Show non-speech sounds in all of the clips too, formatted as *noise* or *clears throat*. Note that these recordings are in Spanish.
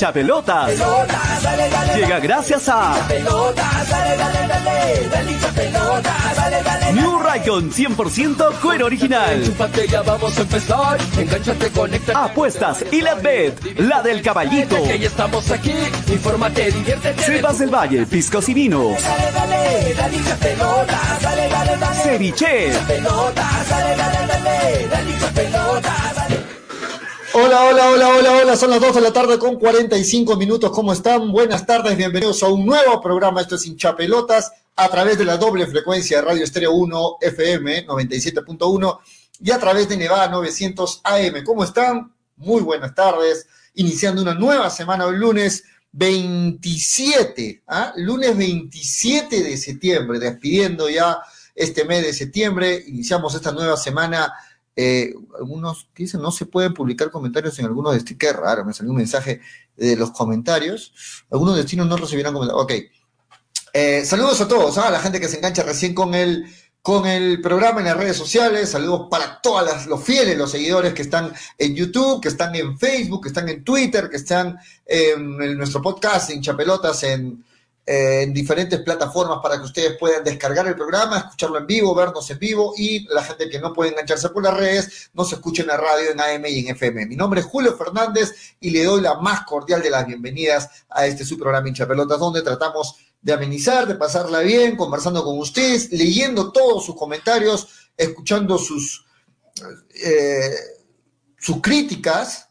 hincha pelotas. Llega gracias a New Raycon 100% cuero original. vamos a empezar. Engánchate, conecta. Apuestas y la bet, la del caballito. Que ya estamos aquí. Infórmate, diviértete. Sebas del Valle, piscos y vinos. Ceviche. Pelotas, dale, dale, dale. Hola, hola, hola, hola, hola. Son las 2 de la tarde con 45 minutos. ¿Cómo están? Buenas tardes, bienvenidos a un nuevo programa. Esto es Hinchapelotas a través de la doble frecuencia de Radio Estéreo 1 FM 97.1 y a través de Nevada 900 AM. ¿Cómo están? Muy buenas tardes. Iniciando una nueva semana el lunes 27, ¿ah? lunes 27 de septiembre, despidiendo ya este mes de septiembre. Iniciamos esta nueva semana eh, algunos dicen no se pueden publicar comentarios en algunos destinos. Qué raro, me salió un mensaje de los comentarios. Algunos destinos no recibirán comentarios. Ok. Eh, saludos a todos, ¿ah? a la gente que se engancha recién con el, con el programa en las redes sociales. Saludos para todos los fieles, los seguidores que están en YouTube, que están en Facebook, que están en Twitter, que están en nuestro podcast, en Chapelotas, en, en diferentes plataformas para que ustedes puedan descargar el programa, escucharlo en vivo, vernos en vivo y la gente que no puede engancharse por las redes, nos escuche en la radio, en AM y en FM. Mi nombre es Julio Fernández y le doy la más cordial de las bienvenidas a este su programa Hincha Pelotas, donde tratamos de amenizar, de pasarla bien, conversando con ustedes, leyendo todos sus comentarios, escuchando sus, eh, sus críticas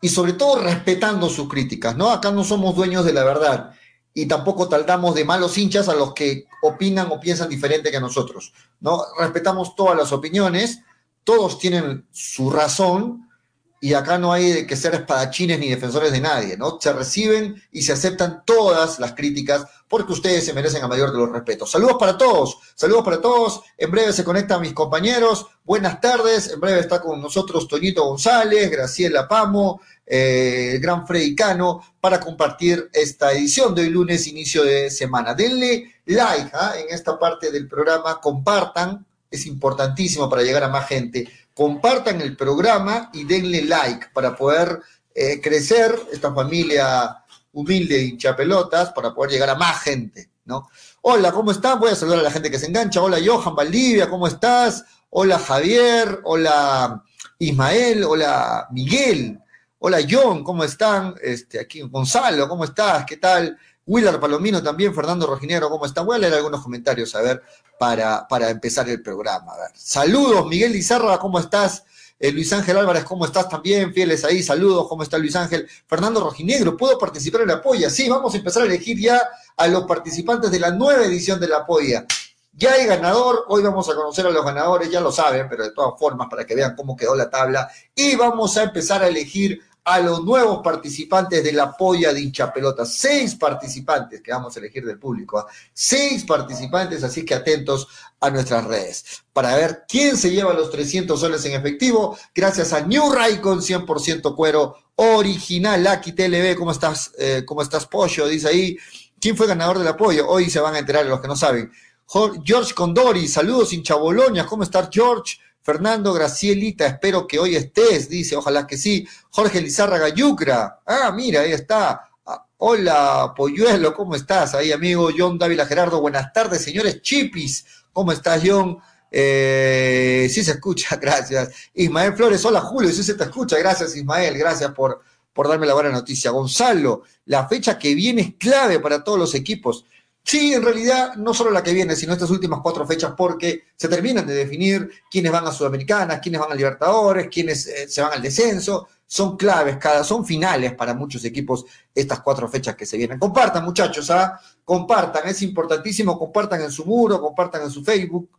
y sobre todo respetando sus críticas, ¿no? Acá no somos dueños de la verdad y tampoco tratamos de malos hinchas a los que opinan o piensan diferente que nosotros, ¿no? Respetamos todas las opiniones, todos tienen su razón y acá no hay que ser espadachines ni defensores de nadie, ¿no? Se reciben y se aceptan todas las críticas porque ustedes se merecen a mayor de los respetos. Saludos para todos, saludos para todos. En breve se conectan mis compañeros. Buenas tardes. En breve está con nosotros Toñito González, Graciela Pamo, eh, el gran Freddy Cano, para compartir esta edición de hoy lunes, inicio de semana. Denle like ¿ah? en esta parte del programa, compartan, es importantísimo para llegar a más gente. Compartan el programa y denle like para poder eh, crecer esta familia humilde de hinchapelotas, para poder llegar a más gente, ¿no? Hola, ¿cómo están? Voy a saludar a la gente que se engancha. Hola, Johan Valdivia, ¿cómo estás? Hola, Javier. Hola, Ismael. Hola, Miguel. Hola John, ¿cómo están? Este, aquí Gonzalo, ¿cómo estás? ¿Qué tal? Willard Palomino también, Fernando Rojinero, ¿cómo están? Voy a leer algunos comentarios, a ver, para, para empezar el programa. A ver. Saludos, Miguel Lizarra, ¿cómo estás? Eh, Luis Ángel Álvarez, ¿cómo estás también? Fieles ahí, saludos, ¿cómo está Luis Ángel? Fernando Rojinegro, ¿puedo participar en la polla? Sí, vamos a empezar a elegir ya a los participantes de la nueva edición de la polla. Ya hay ganador, hoy vamos a conocer a los ganadores, ya lo saben, pero de todas formas, para que vean cómo quedó la tabla. Y vamos a empezar a elegir a los nuevos participantes de la polla de hincha pelota. Seis participantes que vamos a elegir del público. ¿ah? Seis participantes, así que atentos a nuestras redes para ver quién se lleva los 300 soles en efectivo. Gracias a New Raycon 100% cuero original. Lucky TLB, ¿cómo estás? Eh, ¿Cómo estás, Pollo? Dice ahí. ¿Quién fue ganador del apoyo? Hoy se van a enterar los que no saben. George Condori, saludos hincha Boloña. ¿Cómo estás, George? Fernando Gracielita, espero que hoy estés, dice, ojalá que sí. Jorge Lizárraga Yucra, ah, mira, ahí está. Ah, hola, Polluelo, ¿cómo estás? Ahí, amigo John Dávila Gerardo, buenas tardes, señores Chipis, ¿cómo estás, John? Eh, sí se escucha, *laughs* gracias. Ismael Flores, hola Julio, sí se te escucha, gracias Ismael, gracias por, por darme la buena noticia. Gonzalo, la fecha que viene es clave para todos los equipos. Sí, en realidad, no solo la que viene, sino estas últimas cuatro fechas, porque se terminan de definir quiénes van a Sudamericanas, quiénes van a Libertadores, quiénes eh, se van al descenso. Son claves, cada, son finales para muchos equipos estas cuatro fechas que se vienen. Compartan, muchachos, ¿ah? compartan, es importantísimo, compartan en su muro, compartan en su Facebook,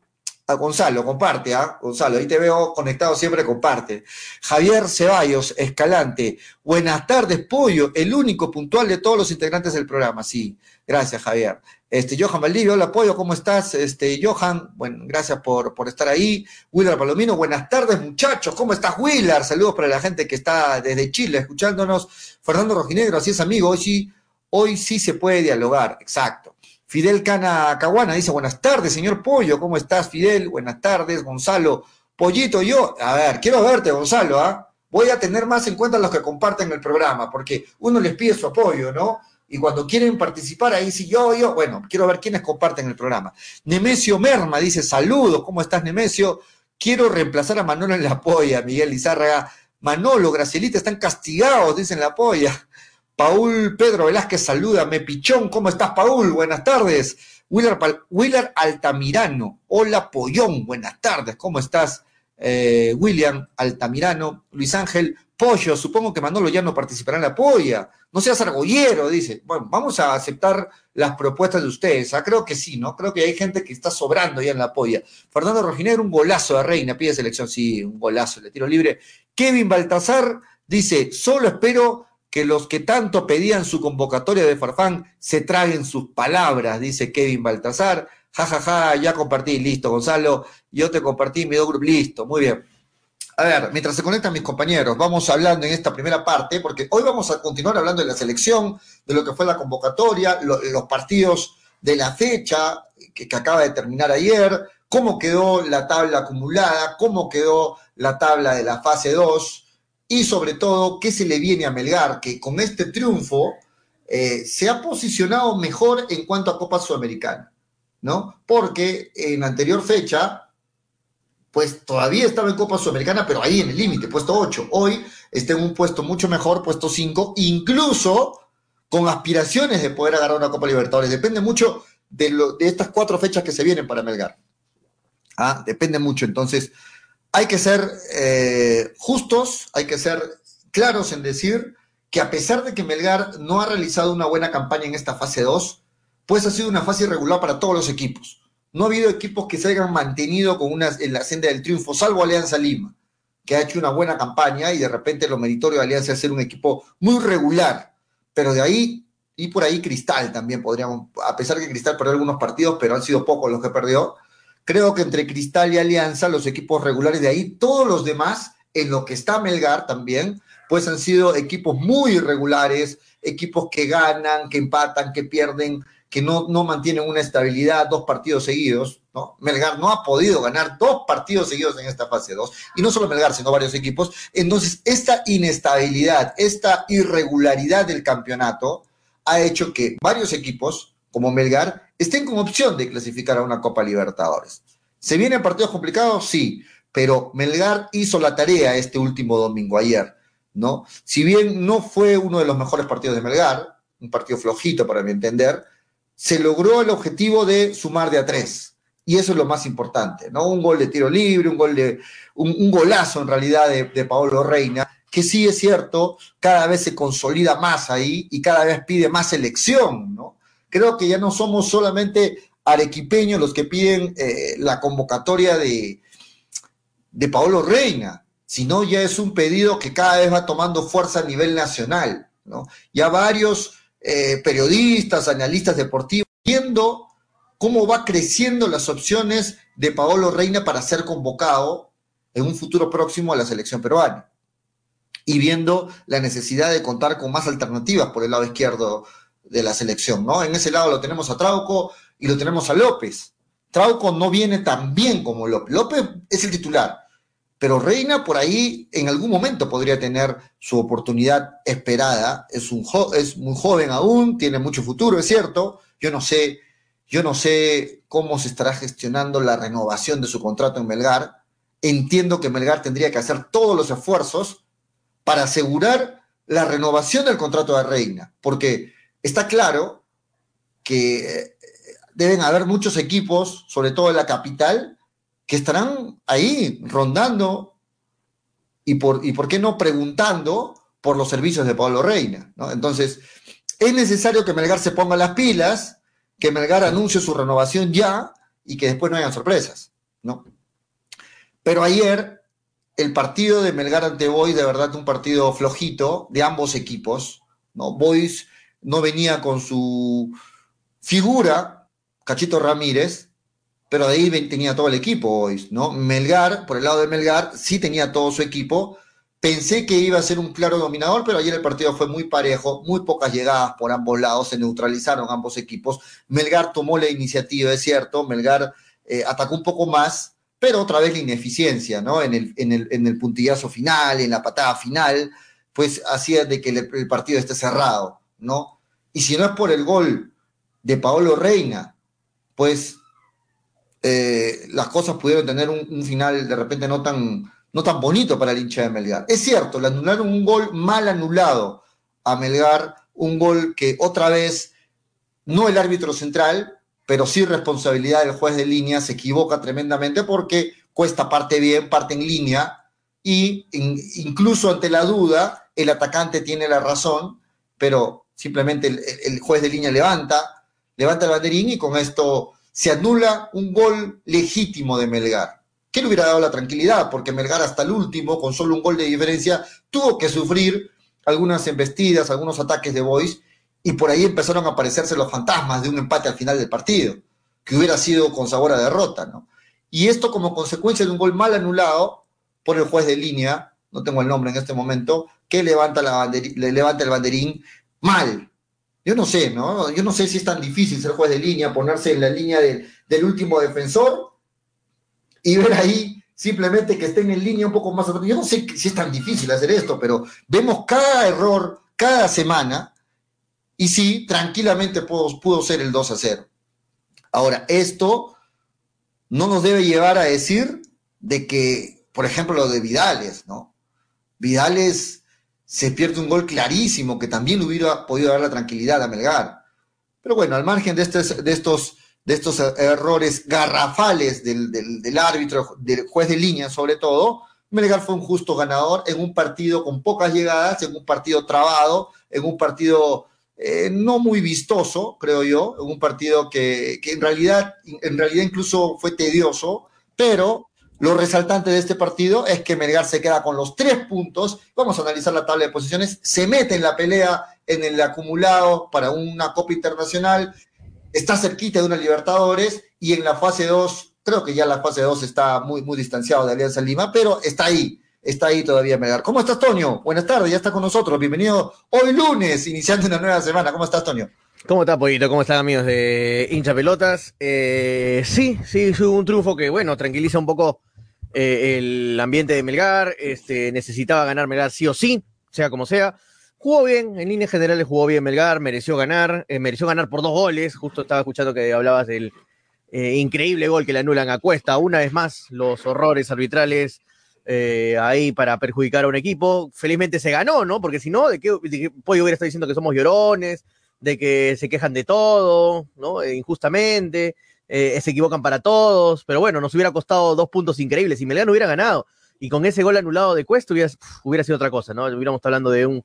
a Gonzalo, comparte, ¿ah? Gonzalo, ahí te veo conectado siempre, comparte. Javier Ceballos, Escalante, buenas tardes, Pollo, el único puntual de todos los integrantes del programa, sí, gracias, Javier. Este, Johan Valdivia, hola, Pollo, ¿cómo estás? Este, Johan, bueno, gracias por, por estar ahí. Willard Palomino, buenas tardes, muchachos, ¿cómo estás, Willard? Saludos para la gente que está desde Chile escuchándonos. Fernando Rojinegro, así es, amigo, hoy sí, hoy sí se puede dialogar, exacto. Fidel Cana Caguana dice, buenas tardes, señor Pollo, ¿cómo estás, Fidel? Buenas tardes, Gonzalo. Pollito, yo, a ver, quiero verte, Gonzalo, ¿ah? voy a tener más en cuenta los que comparten el programa, porque uno les pide su apoyo, ¿no? Y cuando quieren participar, ahí sí yo, yo, bueno, quiero ver quiénes comparten el programa. Nemesio Merma dice, saludos, ¿cómo estás, Nemesio? Quiero reemplazar a Manolo en la polla, Miguel Lizárraga. Manolo, Gracielita, están castigados, dicen la polla. Paul Pedro Velázquez, salúdame. Pichón, ¿cómo estás, Paul? Buenas tardes. Willer, Altamirano, hola, Pollón, buenas tardes, ¿cómo estás? Eh, William Altamirano, Luis Ángel, Supongo que Manolo ya no participará en la polla. No seas argollero, dice. Bueno, vamos a aceptar las propuestas de ustedes. Ah, creo que sí, ¿no? Creo que hay gente que está sobrando ya en la polla. Fernando Rojinero, un golazo de Reina, pide selección. Sí, un golazo, le tiro libre. Kevin Baltasar dice, solo espero que los que tanto pedían su convocatoria de Farfán se traguen sus palabras, dice Kevin Baltasar. Ja, ja, ja, ya compartí, listo, Gonzalo. Yo te compartí mi grupo, listo, muy bien. A ver, mientras se conectan mis compañeros, vamos hablando en esta primera parte, porque hoy vamos a continuar hablando de la selección, de lo que fue la convocatoria, los partidos de la fecha que, acaba de terminar ayer, cómo quedó la tabla acumulada, cómo quedó la tabla de la fase 2, y sobre todo qué se le viene a Melgar, que con este triunfo eh, se ha posicionado mejor en cuanto a Copa Sudamericana, ¿no? Porque en anterior fecha, pues todavía estaba en Copa Sudamericana, pero ahí en el límite, puesto 8. Hoy está en un puesto mucho mejor, puesto 5, incluso con aspiraciones de poder agarrar una Copa Libertadores. Depende mucho de, lo, de estas cuatro fechas que se vienen para Melgar. Ah, depende mucho. Entonces, hay que ser eh, justos, hay que ser claros en decir que a pesar de que Melgar no ha realizado una buena campaña en esta fase 2, pues ha sido una fase irregular para todos los equipos. No ha habido equipos que se hayan mantenido con una, en la senda del triunfo, salvo Alianza Lima, que ha hecho una buena campaña y de repente lo meritorio de Alianza es ser un equipo muy regular. Pero de ahí, y por ahí Cristal también podríamos, a pesar que Cristal perdió algunos partidos, pero han sido pocos los que perdió, Creo que entre Cristal y Alianza, los equipos regulares de ahí, todos los demás, en lo que está Melgar también, pues han sido equipos muy irregulares, equipos que ganan, que empatan, que pierden, que no, no mantienen una estabilidad, dos partidos seguidos. ¿no? Melgar no ha podido ganar dos partidos seguidos en esta fase 2, y no solo Melgar, sino varios equipos. Entonces, esta inestabilidad, esta irregularidad del campeonato ha hecho que varios equipos, como Melgar estén con opción de clasificar a una Copa Libertadores. ¿Se vienen partidos complicados? Sí, pero Melgar hizo la tarea este último domingo, ayer, ¿no? Si bien no fue uno de los mejores partidos de Melgar, un partido flojito para mi entender, se logró el objetivo de sumar de a tres. Y eso es lo más importante, ¿no? Un gol de tiro libre, un gol de, un, golazo en realidad de, Paolo Reina, que sí es cierto, cada vez se consolida más ahí y cada vez pide más elección, ¿no? creo que ya no somos solamente arequipeños los que piden eh, la convocatoria de, de Paolo Reina, sino ya es un pedido que cada vez va tomando fuerza a nivel nacional. ¿no? Ya varios eh, periodistas, analistas deportivos, viendo cómo va creciendo las opciones de Paolo Reina para ser convocado en un futuro próximo a la selección peruana. Y viendo la necesidad de contar con más alternativas por el lado izquierdo de la selección, ¿no? En ese lado lo tenemos a Trauco y lo tenemos a López. Trauco no viene tan bien como López. López es el titular, pero Reina por ahí en algún momento podría tener su oportunidad esperada. Es, un es muy joven aún, tiene mucho futuro, es cierto. Yo no sé, yo no sé cómo se estará gestionando la renovación de su contrato en Melgar. Entiendo que Melgar tendría que hacer todos los esfuerzos para asegurar la renovación del contrato de Reina, porque está claro que eh, deben haber muchos equipos, sobre todo en la capital, que estarán ahí rondando y por, y por qué no preguntando por los servicios de Pablo Reina. ¿no? Entonces, es necesario que Melgar se ponga las pilas, que Melgar anuncie su renovación ya y que después no hayan sorpresas. ¿no? Pero ayer, el partido de Melgar ante Boys, de verdad, un partido flojito de ambos equipos. ¿no? Boys no venía con su figura, Cachito Ramírez, pero de ahí tenía todo el equipo hoy, ¿no? Melgar, por el lado de Melgar, sí tenía todo su equipo. Pensé que iba a ser un claro dominador, pero ayer el partido fue muy parejo, muy pocas llegadas por ambos lados, se neutralizaron ambos equipos. Melgar tomó la iniciativa, es cierto, Melgar eh, atacó un poco más, pero otra vez la ineficiencia, ¿no? En el, puntillazo final, en la patada final, pues hacía de que el, partido esté cerrado, ¿no? Y si no es por el gol de Paolo Reina, pues eh, las cosas pudieron tener un, final de repente no tan, no tan bonito para el hincha de Melgar. Es cierto, le anularon un gol mal anulado a Melgar, un gol que otra vez no el árbitro central, pero sí responsabilidad del juez de línea, se equivoca tremendamente porque cuesta parte bien, parte en línea, y incluso ante la duda, el atacante tiene la razón, pero simplemente el, juez de línea levanta, levanta el banderín y con esto se anula un gol legítimo de Melgar. ¿Qué le hubiera dado la tranquilidad? Porque Melgar hasta el último, con solo un gol de diferencia, tuvo que sufrir algunas embestidas, algunos ataques de Boys, y por ahí empezaron a aparecerse los fantasmas de un empate al final del partido, que hubiera sido con sabor a derrota, ¿no? Y esto como consecuencia de un gol mal anulado, por el juez de línea, no tengo el nombre en este momento, que levanta, la le levanta el banderín mal. Yo no sé, ¿no? Yo no sé si es tan difícil ser juez de línea, ponerse en la línea del último defensor y ver ahí simplemente que estén en línea un poco más Yo no sé si es tan difícil hacer esto, pero vemos cada error cada semana y sí, tranquilamente pudo, pudo ser el 2 a 0. Ahora, esto no nos debe llevar a decir de que por ejemplo, lo de Vidales, ¿no? Vidales se pierde un gol clarísimo que también hubiera podido dar la tranquilidad a Melgar. Pero bueno, al margen de, estos, de estos, de estos errores garrafales del, del, árbitro, del juez de línea sobre todo, Melgar fue un justo ganador en un partido con pocas llegadas, en un partido trabado, en un partido eh, no muy vistoso, creo yo, en un partido que, que, en, realidad, en realidad incluso fue tedioso, pero lo resaltante de este partido es que Melgar se queda con los tres puntos. Vamos a analizar la tabla de posiciones. Se mete en la pelea en el acumulado para una Copa Internacional. Está cerquita de una Libertadores y en la fase 2, creo que ya la fase 2 está muy, muy distanciado de Alianza Lima, pero está ahí. Está ahí todavía Melgar. ¿Cómo estás, Toño? Buenas tardes, ya está con nosotros. Bienvenido hoy lunes, iniciando una nueva semana. ¿Cómo estás, Toño? ¿Cómo está, Pollito? ¿Cómo están, amigos de hincha pelotas? Eh, sí, sí, fue un triunfo que, bueno, tranquiliza un poco eh, el ambiente de Melgar, este, necesitaba ganar Melgar sí o sí, sea como sea. Jugó bien, en líneas generales jugó bien Melgar, mereció ganar, eh, mereció ganar por dos goles. Justo estaba escuchando que hablabas del eh, increíble gol que le anulan a Cuesta. Una vez más, los horrores arbitrales ahí para perjudicar a un equipo. Felizmente se ganó, ¿no? Porque si no, ¿de qué, de Pollo hubiera estado diciendo que somos llorones, de que se quejan de todo, ¿no? injustamente. Eh, se equivocan para todos, pero bueno, nos hubiera costado dos puntos increíbles. Si Melgar no hubiera ganado y con ese gol anulado de Cuesta hubiera, sido otra cosa, ¿no? Hubiéramos estado hablando de un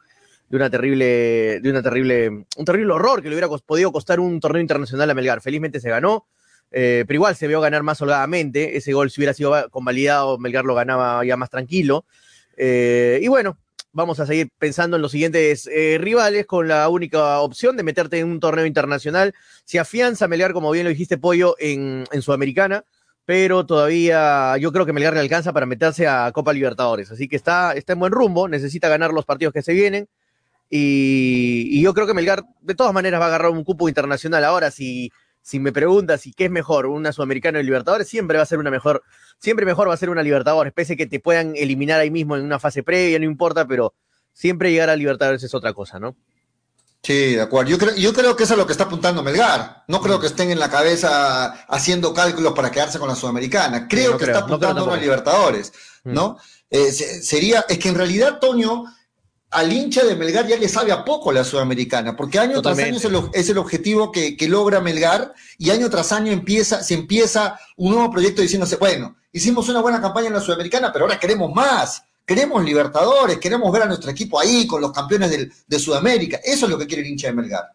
de una terrible, de una terrible, un terrible horror que le hubiera podido costar un torneo internacional a Melgar. Felizmente se ganó, eh, pero igual se vio ganar más holgadamente. Ese gol, si hubiera sido convalidado, Melgar lo ganaba ya más tranquilo. Eh, y bueno, vamos a seguir pensando en los siguientes eh, rivales con la única opción de meterte en un torneo internacional. Se afianza Melgar, como bien lo dijiste, Pollo, en, Sudamericana, pero todavía yo creo que Melgar le alcanza para meterse a Copa Libertadores. Así que está, está en buen rumbo, necesita ganar los partidos que se vienen. Y, y yo creo que Melgar de todas maneras va a agarrar un cupo internacional. Ahora, si si me preguntas si qué es mejor, una Sudamericana o Libertadores, siempre va a ser una mejor, siempre mejor va a ser una Libertadores, pese a que te puedan eliminar ahí mismo en una fase previa, no importa, pero siempre llegar a Libertadores es otra cosa, ¿no? Sí, de acuerdo. Yo creo, yo creo que eso es lo que está apuntando Melgar. No creo mm. que estén en la cabeza haciendo cálculos para quedarse con la Sudamericana. Creo que está apuntando a Libertadores, ¿no? Mm. Eh, sería, es que en realidad, Toño, al hincha de Melgar ya le sabe a poco la Sudamericana, porque año tras año es el, objetivo que, logra Melgar y año tras año empieza, se empieza un nuevo proyecto diciéndose, bueno, hicimos una buena campaña en la Sudamericana, pero ahora queremos más, queremos Libertadores, queremos ver a nuestro equipo ahí con los campeones de Sudamérica, eso es lo que quiere el hincha de Melgar,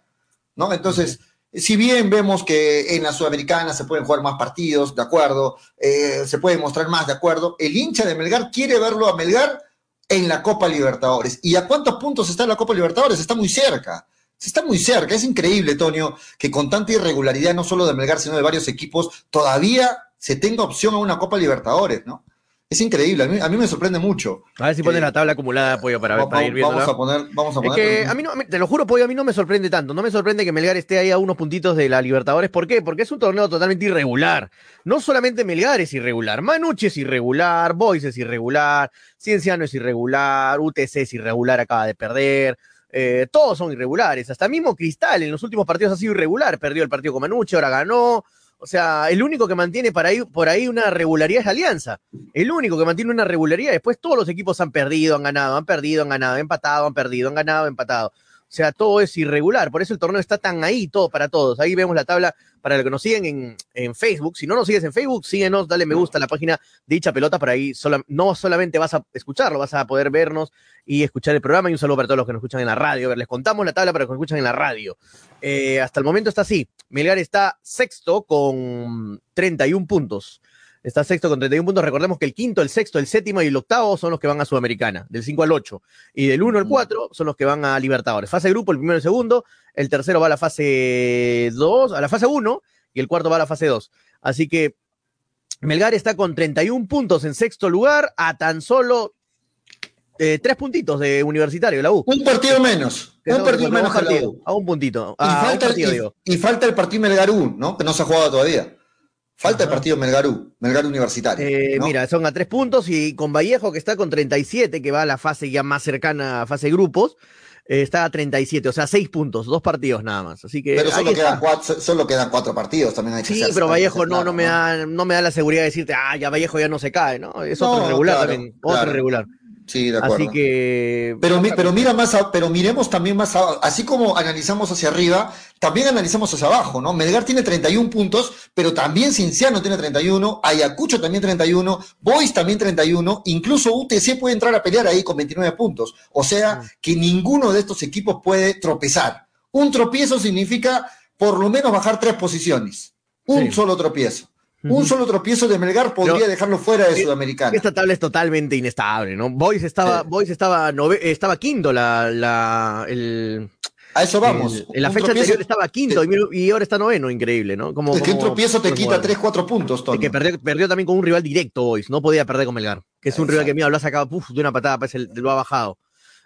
¿no? Entonces, si bien vemos que en la Sudamericana se pueden jugar más partidos, de acuerdo, eh, se puede mostrar más, de acuerdo, el hincha de Melgar quiere verlo a Melgar en la Copa Libertadores. ¿Y a cuántos puntos está en la Copa Libertadores? Está muy cerca. Está muy cerca. Es increíble, Tonio, que con tanta irregularidad, no solo de Melgar, sino de varios equipos, todavía se tenga opción a una Copa Libertadores, ¿no? Es increíble, a mí, me sorprende mucho. A ver si pones la tabla acumulada, Pollo, para, ver, ir Vamos a poner, vamos a poner. que a mí no, te lo juro, Pollo, a mí no me sorprende tanto. No me sorprende que Melgar esté ahí a unos puntitos de la Libertadores. ¿Por qué? Porque es un torneo totalmente irregular. No solamente Melgar es irregular, Manucci es irregular, Boys es irregular, Cienciano es irregular, UTC es irregular, acaba de perder. Eh, todos son irregulares. Hasta mismo Cristal en los últimos partidos ha sido irregular. Perdió el partido con Manucci, ahora ganó. O sea, el único que mantiene por ahí una regularidad es Alianza. El único que mantiene una regularidad. Después todos los equipos han perdido, han ganado, han perdido, han ganado, empatado, han perdido, han ganado, empatado. O sea, todo es irregular. Por eso el torneo está tan ahí, todo para todos. Ahí vemos la tabla para los que nos siguen en, Facebook. Si no nos sigues en Facebook, síguenos, dale me gusta a la página dicha pelota para ahí. no solamente vas a escucharlo, vas a poder vernos y escuchar el programa. Y un saludo para todos los que nos escuchan en la radio. A ver, les contamos la tabla para los que nos escuchan en la radio. Eh, hasta el momento está así. Melgar está sexto con 31 puntos. Está sexto con 31 puntos. Recordemos que el quinto, el sexto, el séptimo y el octavo son los que van a Sudamericana, del 5 al 8. Y del 1 al 4 son los que van a Libertadores. Fase grupo, el primero y el segundo. El tercero va a la fase 2, a la fase 1. Y el cuarto va a la fase 2. Así que Melgar está con 31 puntos en sexto lugar, a tan solo eh, tres puntitos de Universitario, la U. Un partido menos. Un partido menos A un puntito. y, falta y, falta el partido Melgar U, ¿no? Que no se ha jugado todavía. Falta el partido Melgarú, Melgar Universitario. Eh, mira, son a tres puntos y con Vallejo, que está con 37, que va a la fase ya más cercana a fase grupos, eh, está a 37, o sea, seis puntos, dos partidos nada más. Así que pero solo quedan, cuatro, solo quedan, cuatro, partidos, también hay que Sí, pero Vallejo no, no, me da, no me da la seguridad de decirte, ah, ya Vallejo ya no se cae, ¿no? Es otro regular también, otro regular. Sí, de acuerdo. Así que. Pero, pero mira más, pero miremos también más, así como analizamos hacia arriba, también analizamos hacia abajo, ¿no? Melgar tiene 31 puntos, pero también Cinciano tiene 31, Ayacucho también 31, Boys también 31, incluso UTC puede entrar a pelear ahí con 29 puntos. O sea, que ninguno de estos equipos puede tropezar. Un tropiezo significa por lo menos bajar tres posiciones. Un solo tropiezo. Un solo tropiezo de Melgar podría dejarlo fuera de Sudamericana. Esta tabla es totalmente inestable, ¿no? Boys estaba, Boys estaba, estaba quinto la, la, el, a eso vamos. en la fecha anterior estaba quinto y, ahora está noveno, increíble, ¿no? Como, es que un tropiezo te quita 3, 4 puntos, Tony. que perdió, también con un rival directo Boys, no podía perder con Melgar, que es un rival que mío lo ha sacado de una patada, pues lo ha bajado.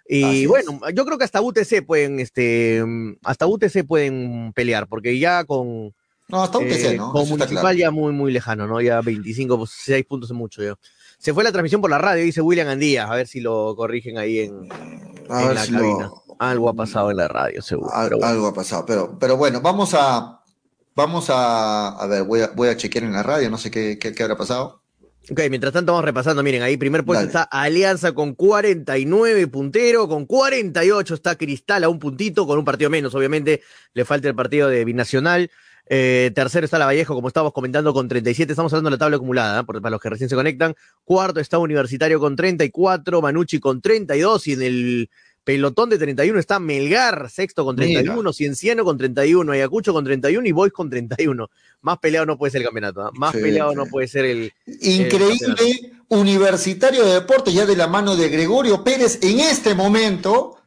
Y bueno, yo creo que hasta UTC pueden, este, hasta UTC pueden pelear, porque ya con, no, hasta UTC, eh, ¿no? Como municipal ya muy, muy lejano, ¿no? Ya 25, 6 puntos es mucho ya. Se fue la transmisión por la radio, dice William Andía, a ver si lo corrigen ahí en, la cabina. Algo ha pasado en la radio, seguro. Algo ha pasado, pero, pero bueno, vamos a, vamos a, a ver, voy a, voy a chequear en la radio, no sé qué, qué, habrá pasado. Ok, mientras tanto vamos repasando, miren, ahí primer puesto está Alianza con 49 puntero, con 48 está Cristal a un puntito, con un partido menos, obviamente, le falta el partido de Binacional. Eh, tercero está la Vallejo, como estábamos comentando, con 37. Estamos hablando de la tabla acumulada, ¿eh? para los que recién se conectan. Cuarto está Universitario con 34, Manucci con 32 y en el pelotón de 31 está Melgar, sexto con 31, Cienciano con 31, Ayacucho con 31 y Boys con 31. Más peleado no puede ser el campeonato, ¿eh? más peleado no puede ser el. Increíble, Universitario de Deportes, ya de la mano de Gregorio Pérez, en este momento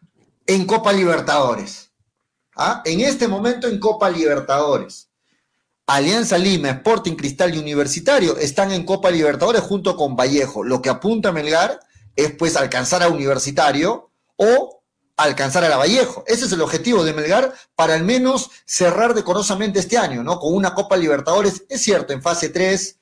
en Copa Libertadores. ¿Ah? En este momento en Copa Libertadores. Alianza Lima, Sporting Cristal y Universitario están en Copa Libertadores junto con Vallejo. Lo que apunta Melgar es pues alcanzar a Universitario o alcanzar a la Vallejo. Ese es el objetivo de Melgar para al menos cerrar decorosamente este año, ¿no? Con una Copa Libertadores, es cierto, en fase 3,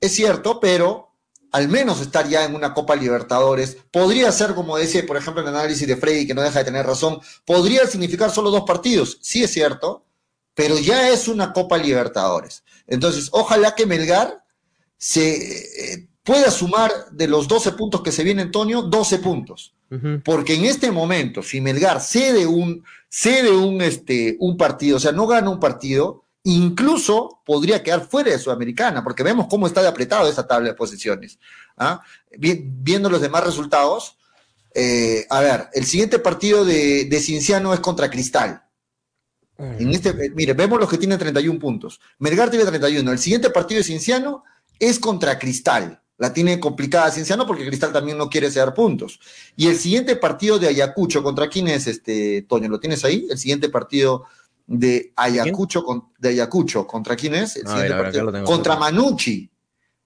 es cierto, pero al menos estar ya en una Copa Libertadores. Podría ser, como dice, por ejemplo, el análisis de Freddy, que no deja de tener razón, podría significar solo dos partidos, sí es cierto, pero ya es una Copa Libertadores. Entonces, ojalá que Melgar se eh, pueda sumar de los 12 puntos que se viene Antonio, 12 puntos. Porque en este momento, si Melgar cede un, cede un, este, un partido, o sea, no gana un partido, incluso podría quedar fuera de Sudamericana, porque vemos cómo está de apretado esa tabla de posiciones. ¿ah? Viendo los demás resultados, eh, a ver, el siguiente partido de, de Cinciano es contra Cristal. En este, mire, vemos los que tienen 31 puntos. Melgar tiene 31. El siguiente partido de Cinciano es contra Cristal. La tiene complicada Cienciano porque Cristal también no quiere ceder puntos. Y el siguiente partido de Ayacucho, ¿contra quién es este, Toño? ¿Lo tienes ahí? El siguiente partido de Ayacucho, de Ayacucho ¿contra quién es? El siguiente partido. Contra Manucci,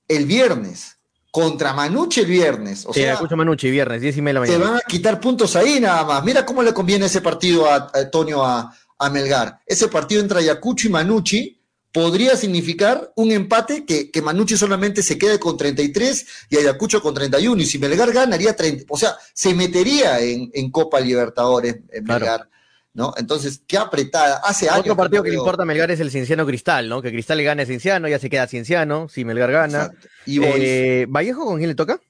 el viernes. contra Manucci el viernes. O sí, Ayacucho Manucci, viernes, 10 y media de la mañana. Te van a quitar puntos ahí nada más. Mira cómo le conviene ese partido a, Antonio a, Melgar. Ese partido entre Ayacucho y Manucci podría significar un empate que, que Manucci solamente se quede con 33 y Ayacucho con 31. Y si Melgar ganaría 30, o sea, se metería en, Copa Libertadores en Melgar. ¿no? Entonces, qué apretada. Hace años. Otro partido que, le importa a Melgar es el Cienciano Cristal, ¿no? Que Cristal le gane a Cienciano, ya se queda Cienciano, si Melgar gana. Y eh, ¿Vallejo con quién le toca?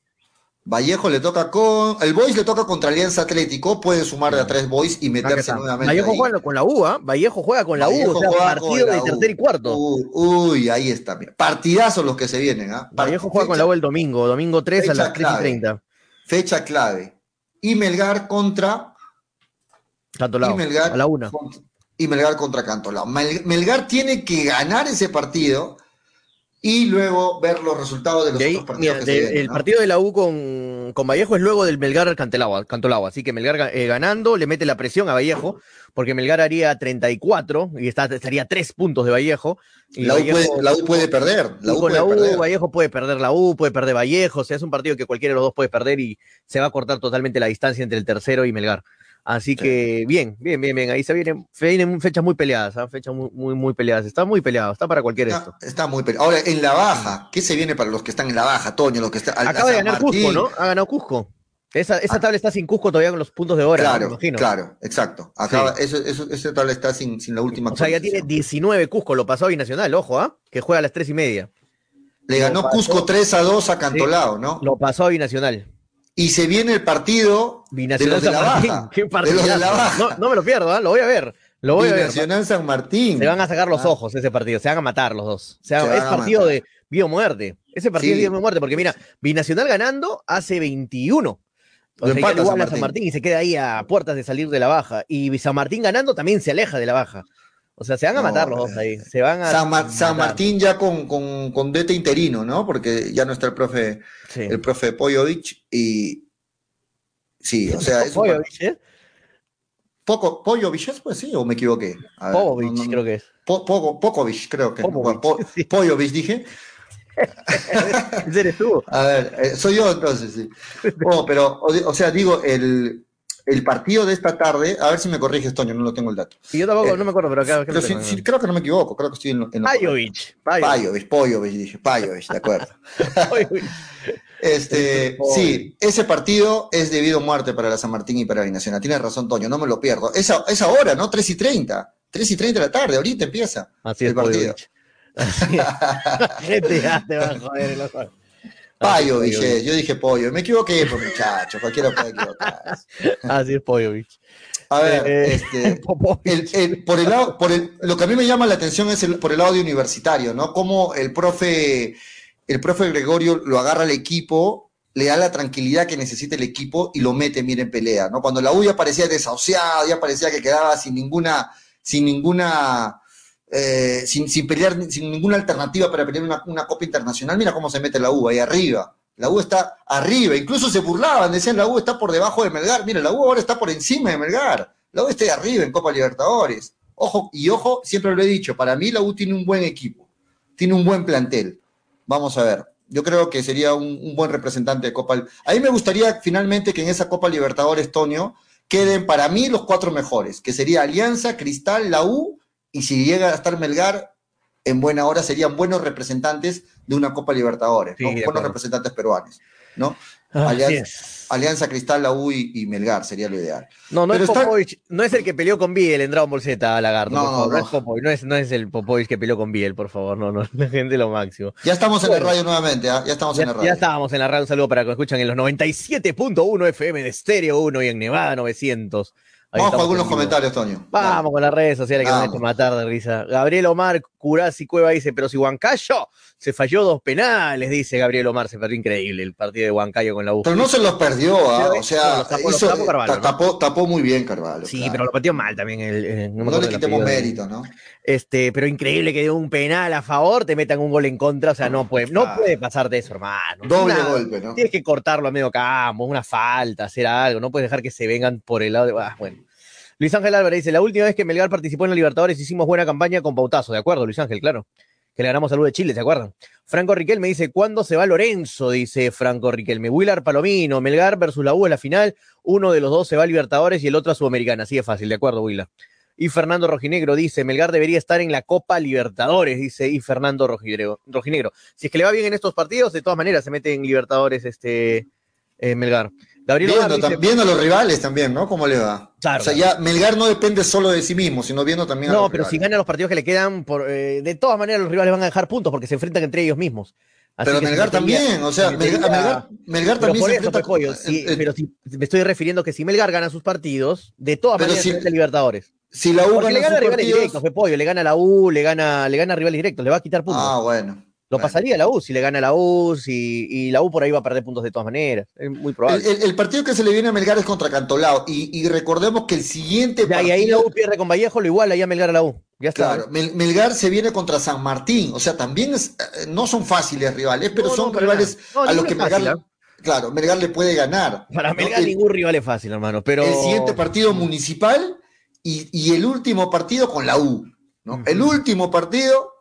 Vallejo le toca con. El Boys le toca contra Alianza Atlético, puede sumar de a tres Boys y meterse nuevamente. Vallejo juega con la U, ¿ah? Vallejo juega con la U, o sea, partido de tercer y cuarto. Uy, ahí está. Partidazos los que se vienen, ¿ah? Vallejo juega con la U el domingo, domingo 3 a las 3 y 30. Fecha clave. Y Melgar contra Cantolao, y Melgar, a la una. y Melgar contra Cantolao. Melgar tiene que ganar ese partido y luego ver los resultados de los otros partidos. el partido de la U con, con, Vallejo es luego del Melgar Cantolao, así que Melgar eh, ganando le mete la presión a Vallejo, porque Melgar haría 34 y está, estaría tres puntos de Vallejo. Y la, U puede, perder. La U con la U, Vallejo puede perder la U, puede perder Vallejo, o sea, es un partido que cualquiera de los dos puede perder y se va a cortar totalmente la distancia entre el tercero y Melgar. Así que bien, bien, bien, bien. Ahí se vienen, vienen fechas muy peleadas, ¿ah? fechas muy, muy, muy, peleadas. Está muy peleado, está para cualquier está, esto. Está muy peleado. Ahora, en la baja, ¿qué se viene para los que están en la baja, Toño? Los que están, Acaba de ganar Cusco, ¿no? Ha ganado Cusco. Esa, esa ah. tabla está sin Cusco todavía con los puntos de hora, claro, imagino. Claro, exacto. Acaba, eso, eso, esa tabla está sin, sin la última. O sea, ya tiene 19 Cusco, lo pasó Binacional, ojo, ¿ah? Que juega a las 3 y media. Le ganó Cusco 3 a 2 a Cantolao, ¿no? Lo pasó a Binacional y se viene el partido Binacional de, la baja. ¿Qué partido? No, me lo pierdo, ¿eh? lo voy a ver. Lo voy Binacional a ver. San Martín. Se van a sacar los ah. ojos ese partido, se van a matar los dos. es partido de bio muerte. Ese partido es de muerte, porque mira, Binacional ganando hace 21. O sea, igual a San Martín y se queda ahí a puertas de salir de la baja. Y San Martín ganando también se aleja de la baja. O sea, se van a matar los dos ahí. Se van a San, Martín ya con, con, con DT interino, ¿no? Porque ya no está el profe, el profe Poyovich y sí, o sea, es Poyovich, ¿eh? Poco, Poyovich, pues sí, o me equivoqué. Popovich, creo que es. poco, Pokovich, creo que. Popovich, *laughs* dije. *laughs* eres tú. A ver, eh, soy yo entonces, sí. *laughs* Oh, pero, o sea, digo, el, el partido de esta tarde, a ver si me corriges, Toño, no lo tengo el dato. Y yo tampoco, eh, no me acuerdo, pero, acá, creo que no me equivoco, creo que estoy en, en Pajovic. Pajovic, Pajovic, dije, Pajovic, de acuerdo. *laughs* este, sí, ese partido es debido a muerte para la San Martín y para la Binacional. Tienes razón, Toño, no me lo pierdo. Esa, esa hora, ¿no? 3 y 30. 3 y 30 de la tarde, ahorita empieza Así el partido. Así *laughs* *laughs* Gente, ya te va a joder el ojo. Payo, dije, yo dije pollo. Me equivoqué, pues muchacho, cualquiera puede equivocarse. *laughs* Así es Pollovich. A ver, eh, este, *laughs* por el lado, por el, lo que a mí me llama la atención es el, por el lado de universitario, ¿no? Cómo el profe, el profe Gregorio lo agarra al equipo, le da la tranquilidad que necesita el equipo y lo mete, mire, en pelea, ¿no? Cuando la U ya parecía desahuciada, ya parecía que quedaba sin ninguna, sin ninguna eh, sin, pelear, sin ninguna alternativa para pelear una, Copa Internacional, mira cómo se mete la U ahí arriba. La U está arriba, incluso se burlaban, decían la U está por debajo de Melgar. Mira, la U ahora está por encima de Melgar. La U está ahí arriba en Copa Libertadores. Ojo, y ojo, siempre lo he dicho, para mí la U tiene un buen equipo, tiene un buen plantel. Vamos a ver, yo creo que sería un, buen representante de Copa. A mí me gustaría finalmente que en esa Copa Libertadores, Tonio, queden para mí los cuatro mejores, que sería Alianza, Cristal, la U y si llega a estar Melgar, en buena hora serían buenos representantes de una Copa Libertadores, buenos representantes peruanos, ¿no? Alianza, Cristal, la U y, Melgar sería lo ideal. No, no es Popovich, no es el que peleó con Biel en Dragon Ball Z, Lagarto, no, no, es Popovich, no es, no es el Popovich que peleó con Biel, por favor, no, no, *laughs* la gente lo máximo. Ya estamos en la radio nuevamente, ¿ah? ya estamos en la radio. Ya estábamos en la radio, un saludo para que escuchan en los 97.1 FM de Stereo 1 y en Nevada 900. Vamos con algunos comentarios, Toño. Vamos con las redes sociales que me hecho matar de risa. Gabriel Omar Curasi Cueva dice, pero si Huancayo se falló dos penales, dice Gabriel Omar, se perdió increíble el partido de Huancayo con la U. Pero no se los perdió, ¿ah? o sea, tapó, muy bien Carvalho. Sí, pero lo pateó mal también. El, no, le quitemos mérito, ¿no? Este, pero increíble que dio un penal a favor, te metan un gol en contra, o sea, no puede, no puede pasar de eso, hermano. Doble golpe, ¿no? Tienes que cortarlo a medio campo, una falta, hacer algo, no puedes dejar que se vengan por el lado de. Ah, bueno. Luis Ángel Álvarez dice, la última vez que Melgar participó en la Libertadores hicimos buena campaña con Pautazo, ¿de acuerdo, Luis Ángel? Claro. que le ganamos a Luz de Chile, ¿se acuerdan? Franco Riquel me dice, ¿cuándo se va Lorenzo? Dice Franco Riquelme. Willard Palomino, Melgar versus la U en la final. Uno de los dos se va a Libertadores y el otro a Sudamericana. Así es fácil, de acuerdo, Willard. Y Fernando Rojinegro dice, Melgar debería estar en la Copa Libertadores, dice y Fernando. Rojinegro. Si es que le va bien en estos partidos, de todas maneras se mete en Libertadores este eh, Melgar. Gabriel viendo, a los rivales también, ¿no? ¿Cómo le va? o sea, ya Melgar no depende solo de sí mismo, sino viendo también a No, pero si gana los partidos que le quedan, por, eh, de todas maneras los rivales van a dejar puntos porque se enfrentan entre ellos mismos. pero Melgar también, o sea, Melgar, Melgar, también se enfrenta. pero si, me estoy refiriendo que si Melgar gana sus partidos, de todas maneras se enfrenta Libertadores. Si la U Porque le gana a rivales directos, Pollo, le gana a la U, le gana, le gana a rivales directos, le va a quitar puntos. Ah, bueno. Lo pasaría la U si le gana la U, si, y la U por ahí va a perder puntos de todas maneras. Es muy probable. El, partido que se le viene a Melgar es contra Cantolao. Y, recordemos que el siguiente partido. Y ahí la U pierde con Vallejo, lo igual ahí a Melgar a la U. Ya está. Claro, Melgar se viene contra San Martín. O sea, también eh, no son fáciles rivales, pero son rivales a los que Melgar. ¿eh? Claro, Melgar le puede ganar. Para Melgar ningún rival es fácil, hermano. Pero... El siguiente partido municipal y, el último partido con la U. ¿no? El último partido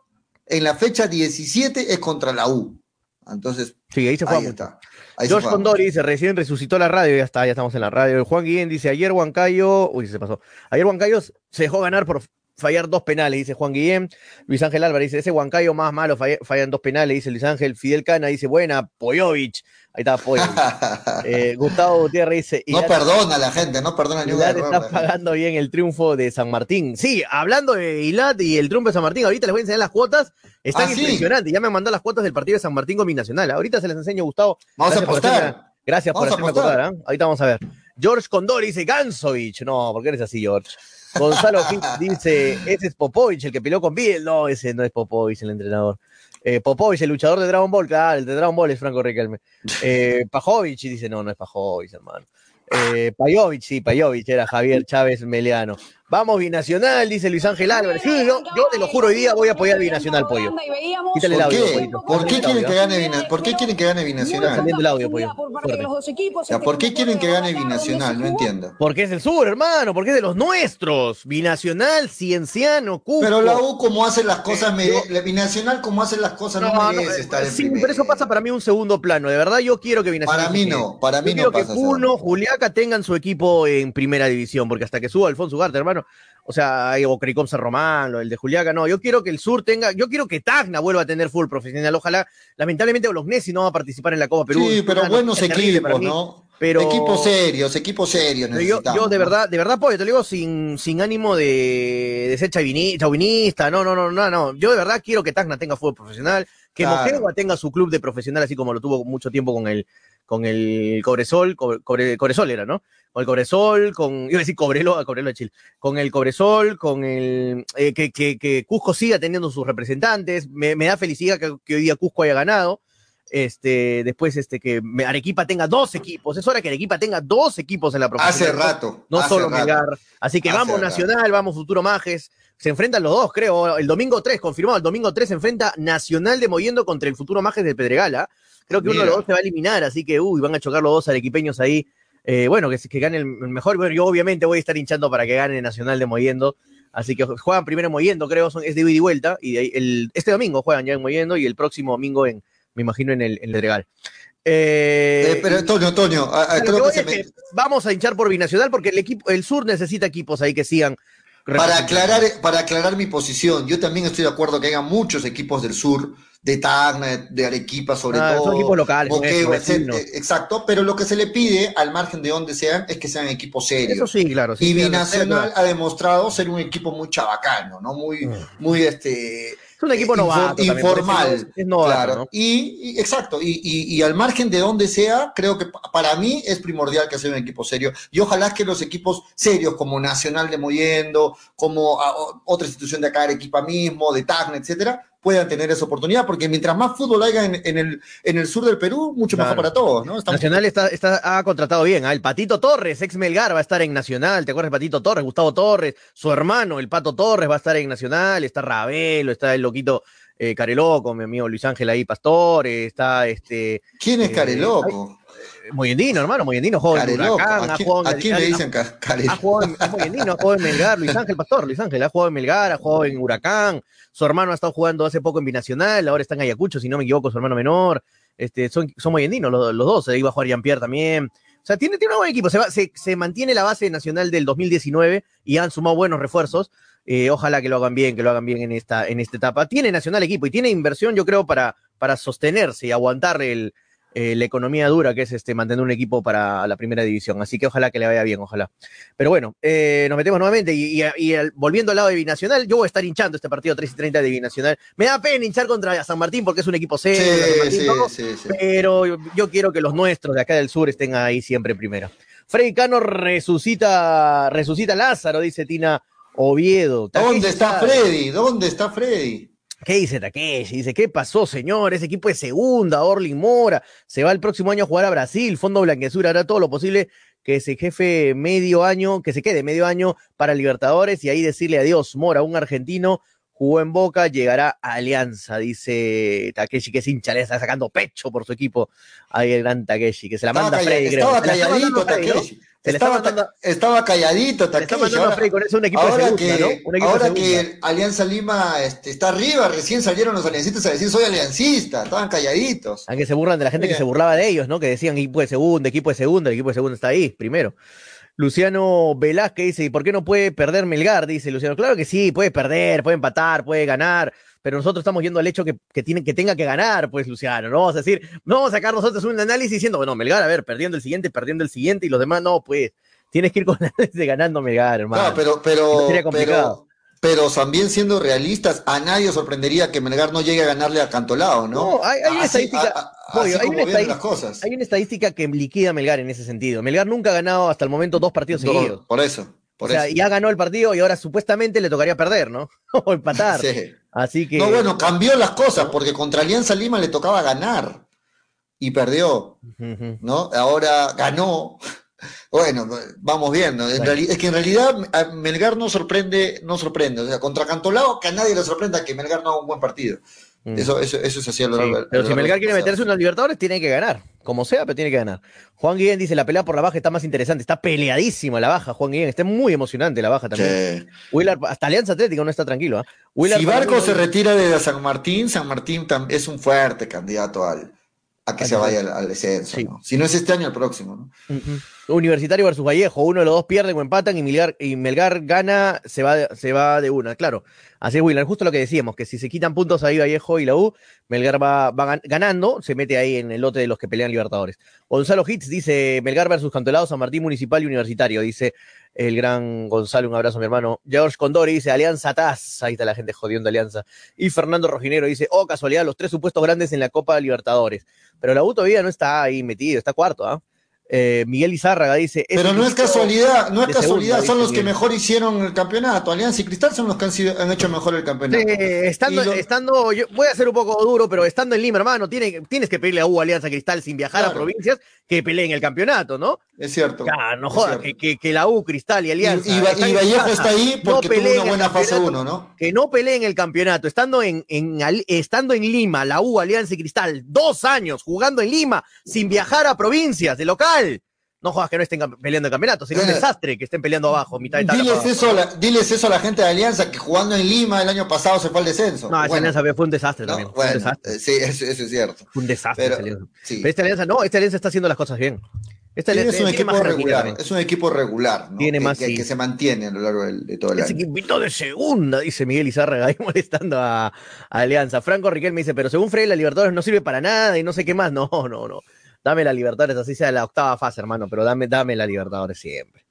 en la fecha 17 es contra la U. Entonces, sí, ahí se fue. Ahí está. George Condori dice, recién resucitó la radio, ya está, ya estamos en la radio. Juan Guillén dice, ayer Huancayo, uy, se pasó. Ayer Huancayo se dejó ganar por fallar dos penales, dice Juan Guillén. Luis Ángel Álvarez dice, ese Huancayo más malo, fallan dos penales, dice Luis Ángel. Fidel Cana dice, buena, Poyovich. Ahí está Poyovich. *laughs* eh, Gustavo Gutiérrez dice... No perdona a la gente, no perdona ni Hilat está pagando bien el triunfo de San Martín. Sí, hablando de Hilat y el triunfo de San Martín, ahorita les voy a enseñar las cuotas. Están ah, impresionantes. Ya me mandó las cuotas del partido de San Martín con Nacional. Ahorita se les enseño, Gustavo. Vamos a apostar. Gracias por hacerme acordar. ¿eh? Ahorita vamos a ver. George Condori dice Gansovich. No, ¿por qué eres así, George? Gonzalo dice, ese es Popovich, el que peleó con Biel. No, ese no es Popovich, el entrenador. Eh, Popovich, el luchador de Dragon Ball, claro, el de Dragon Ball es Franco Riquelme. Eh, dice, no, no es Pajovich, hermano. Eh, Pajovic, sí, Pajovic, era Javier Chávez Meleano. Vamos, Binacional, dice Luis Ángel Álvarez. Sí, yo, yo te lo juro, hoy día voy a apoyar Binacional, Pollo. Quítale el audio, ¿Por qué? ¿Por qué quieren que gane Binacional? ¿Por qué quieren que gane Binacional? el audio, Pollo. ¿Por qué quieren que gane Binacional? No entiendo. Porque es el sur, hermano, porque es de los nuestros. Binacional, Cienciano, Cusco. Pero la U, como hace las cosas, eh, Binacional, como hace las cosas, no, merece estar en Sí, pero eso pasa para mí un segundo plano. De verdad, yo quiero que Binacional. Para mí no, para mí no pasa. Quiero que Puno, Juliaca tengan su equipo en primera división, porque hasta que suba Alfonso Ugarte, hermano, o sea, hay Bocricom San Román, lo del de Juliaca, no, yo quiero que el sur tenga, yo quiero que Tacna vuelva a tener full profesional, ojalá, lamentablemente los Nessi no va a participar en la Copa Perú. Sí, pero buenos equipos, ¿no? Pero, equipos serios, equipos serios. Yo, yo, de verdad, de verdad, pues, te lo digo sin, sin ánimo de, de ser chauvinista, no, no, no, no, no. Yo de verdad quiero que Tacna tenga fútbol profesional, que claro. tenga su club de profesional, así como lo tuvo mucho tiempo con el, con el Cobresol, Cobre, Cobresol era, ¿no? Con el Cobresol, con, iba a decir Cobrelo, Cobrelo de Chile, con el Cobresol, con el, eh, que, que, que, Cusco siga teniendo sus representantes, me, me da felicidad que, hoy día Cusco haya ganado, este, después este, que Arequipa tenga dos equipos, es hora que Arequipa tenga dos equipos en la profesión. Hace rato. No solo Melgar. Así que vamos Nacional, vamos Futuro Majes, se enfrentan los dos, creo, el domingo 3, confirmado, el domingo 3 se enfrenta Nacional de Moviendo contra el Futuro Majes de Pedregala, creo que uno de los dos se va a eliminar, así que, uy, van a chocar los dos arequipeños ahí eh, bueno, que, que gane el mejor. Bueno, yo obviamente voy a estar hinchando para que gane Nacional de Moyendo. Así que juegan primero en Moyendo, creo, son, es de ida y vuelta. Y el, este domingo juegan ya en Moyendo y el próximo domingo en, me imagino, en el, en el Regal. Eh, eh, pero Antonio, Antonio, vamos a hinchar por Binacional porque el equipo, el sur necesita equipos ahí que sigan. Para aclarar, para aclarar mi posición, yo también estoy de acuerdo que haya muchos equipos del sur de Tacna, de Arequipa sobre ah, todo. Son equipos locales. exacto, pero lo que se le pide, al margen de donde sean, es que sean equipos serios. Eso sí, claro. y Binacional ha demostrado ser un equipo muy chabacano, ¿no? Muy, mm. muy este. Es un equipo novato. informal. es claro. Y, exacto. Y, y, al margen de donde sea, creo que para mí es primordial que sea un equipo serio. Y ojalá que los equipos serios, como Nacional de Moyendo, como ah, otra institución de acá, Arequipa mismo, de Tacna, etcétera, puedan tener esa oportunidad, porque mientras más fútbol haya en, el, en el sur del Perú, mucho mejor para todos. ¿no? Nacional está, está, ha contratado bien. ¿ah? El Patito Torres, ex Melgar, va a estar en Nacional. ¿Te acuerdas? Patito Torres, Gustavo Torres, su hermano, el Pato Torres, va a estar en Nacional. Está Ravelo, está el loquito eh, Careloco, mi amigo Luis Ángel ahí, Pastor, está este. ¿Quién es Careloco? Moyendino, hermano, Moyendino, joven Huracán, ¿A, quién, ¿A quién le dicen? Ha jugado en Moyendino, ha jugado en Melgar, Luis Ángel Pastor, Luis Ángel, ha jugado en Melgar, ha jugado en Huracán, su hermano ha estado jugando hace poco en Binacional, ahora está en Ayacucho, si no me equivoco, su hermano menor, este, son, son moyendinos los, los dos, se iba a jugar Jean-Pierre también. O sea, tiene, tiene un buen equipo, se, va, se, se, mantiene la base nacional del 2019 y han sumado buenos refuerzos. Eh, ojalá que lo hagan bien, que lo hagan bien en esta, en esta etapa. Tiene nacional equipo y tiene inversión, yo creo, para, para sostenerse y aguantar el, eh, la economía dura que es este, mantener un equipo para la primera división. Así que ojalá que le vaya bien, ojalá. Pero bueno, eh, nos metemos nuevamente y, y, y el, volviendo al lado de Binacional, yo voy a estar hinchando este partido 3 y 30 de Binacional. Me da pena hinchar contra San Martín porque es un equipo serio, Sí, sí, sí, pero yo, quiero que los nuestros de acá del sur estén ahí siempre en primera. Freddy Cano resucita, resucita Lázaro, dice Tina Oviedo. ¿Dónde está. Freddy? ¿Dónde está Freddy? ¿Qué dice Takeshi? Dice, ¿qué pasó, señor? Ese equipo es segunda, Orlin Mora, se va el próximo año a jugar a Brasil, Fondo Blanquezura hará todo lo posible que ese jefe medio año, que se quede medio año para Libertadores y ahí decirle adiós, Mora, un argentino, jugó en Boca, llegará a Alianza, dice Takeshi, que es hincha, le está sacando pecho por su equipo. Ahí el gran Takeshi, que se la Estaba, manda Freddy, estaba calladito. Takeshi. Se le está Estaba, mandando- estaba calladito está Takeshi. a Ahora, Freddy con eso un equipo de ahora segunda, que, ¿no? Un equipo de ahora segunda. que Alianza Lima este, está arriba, recién salieron los aliancistas a decir soy aliancista. Estaban calladitos. A que se burlan de la gente que se burlaba de ellos, ¿no? Que decían equipo de segunda, equipo de segunda, el equipo de segunda está ahí, primero. Luciano Velázquez dice, ¿y por qué no puede perder Melgar? Dice Luciano. Claro que sí, puede perder, puede empatar, puede ganar, pero nosotros estamos yendo al hecho que, que, tiene, que tenga que ganar, pues Luciano. No vamos a decir, no vamos a sacar nosotros un análisis diciendo, bueno, Melgar, a ver, perdiendo el siguiente, perdiendo el siguiente, y los demás no, pues. Tienes que ir con *laughs* análisis de ganando Melgar, hermano. No, pero, pero, sería complicado. pero, pero también siendo realistas, a nadie sorprendería que Melgar no llegue a ganarle a Cantolao, ¿no? No, hay- hay una Así- estadística- a- a- hay una estadística- cosas. Hay una estadística que liquida a Melgar en ese sentido. Melgar nunca ha ganado hasta el momento dos partidos seguidos. Por eso, por o sea, eso. ya ganó el partido y ahora supuestamente le tocaría perder, ¿no? *laughs* o empatar. Sí. Así que. No, bueno, cambió las cosas, porque contra Alianza Lima le tocaba ganar y perdió. ¿no? Ahora ganó. Bueno, vamos viendo. En es que en realidad a Melgar no sorprende, no sorprende. O sea, contra Cantolao, que a nadie le sorprenda que Melgar no haga un buen partido. Mm. Eso, eso, eso es así a lo Sí, pero lo si Melgar quiere meterse en los Libertadores, tiene que ganar. Como sea, pero tiene que ganar. Juan Guillén dice: la pelea por la baja está más interesante. Está peleadísima la baja, Juan Guillén. Está muy emocionante la baja también. Sí. Willard, hasta Alianza Atlético no está tranquilo. Willard Si Barco se retira de San Martín, San Martín es un fuerte candidato al, a que se vaya al, al descenso. Sí. ¿no? Si no es este año, el próximo. ¿no? Universitario versus Vallejo, uno de los dos pierden o empatan y Melgar, y Melgar gana, se va, se va de una, claro. Así es, Willard, justo lo que decíamos, que si se quitan puntos ahí Vallejo y la U, Melgar va, va gan- ganando, se mete ahí en el lote de los que pelean Libertadores. Gonzalo Hits dice Melgar versus Cantolao, San Martín Municipal y Universitario, dice el gran Gonzalo, un abrazo mi hermano. George Condori dice Alianza Taz, ahí está la gente jodiendo Alianza. Y Fernando Rojinero dice, oh casualidad, los tres supuestos grandes en la Copa Libertadores. Pero la U todavía no está ahí metido, está cuarto, ¿ah? Miguel Izárraga dice. Pero no es casualidad, no es casualidad, segunda, son los que mejor hicieron el campeonato. Alianza y Cristal son los que han, sido- han hecho mejor el campeonato. Estando, Y lo- estando, yo voy a ser un poco duro, pero estando en Lima, hermano, tiene, tienes que pedirle a U Alianza Cristal sin viajar a provincias que peleen el campeonato, ¿no? Es cierto. Ya, no jodas, que, que, que la U, Cristal y Y, Alianza. y y en Vallejo casa, está ahí no porque tuvo peleen una buena fase campeonato, 1, ¿no? Que no peleen el campeonato, estando en, en, estando en Lima, la U, Alianza y Cristal, dos años jugando en Lima, sin viajar a provincias de local. No jodas que no estén peleando el campeonato, sería un Eh, desastre que estén peleando abajo, mitad de tabla Diles eso, a la, diles eso a la gente de Alianza que jugando en Lima el año pasado se fue al descenso. No, esa Bueno, alianza fue un desastre ¿no? también. un desastre. eh, sí, eso, eso es cierto. Fue un desastre Pero, esa alianza. sí. Pero esta alianza no, esta alianza está haciendo las cosas bien. Esta es un equipo regular, es un equipo regular, ¿no? Tiene más, que- sí. que se mantiene a lo largo de todo el Ese año. equipito de segunda, dice Miguel Izárraga, *laughs* ahí molestando a, a Alianza. Franco Riquel me dice, pero según Frey, la Libertadores no sirve para nada y no sé qué más. No, no, no. Dame la Libertadores, así sea la octava fase, hermano, pero dame, dame la Libertadores siempre.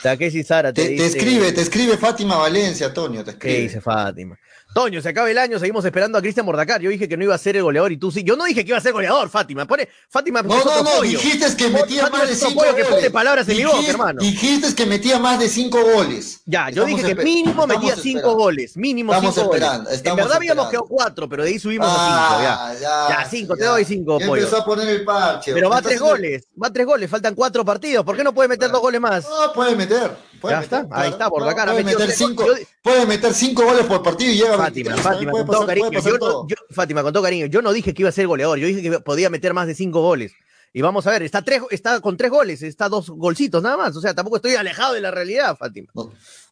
Takeshi Sara te, Te, te escribe, te escribe Fátima Valencia, Antonio, te ¿Qué escribe. dice Fátima? Toño, se acaba el año, seguimos esperando a Cristian Mordacar. Yo dije que no iba a ser el goleador y tú sí. Yo no dije que iba a ser goleador, Fátima. Pone, Fátima, No, no, no, pollo. dijiste que metía Fátima más de cinco que goles. pone palabras en mi boca, Dijiste- hermano. Dijiste que metía más de cinco goles. Ya, yo Estamos dije que mínimo metía cinco esperando. goles. Mínimo Estamos cinco esperando, goles. En estamos verdad habíamos quedado cuatro, pero de ahí subimos a cinco. Ya. Ah, ya, Ya, cinco, te doy cinco, Ya pollo. empezó a poner el parche. Pero va tres goles, va tres goles, faltan cuatro partidos. ¿Por qué no puede meter dos goles más? No, puede meter. ya está, ahí está. Puede meter, cinco, puede meter cinco goles por partido y llega Fátima, Fátima, con todo cariño. Yo, Fátima, con todo cariño. Yo no dije que iba a ser goleador, yo dije que podía meter más de cinco goles. Y vamos a ver, está, tres, está con tres goles, está dos golcitos nada más. O sea, tampoco estoy alejado de la realidad, Fátima.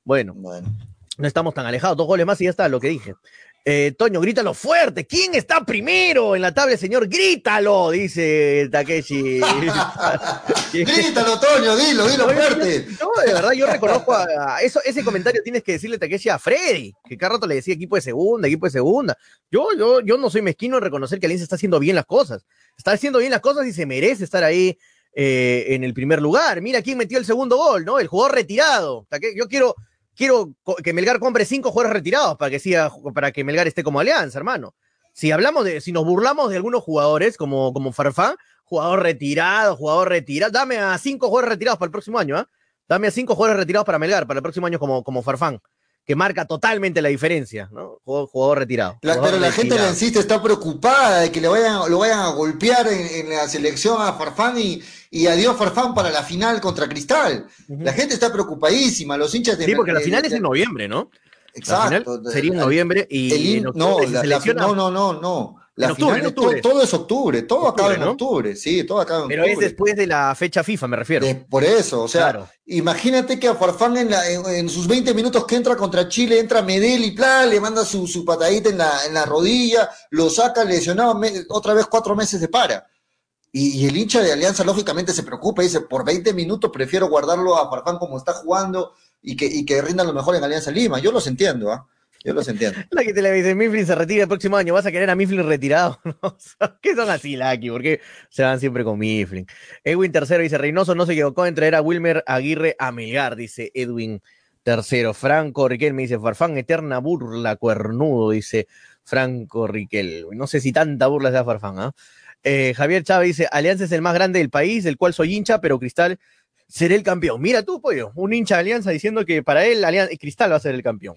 Bueno, bueno, no estamos tan alejados, dos goles más y ya está lo que dije. Eh, Toño, grítalo fuerte. ¿Quién está primero en la tabla, señor? Grítalo, dice Takeshi. *laughs* grítalo, Toño, dilo, dilo fuerte. No, de verdad, yo reconozco a, eso, ese comentario tienes que decirle Takeshi a Freddy, que cada rato le decía equipo de segunda, equipo de segunda. Yo, yo, yo no soy mezquino en reconocer que Alianza está haciendo bien las cosas. Está haciendo bien las cosas y se merece estar ahí eh, en el primer lugar. Mira quién metió el segundo gol, ¿no? El jugador retirado. Yo quiero quiero que Melgar compre cinco jugadores retirados para que siga, para que Melgar esté como alianza, hermano. Si hablamos de, si nos burlamos de algunos jugadores como, como Farfán, jugador retirado, jugador retirado, dame a cinco jugadores retirados para el próximo año, ¿ah? Dame a cinco jugadores retirados para Melgar para el próximo año como, como Farfán que marca totalmente la diferencia, ¿no? Jugador, retirado. pero la gente le insiste, está preocupada de que le vayan, lo vayan a golpear en, la selección a Farfán y, y adiós Farfán para la final contra Cristal. La gente está preocupadísima, los hinchas de... Sí, porque la final es en noviembre, ¿no? Exacto. sería en noviembre y... no, no, no, no, no. La final Todo, es octubre, todo acaba en octubre, sí, todo acaba en Pero es después de la fecha FIFA, me refiero. por eso, o sea, imagínate que a Farfán en, sus 20 minutos que entra contra Chile, entra Medel y plan, le manda su, su patadita en la, en la rodilla, lo saca lesionado, otra vez cuatro meses de para. Y, el hincha de Alianza lógicamente se preocupa y dice, por 20 minutos prefiero guardarlo a Farfán como está jugando y que, y que rinda lo mejor en Alianza Lima. Yo los entiendo, ¿ah? Yo los entiendo. La que te le dice, Mifflin se retira el próximo año, vas a querer a Mifflin retirado. *laughs* ¿Qué son así, Lucky? ¿Por qué se van siempre con Mifflin? Edwin tercero dice, Reynoso no se equivocó en traer a Wilmer Aguirre a Melgar, dice Edwin tercero. Franco Riquel me dice, Farfán, eterna burla, cuernudo, dice Franco Riquel. No sé si tanta burla sea Farfán, ¿ah? eh, Javier Chávez dice, Alianza es el más grande del país, del cual soy hincha, pero Cristal será el campeón. Mira tú, pollo, un hincha de Alianza diciendo que para él Cristal va a ser el campeón.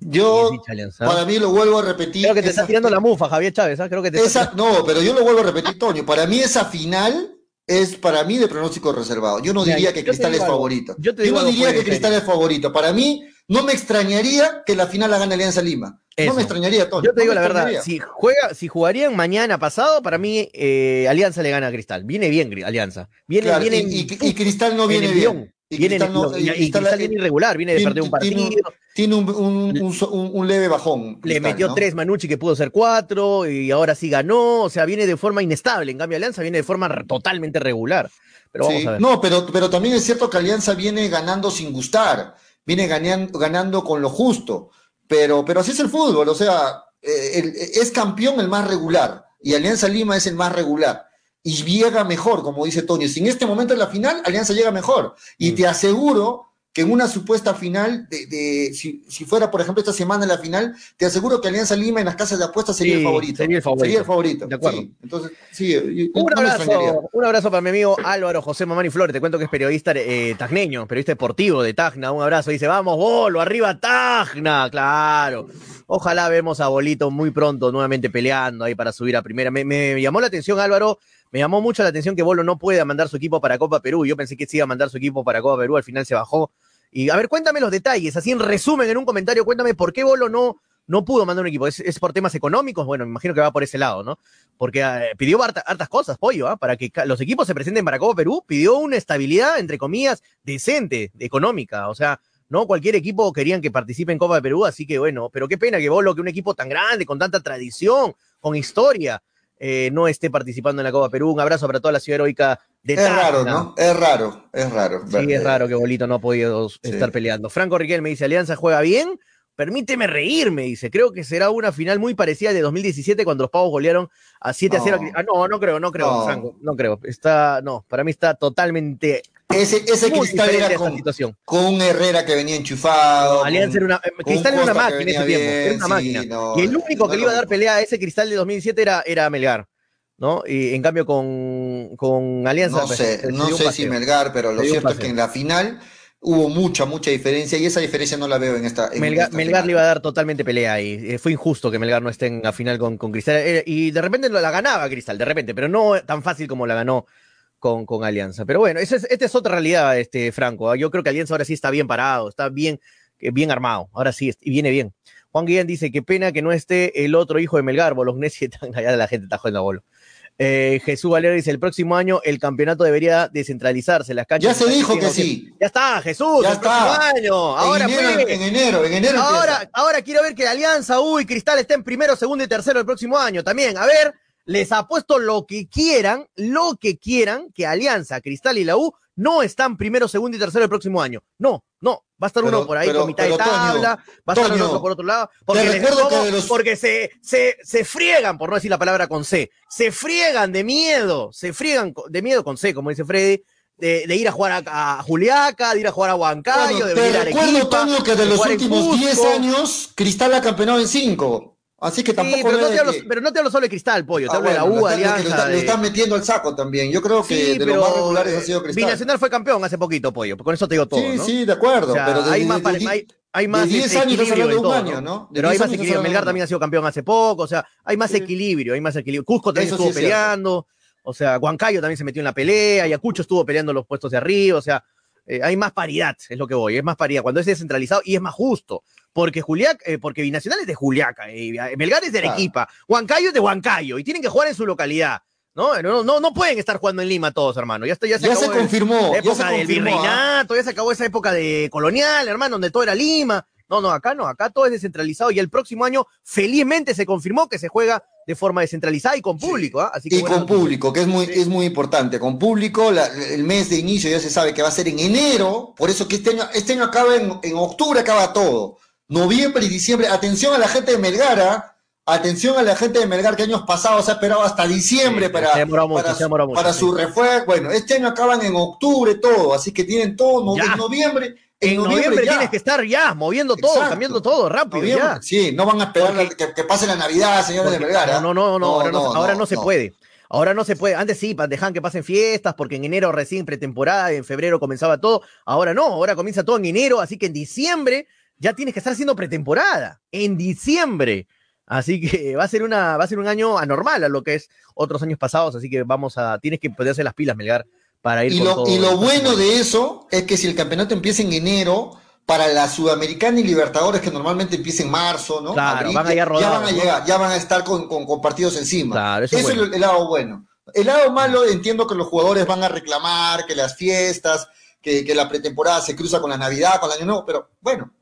Yo, para mí lo vuelvo a repetir. Creo que te está tirando la mufa, Javier Chávez. ¿ah? Creo que te No, pero yo lo vuelvo a repetir, Toño. Para mí esa final es para mí de pronóstico reservado. Yo no diría que Cristal es favorito. Yo, no diría que Cristal es favorito. Para mí, no me extrañaría que la final la gane Alianza Lima. No me extrañaría, Toño. Yo te digo la verdad, si, juega, si jugarían mañana pasado, para mí eh, Alianza le gana a Cristal. Viene bien Alianza. Viene, viene y, y, Cristal no viene bien. Y viene, Cristal, viene irregular, viene de perder un partido. Tiene, un, leve bajón. Le metió tres Manucci que pudo ser cuatro y ahora sí ganó. O sea, viene de forma inestable. En cambio, Alianza viene de forma totalmente regular. Pero No, pero, pero también es cierto que Alianza viene ganando sin gustar. Viene ganando, ganando con lo justo. Pero, pero así es el fútbol. O sea, eh, es campeón el más regular. Y Alianza Lima es el más regular y llega mejor, como dice Tony. Si en este momento es la final, Alianza llega mejor. Y mm. te aseguro que en una supuesta final, de, si, fuera, por ejemplo, esta semana la final, te aseguro que Alianza Lima en las casas de apuestas sería el favorito. Sería el favorito. Sería el favorito. De acuerdo. Entonces, sí, un, abrazo, un abrazo para mi amigo Álvaro José Mamani Flores. Te cuento que es periodista eh, tagneño, periodista deportivo de Tacna. Un abrazo. Dice, vamos, bolo, arriba Tacna. Claro. Ojalá vemos a Bolito muy pronto nuevamente peleando ahí para subir a primera. me llamó la atención, Álvaro, me llamó mucho la atención que Bolo no pueda mandar su equipo para Copa Perú. Yo pensé que sí iba a mandar su equipo para Copa Perú, al final se bajó. Y a ver, cuéntame los detalles, así en resumen, en un comentario, cuéntame por qué Bolo no, no pudo mandar un equipo. ¿Es, por temas económicos? Bueno, me imagino que va por ese lado, ¿no? Porque eh, pidió hartas cosas, pollo, ¿ah? para que los equipos se presenten para Copa Perú, pidió una estabilidad, entre comillas, decente, económica. O sea, no cualquier equipo querían que participe en Copa Perú, así que bueno, pero qué pena que Bolo, que un equipo tan grande, con tanta tradición, con historia, eh, no esté participando en la Copa Perú. Un abrazo para toda la ciudad heroica de Es raro, ¿no? Es raro, es raro. Sí, es raro que Bolito no ha podido estar peleando. Franco Riquel me dice, Alianza juega bien, permíteme reírme, dice. Creo que será una final muy parecida de 2017 cuando los Pavos golearon a 7 a 0. Ah, no, no creo, no creo, Franco, no creo. Está, no, para mí está totalmente ese, ese Cristal era con, con, un Herrera que venía enchufado. Alianza era una, Cristal era una máquina en ese tiempo. era una máquina. y el único que le iba a dar pelea a ese Cristal de 2007 era, era Melgar. ¿no? Y en cambio con, con Alianza. No pues, sé, no sé si Melgar, pero lo cierto es que en la final hubo mucha, mucha diferencia y esa diferencia no la veo en esta. Melgar, le iba a dar totalmente pelea y eh, fue injusto que Melgar no esté en la final con, con Cristal. Eh, y de repente la ganaba Cristal, de repente, pero no tan fácil como la ganó con, con Alianza. Pero bueno, esa es, esta es otra realidad, este, Franco. ¿ah? Yo creo que Alianza ahora sí está bien parado, está bien, eh, bien armado. Ahora sí, y viene bien. Juan Guillén dice, qué pena que no esté el otro hijo de Melgar, Bolognesi, *laughs* allá la gente está jugando a bolo. Eh, Jesús Valero dice, el próximo año el campeonato debería descentralizarse. Las canchas ya se dijo que sí. Ya está, Jesús, ya está. año. Ahora, en, enero, en enero, en enero ahora, ahora quiero ver que Alianza, uy, Cristal esté en primero, segundo y tercero el próximo año también. A ver, les apuesto lo que quieran, lo que quieran, que Alianza, Cristal y la U no están primero, segundo y tercero el próximo año. No, no. Va a estar uno por ahí con mitad de tabla, va a estar otro por otro lado, porque, porque se, se, se friegan, por no decir la palabra con C, se friegan de miedo, se friegan de miedo con C, como dice Freddy, de, de, ir a jugar a, Juliaca, de ir a jugar a Huancayo, de venir a Arequipa. Recuerdo, Toño, que de los últimos 10 años, Cristal ha campeonado en 5. Así que tampoco. pero, no te hablo, pero, no te hablo, solo de Cristal, pollo. Te ah, hablo de la U, Alianza. Lo, están metiendo al saco también. Yo creo que de los más regulares ha sido Cristal. Binacional fue campeón hace poquito, pollo. Con eso te digo todo. Sí, sí, de acuerdo. pero hay, más, hay, hay más 10 años equilibrio en todo, año, ¿no? Pero hay más equilibrio. Melgar también ha sido campeón hace poco. O sea, hay más equilibrio, hay más equilibrio. Cusco también estuvo peleando. O sea, Huancayo también se metió en la pelea. Ayacucho estuvo peleando los puestos de arriba. O sea, eh, hay más paridad, es lo que voy. Es más paridad. Cuando es descentralizado y es más justo porque Juliac, eh, porque Binacional es de Juliaca, eh, Melgar es de Arequipa, Huancayo es de Huancayo, y tienen que jugar en su localidad. ¿no? No, no, no pueden estar jugando en Lima todos, hermano. Ya, ya se, ya se confirmó. La época del virreinato, ya se acabó esa época de colonial, hermano, donde todo era Lima. No, no, acá no, acá todo es descentralizado y el próximo año felizmente se confirmó que se juega de forma descentralizada y con público. ¿ah? Así y con público, que es muy, es muy importante. Con público, el mes de inicio ya se sabe que va a ser en enero, por eso que este año, este año acaba en, en octubre, acaba todo noviembre y diciembre. Atención a la gente de Melgara, atención a la gente de Melgar que años pasados ha esperado hasta diciembre para, para, su, refuerzo. Bueno, este año acaban en octubre todo, así que tienen todo en noviembre. En, noviembre, tienes que estar ya moviendo todo, cambiando todo rápido. Ya. Sí, no van a esperar que, pase la Navidad, señores de Melgar. No, no, no, ahora no, se puede. Ahora no se puede. Antes sí, dejan que pasen fiestas, porque en enero recién pretemporada, en febrero comenzaba todo. Ahora no, ahora comienza todo en enero, así que en diciembre ya tienes que estar haciendo pretemporada en diciembre. Así que *laughs* va a ser una, va a ser un año anormal a lo que es otros años pasados, así que vamos a, tienes que ponerse las pilas, Melgar, para ir. Y, lo, y lo bueno de eso es que si el campeonato empieza en enero, para la Sudamericana y Libertadores, que normalmente empieza en marzo, ¿no? Claro, van a ya, ya van a llegar, ya van a estar con, con, partidos encima. eso, es el, lado bueno. El lado malo, entiendo que los jugadores van a reclamar que las fiestas, que, que la pretemporada se cruza con la Navidad, con el año nuevo, pero bueno,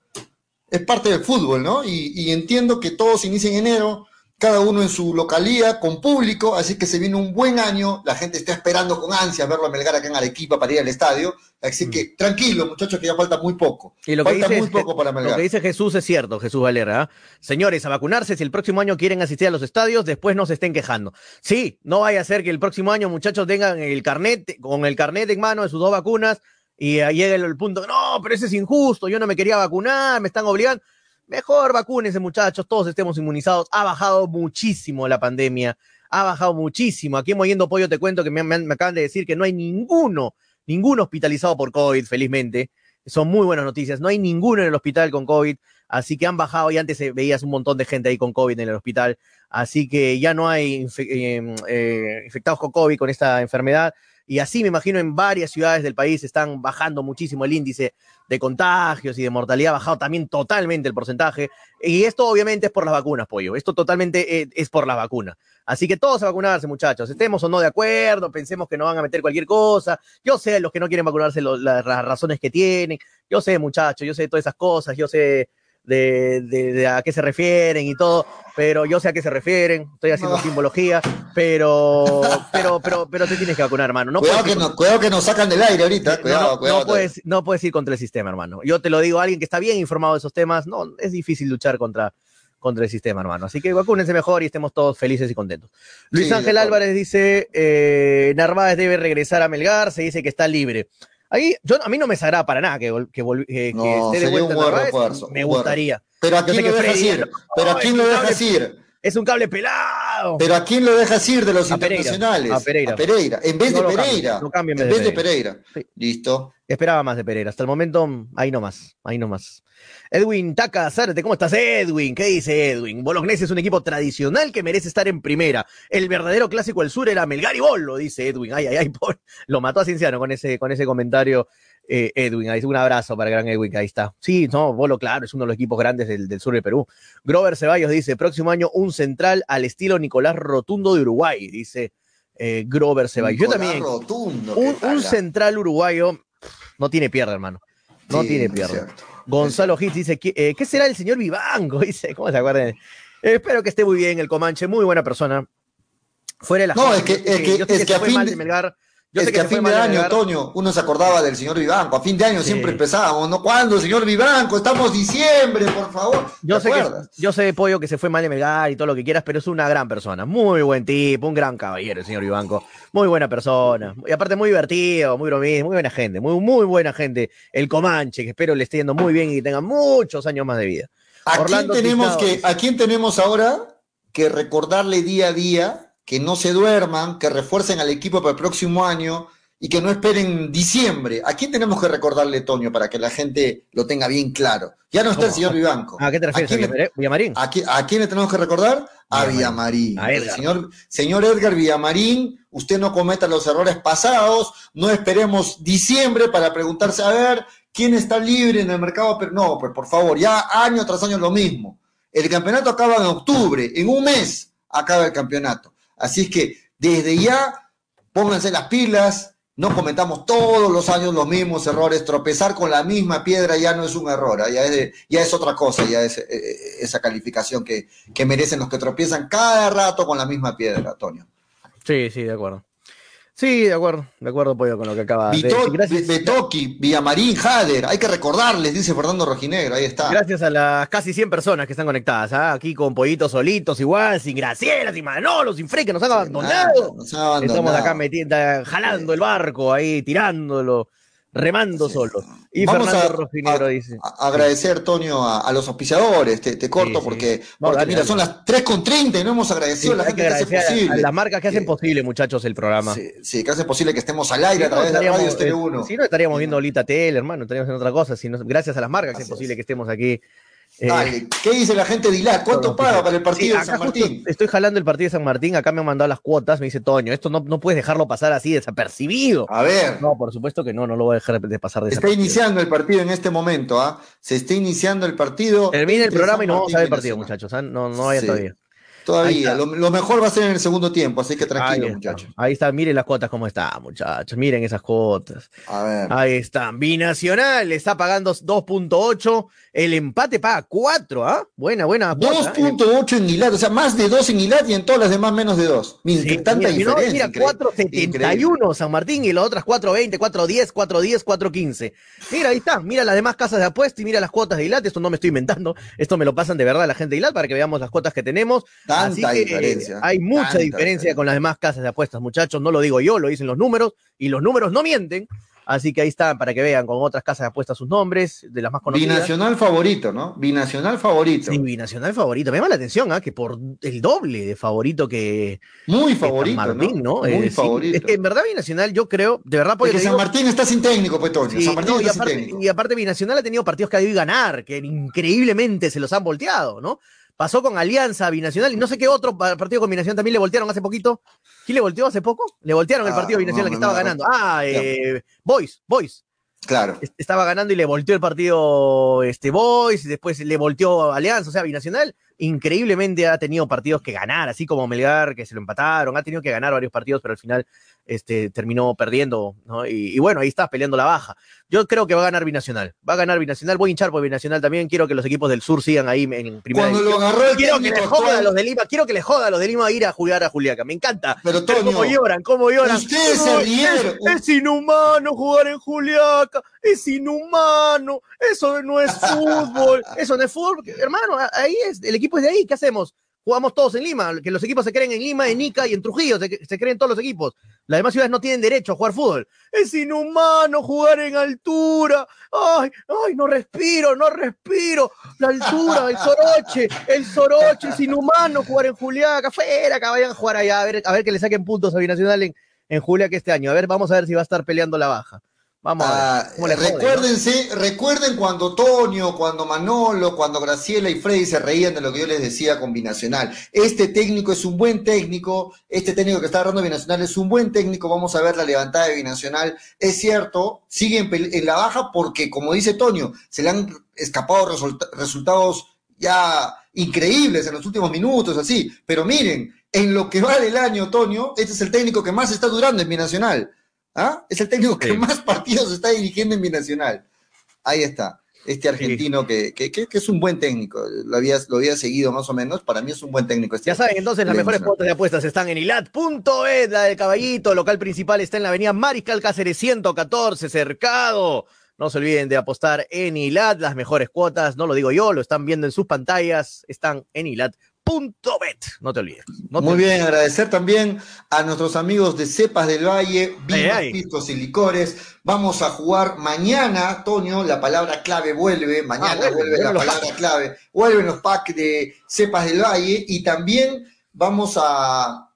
es parte del fútbol, ¿no? Y, entiendo que todos inician en enero, cada uno en su localía, con público, así que se viene un buen año, la gente está esperando con ansia verlo a Melgar acá en Arequipa para ir al estadio, así que mm. tranquilo muchachos que ya falta muy poco. Y lo falta que dice, muy poco para Melgar. Lo que dice Jesús es cierto, Jesús Valera. ¿ah? Señores, a vacunarse, si el próximo año quieren asistir a los estadios, después no se estén quejando. Sí, no vaya a ser que el próximo año muchachos tengan el carnet, con el carnet en mano de sus dos vacunas, y llega el, punto, no, pero ese es injusto, yo no me quería vacunar, me están obligando. Mejor vacúnense, muchachos, todos estemos inmunizados. Ha bajado muchísimo la pandemia, ha bajado muchísimo. Aquí en Moviendo Pollo te cuento que me, acaban de decir que no hay ninguno, ninguno hospitalizado por COVID, felizmente. Son muy buenas noticias. No hay ninguno en el hospital con COVID. Así que han bajado y antes veías un montón de gente ahí con COVID en el hospital. Así que ya no hay eh, eh, infectados con COVID con esta enfermedad. Y así me imagino en varias ciudades del país están bajando muchísimo el índice de contagios y de mortalidad, ha bajado también totalmente el porcentaje. Y esto obviamente es por las vacunas, pollo. Esto totalmente eh, es por la vacuna. Así que todos a vacunarse, muchachos. Estemos o no de acuerdo, pensemos que no van a meter cualquier cosa. Yo sé los que no quieren vacunarse las razones que tienen. Yo sé, muchachos, yo sé todas esas cosas. Yo sé de, de, a qué se refieren y todo, pero yo sé a qué se refieren, estoy haciendo simbología, pero, pero, pero, pero te tienes que vacunar, hermano. No cuidado, que no, cuidado que nos sacan del aire ahorita, cuidado, no, cuidado. No puedes, no puedes ir contra el sistema, hermano. Yo te lo digo a alguien que está bien informado de esos temas, no, es difícil luchar contra, contra el sistema, hermano. Así que vacúnense mejor y estemos todos felices y contentos. Luis Ángel Álvarez dice, eh, Narváez debe regresar a Melgar, se dice que está libre. Ahí, yo, a mí no me sagrada para nada que, que, que, esté de vuelta un me gustaría. Pero a quién lo dejas ir, pero a quién lo dejas ir. Es un cable pelado. Pero a quién lo dejas ir de los internacionales. A Pereira. A Pereira. En vez de Pereira. no cambien en vez de Pereira. Listo. Esperaba más de Pereira. Hasta el momento, ahí nomás, ahí nomás. Edwin Taca Zárate, ¿cómo estás, Edwin? ¿Qué dice Edwin? Bolognese es un equipo tradicional que merece estar en primera. El verdadero clásico del sur era Melgar y Bolo, dice Edwin. Ay, ay, ay, *laughs* lo mató a Cienciano con ese, con ese comentario, eh, Edwin. Ahí, un abrazo para el gran Edwin, que ahí está. Sí, no, Bolo, claro, es uno de los equipos grandes del, del sur de Perú. Grover Ceballos dice, próximo año un central al estilo Nicolás Rotundo de Uruguay, dice eh, Grover Ceballos. Yo también. Rotundo, un, un central uruguayo no tiene pierda, hermano. No Sí, tiene cierto. Gonzalo Hitz dice, ¿qué, eh, ¿qué será el señor Vivanco? *laughs* Dice, ¿cómo se acuerdan? Eh, espero que esté muy bien el Comanche, muy buena persona. Fuera de la No, es que- es que- es a fin de Melgar. Yo es sé que, a fin de año, Melgar. Antonio, uno se acordaba del señor Vivanco. A fin de año Sí. siempre empezábamos, ¿no? ¿Cuándo, señor Vivanco? Estamos diciembre, por favor. Yo ¿Te sé, que, acuerdas? yo sé, Pollo, que se fue mal de Melgar y todo lo que quieras, pero es una gran persona. Muy buen tipo, un gran caballero, el señor Vivanco. Muy buena persona. Y aparte, muy divertido, muy bromista, muy buena gente. Muy, muy buena gente. El Comanche, que espero le esté yendo muy bien y tenga muchos años más de vida. ¿A quién, tenemos que, ¿A quién tenemos ahora que recordarle día a día que no se duerman, que refuercen al equipo para el próximo año y que no esperen diciembre? ¿A quién tenemos que recordarle, Toño, para que la gente lo tenga bien claro? Ya no está el señor Vivanco. ¿A qué te refieres? ¿A quién, Villamar- Villamarín? a qui- a quién le tenemos que recordar? A Villamarín. Villamarín. A El Edgar. señor, señor Edgar Villamarín, usted no cometa los errores pasados, no esperemos diciembre para preguntarse, a ver, ¿quién está libre en el mercado? Pero no, pues por favor, ya año tras año lo mismo. El campeonato acaba en octubre, en un mes acaba el campeonato. Así es que desde ya pónganse las pilas, no cometamos todos los años los mismos errores, tropezar con la misma piedra ya no es un error, ya es, de- ya es otra cosa, ya es eh, eh, esa calificación que, que merecen los que tropiezan cada rato con la misma piedra, Antonio. Sí, sí, de acuerdo. Sí, de acuerdo, de acuerdo, Pollo, con lo que acaba de Vito- decir. Gracias, Betoki, Villamarín, Jader, hay que recordarles, dice Fernando Rojinegro, ahí está. gracias a las casi 100 personas que están conectadas, ¿ah? aquí con pollitos solitos, igual, sin Graciela, sin Manolo, sin Frey, que nos han abandonado. Nos han abandonado. Estamos acá metiendo, jalando el barco ahí, tirándolo, remando Sí. solos. Y Vamos Fernando a- dice. a- agradecer, Toño, a, los auspiciadores. Te, te corto Sí, sí. porque, No, porque dale, mira, dale. son las 3.30 y no hemos agradecido Sí, a la gente que hace posible. a las marcas que hacen posible, muchachos, el programa. Sí, que hace posible que estemos al aire Si a no, través de estaríamos, Radio Estéreo eh, 1. si no, estaríamos viendo Lita Tele, hermano, estaríamos haciendo otra cosa. Si no- gracias a las marcas que es posible es. que estemos aquí. Eh, Dale, ¿qué dice la gente de Ilat? ¿Cuánto paga para el partido Sí, de San Martín? Estoy jalando el partido de San Martín, acá me han mandado las cuotas, me dice Toño, esto no, no puedes dejarlo pasar así desapercibido. A ver, No, por supuesto que no, no lo voy a dejar de pasar está desapercibido. iniciando el partido en este momento, ¿ah? Se está iniciando el partido. Termina el programa San y nos vamos a ver el partido, muchachos. ¿ah? No, no vayan Sí. todavía. Todavía, lo, lo mejor va a ser en el segundo tiempo, así que tranquilo, muchachos. Ahí está, miren las cuotas cómo están, muchachos. Miren esas cuotas. A ver. Ahí están. Binacional está pagando 2.8. El empate paga 4, ¿ah? Buena, buena. cuota, ¿eh? 2.8 en Ilat, o sea, más de 2 en Ilat y en todas las demás menos de 2. Mira, Sí, tanta mira, diferencia. mira, increíble. 4.71 San Martín y las otras 4.20, 4.10, 4.10, 4.15. Mira, ahí está. Mira las demás casas de apuesta y mira las cuotas de ILAT. Esto no me estoy inventando. Esto me lo pasan de verdad la gente de ILAT para que veamos las cuotas que tenemos. Tanta que diferencia. eh, hay mucha tanta diferencia con las demás casas de apuestas, muchachos. No lo digo yo, lo dicen los números y los números no mienten. Así que ahí están para que vean con otras casas de apuestas sus nombres, de las más conocidas. Binacional favorito, ¿no? Binacional favorito. Sí, binacional favorito. Me llama la atención, ¿ah? que por el doble de favorito que, Muy que San favorito, Martín, ¿no? ¿no? Eh, Muy sí, favorito. Es que en verdad Binacional, yo creo, de verdad, porque Porque San Martín está sin técnico, pues, Toño. San Martín está sin técnico. y aparte Binacional ha tenido partidos que ha debido ganar, que increíblemente se los han volteado, ¿no? Pasó con Alianza, Binacional, y no sé qué otro pa- partido con Binacional también le voltearon hace poquito. ¿Quién le volteó hace poco? Le voltearon el Ah, partido Binacional no, que estaba no, ganando. Ah, eh, Boys, Boys. Claro. Est- Estaba ganando y le volteó el partido este Boys, y después le volteó Alianza, o sea, Binacional increíblemente ha tenido partidos que ganar, así como Melgar, que se lo empataron, ha tenido que ganar varios partidos, pero al final este, terminó perdiendo, ¿no? Y, y bueno, ahí está peleando la baja. Yo creo que va a ganar Binacional, va a ganar Binacional, voy a hinchar por Binacional también, quiero que los equipos del sur sigan ahí en primera Cuando lo división. agarró el Quiero que técnico le joda a los de Lima, quiero que le joda a los de Lima a ir a jugar a Juliaca, me encanta. Pero, Toño, cómo lloran, cómo lloran. ustedes se rieron. Es, es inhumano jugar en Juliaca, es inhumano, eso no es fútbol, eso no es fútbol, hermano, ahí es, el equipo es de ahí, ¿qué hacemos? Jugamos todos en Lima, que los equipos se creen en Lima, en Ica y en Trujillo, se, creen todos los equipos. Las demás ciudades no tienen derecho a jugar fútbol. Es inhumano jugar en altura. Ay, ay, no respiro, no respiro. La altura, el soroche, el soroche, es inhumano jugar en Juliaca. Fuera, que vayan a jugar allá, a ver, a ver que le saquen puntos a Binacional en, en Juliaca este año. A ver, vamos a ver si va a estar peleando la baja. Vamos a ver. Ah, recuerden cuando Tonio, cuando Manolo, cuando Graciela y Freddy se reían de lo que yo les decía con Binacional. Este técnico es un buen técnico, este técnico que está agarrando Binacional es un buen técnico, vamos a ver la levantada de Binacional. Es cierto, sigue en, la baja porque, como dice Tonio, se le han escapado resultados ya increíbles en los últimos minutos, así. Pero miren, en lo que va del año, Tonio, este es el técnico que más está durando en Binacional. ¿Ah? Es el técnico que más partidos está dirigiendo en Binacional. Ahí está. Este argentino que, es un buen técnico, lo había, lo había seguido más o menos, para mí es un buen técnico. Este ya saben, entonces las mejores cuotas de apuestas están en ilat.es, la del caballito, local principal está en la avenida Mariscal Cáceres 114, cercado. No se olviden de apostar en Ilat, las mejores cuotas, no lo digo yo, lo están viendo en sus pantallas, están en Ilat Bet. No te olvides. Muy bien, agradecer también a nuestros amigos de Cepas del Valle, vinos, piscos y licores. Vamos a jugar mañana, Toño, la palabra clave vuelve. Mañana ah, vuelve, la palabra clave. Vuelven los packs de Cepas del Valle y también vamos a,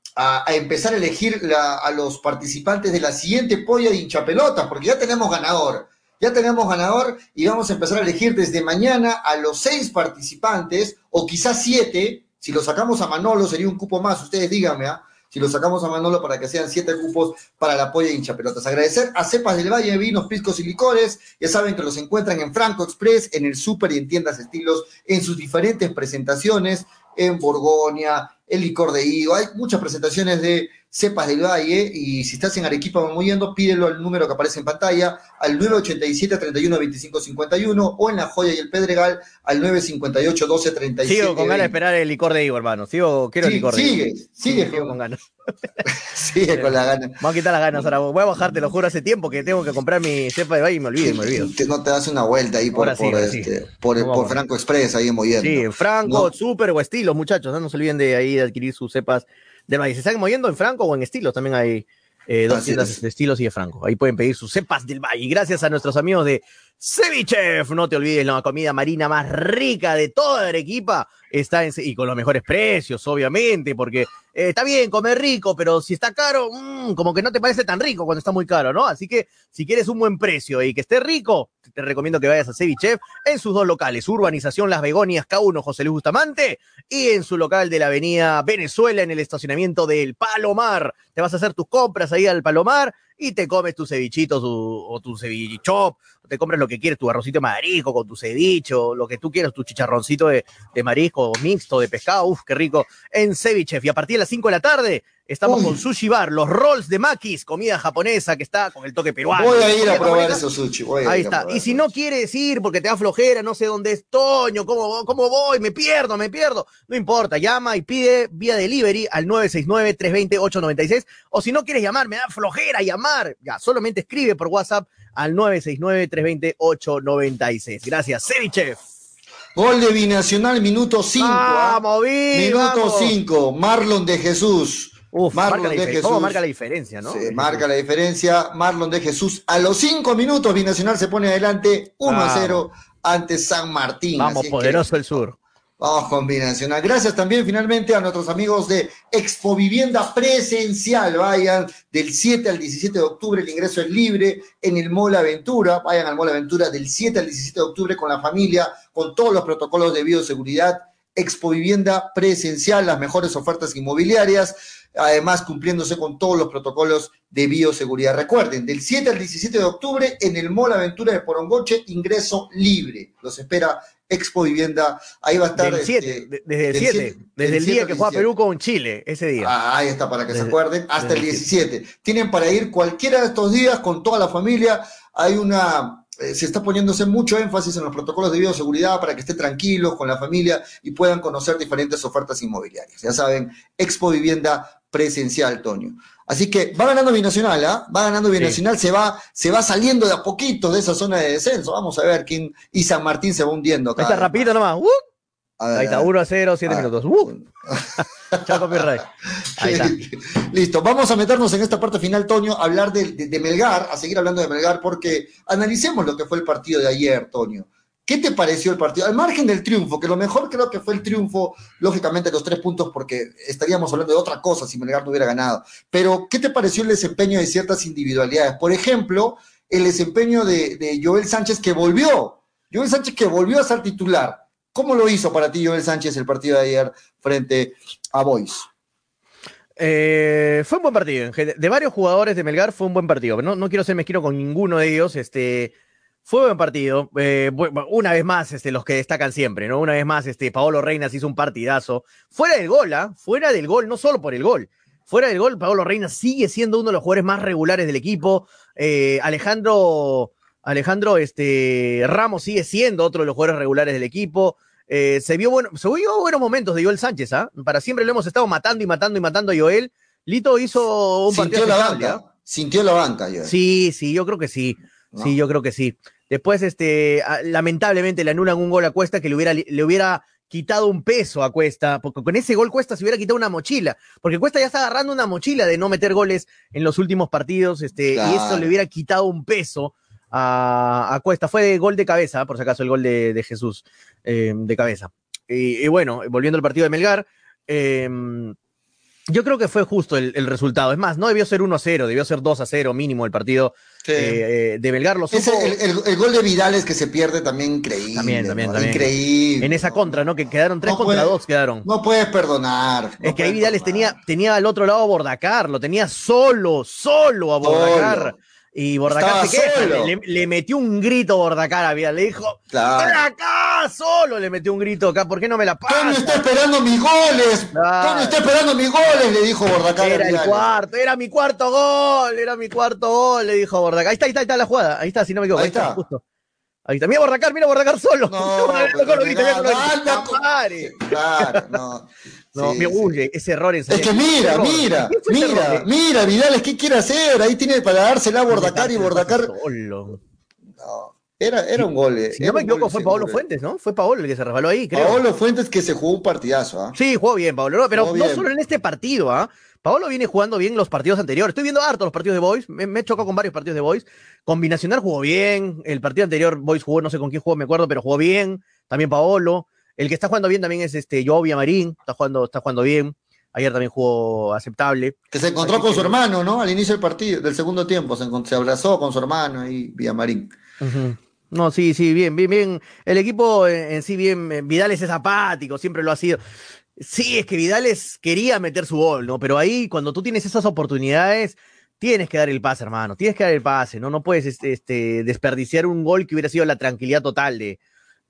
empezar a elegir a los participantes de la siguiente polla de hinchapelotas, porque ya tenemos ganador. Ya tenemos ganador y vamos a empezar a elegir desde mañana a los seis participantes, o quizás siete, si lo sacamos a Manolo sería un cupo más, ustedes díganme, ¿ah? Si lo sacamos a Manolo para que sean siete cupos para la polla hincha pelotas. Agradecer a Cepas del Valle, vinos, piscos y licores. Ya saben que los encuentran en Franco Express, en el Super y en tiendas estilos, en sus diferentes presentaciones, en Borgoña, el licor de higo. Hay muchas presentaciones de Cepas del Valle y si estás en Arequipa moviendo, pídelo al número que aparece en pantalla, al 987 31 25 51 o en La Joya y el Pedregal al 958 12 37. Sigo con ganas de esperar el licor de higo, hermano. Sigo, quiero el licor de sigue, higo. Sigue, sigue con ganas. *laughs* sigue con las ganas. Vamos a quitar las ganas ahora. Voy a bajar, te lo juro, hace tiempo que tengo que comprar mi cepa de valle y me olvido, me olvido. No te das una vuelta ahí por, por, este, por, Franco Express, ahí en Moyendo. Sí, Franco, Super o Estilo, muchachos. No se olviden de ahí de adquirir sus cepas del Valle. Se están moviendo en Franco o en Estilos, también hay eh, dos tiendas de Estilos y de Franco. Ahí pueden pedir sus cepas del Valle. Y gracias a nuestros amigos de Cevichef, no te olvides, la comida marina más rica de toda Arequipa está en, y con los mejores precios, obviamente, porque eh, está bien comer rico, pero si está caro, mmm, como que no te parece tan rico cuando está muy caro, ¿no? Así que si quieres un buen precio y que esté rico, te recomiendo que vayas a Cevichef en sus dos locales, Urbanización Las Begonias K1 José Luis Bustamante y en su local de la Avenida Venezuela en el estacionamiento del Palomar. Te vas a hacer tus compras ahí al Palomar y te comes tu cevichito o tu cevichop, te compras lo que quieres, tu arrocito de marisco con tu ceviche, lo que tú quieras, tu chicharroncito de, de marisco mixto, de pescado, uff, qué rico, en Cevichef. Y a partir de las 5 de la tarde estamos con Sushi Bar, los rolls de Makis, comida japonesa que está con el toque peruano. Voy a ir a probar esos sushi. Ahí está. Y si no quieres ir porque te da flojera, no sé dónde es Toño, cómo, cómo voy, me pierdo, me pierdo, no importa, llama y pide vía delivery al 969-320-896. O si no quieres llamar, me da flojera llamar, ya, solamente escribe por WhatsApp al 969-320-896. Gracias, Cevichef. Gol de Binacional, minuto 5. ¿ah? Vamos, Minuto 5. Marlon de Jesús. Uf, Marlon de Jesús. ¿Cómo marca la diferencia, no? Se marca la diferencia. Marlon de Jesús. A los 5 minutos, Binacional se pone adelante 1 a 0 ante San Martín. Vamos, poderoso el sur. Vamos con. Gracias también finalmente a nuestros amigos de Expo Vivienda Presencial. Vayan del 7 al 17 de octubre, el ingreso es libre en el Mall Aventura. Vayan al Mall Aventura del 7 al 17 de octubre con la familia, con todos los protocolos de bioseguridad. Expo Vivienda Presencial, las mejores ofertas inmobiliarias además cumpliéndose con todos los protocolos de bioseguridad. Recuerden, del 7 al 17 de octubre en el Mall Aventura de Porongoche, ingreso libre. Los espera Expo Vivienda. Ahí va a estar. Este, desde el 7, desde el día que fue a Perú con Chile, ese día. Ah, ahí está, para que se acuerden, hasta el 17. Tienen para ir cualquiera de estos días con toda la familia. Hay una se está poniéndose mucho énfasis en los protocolos de bioseguridad para que estén tranquilos con la familia y puedan conocer diferentes ofertas inmobiliarias. Ya saben, Expo Vivienda presencial, Tonio. Así que va ganando Binacional, ¿ah? Va ganando Binacional, se, va, se va saliendo de a poquito de esa zona de descenso. Vamos a ver quién. Y San Martín se va hundiendo acá. está rapidito nomás. Uh. Ahí está, 1 a 0, 7 minutos. Uh. *laughs* Chao, rey. *laughs* Ahí está. Listo, vamos a meternos en esta parte final, Tonio, a hablar de, de, Melgar, a seguir hablando de Melgar, porque analicemos lo que fue el partido de ayer, Tonio. ¿Qué te pareció el partido? Al margen del triunfo, que lo mejor creo que fue el triunfo, lógicamente los tres puntos, porque estaríamos hablando de otra cosa si Melgar no hubiera ganado. Pero, ¿qué te pareció el desempeño de ciertas individualidades? Por ejemplo, el desempeño de, de Joel Sánchez que volvió, Joel Sánchez que volvió a ser titular. ¿Cómo lo hizo para ti Joel Sánchez el partido de ayer frente a Boys? Eh, fue un buen partido. De varios jugadores de Melgar fue un buen partido. No, no quiero ser mezquino con ninguno de ellos. Este, fue un buen partido. Eh, una vez más, este, los que destacan siempre, ¿no? Una vez más, este, Paolo Reinas hizo un partidazo. Fuera del gol, ¿ah? Fuera del gol, no solo por el gol. Fuera del gol, Paolo Reinas sigue siendo uno de los jugadores más regulares del equipo. Eh, Alejandro, Alejandro este, Ramos sigue siendo otro de los jugadores regulares del equipo. Eh, se, vio bueno, se vio buenos momentos de Joel Sánchez, ¿ah? Para siempre lo hemos estado matando y matando y matando a Joel. Lito hizo un Sintió la banca. ¿ah? Sintió la banca, Joel. Sí, sí, yo creo que sí. Sí, yo creo que sí. Después, este, lamentablemente le anulan un gol a Cuesta que le hubiera, le hubiera quitado un peso a Cuesta, porque con ese gol Cuesta se hubiera quitado una mochila, porque Cuesta ya está agarrando una mochila de no meter goles en los últimos partidos, este, y eso le hubiera quitado un peso a, Cuesta. Fue gol de cabeza, por si acaso, el gol de, Jesús eh, de cabeza. Y, bueno, volviendo al partido de Melgar, eh, yo creo que fue justo el, resultado. Es más, no debió ser 1-0, debió ser 2-0 mínimo el partido eh, de Belgar. el, gol de Vidal es que se pierde también increíble. También, también, también. Increíble. En esa contra, ¿no? Que quedaron 3 contra 2 quedaron. No puedes perdonar. es que ahí Vidales tenía, tenía al otro lado a Bordacar, lo tenía solo, solo a Bordacar. Y Bordacar se queja, le, metió un grito Bordacar a Vidal, le dijo, claro. acá! Solo le metió un grito acá, ¿por qué no me la pasa? Tony está esperando mis goles, Tony está esperando mis goles, le dijo Bordacar. Era el cuarto, era mi cuarto gol, era mi cuarto gol, le dijo Bordacar. Ahí está, ahí está, ahí está la jugada, ahí está, si no me equivoco, ahí, está. justo. Ahí está, mira Bordacar, mira Bordacar solo. No, *laughs* Claro, no. No, me huye ese error en Es que mira, mira, mira, mira, Vidal, ¿qué quiere hacer? Ahí tiene para dársela a Bordacar y Bordacar. No, era, era un gol. Si no me equivoco, fue Paolo Fuentes, ¿no? Fue Paolo el que se resbaló ahí, creo. Paolo Fuentes que se jugó un partidazo, ¿ah? Sí, jugó bien, Paolo. pero no solo en este partido, ¿ah? Paolo viene jugando bien los partidos anteriores. Estoy viendo harto los partidos de Boys. Me, me he chocado con varios partidos de Boys. Combinacional jugó bien. El partido anterior, Boys jugó, no sé con quién jugó, me acuerdo, pero jugó bien. También Paolo. El que está jugando bien también es este Jovia Marín, está jugando, está jugando bien. Ayer también jugó aceptable. Que se encontró con su hermano, ¿no? Al inicio del partido, del segundo tiempo, se, abrazó con su hermano y Villamarín. No, sí, sí, bien, bien, bien. El equipo en, sí, bien, Vidal es apático, siempre lo ha sido. Sí, es que Vidales quería meter su gol, ¿no? Pero ahí, cuando tú tienes esas oportunidades, tienes que dar el pase, hermano. Tienes que dar el pase, ¿no? No puedes este desperdiciar un gol que hubiera sido la tranquilidad total de,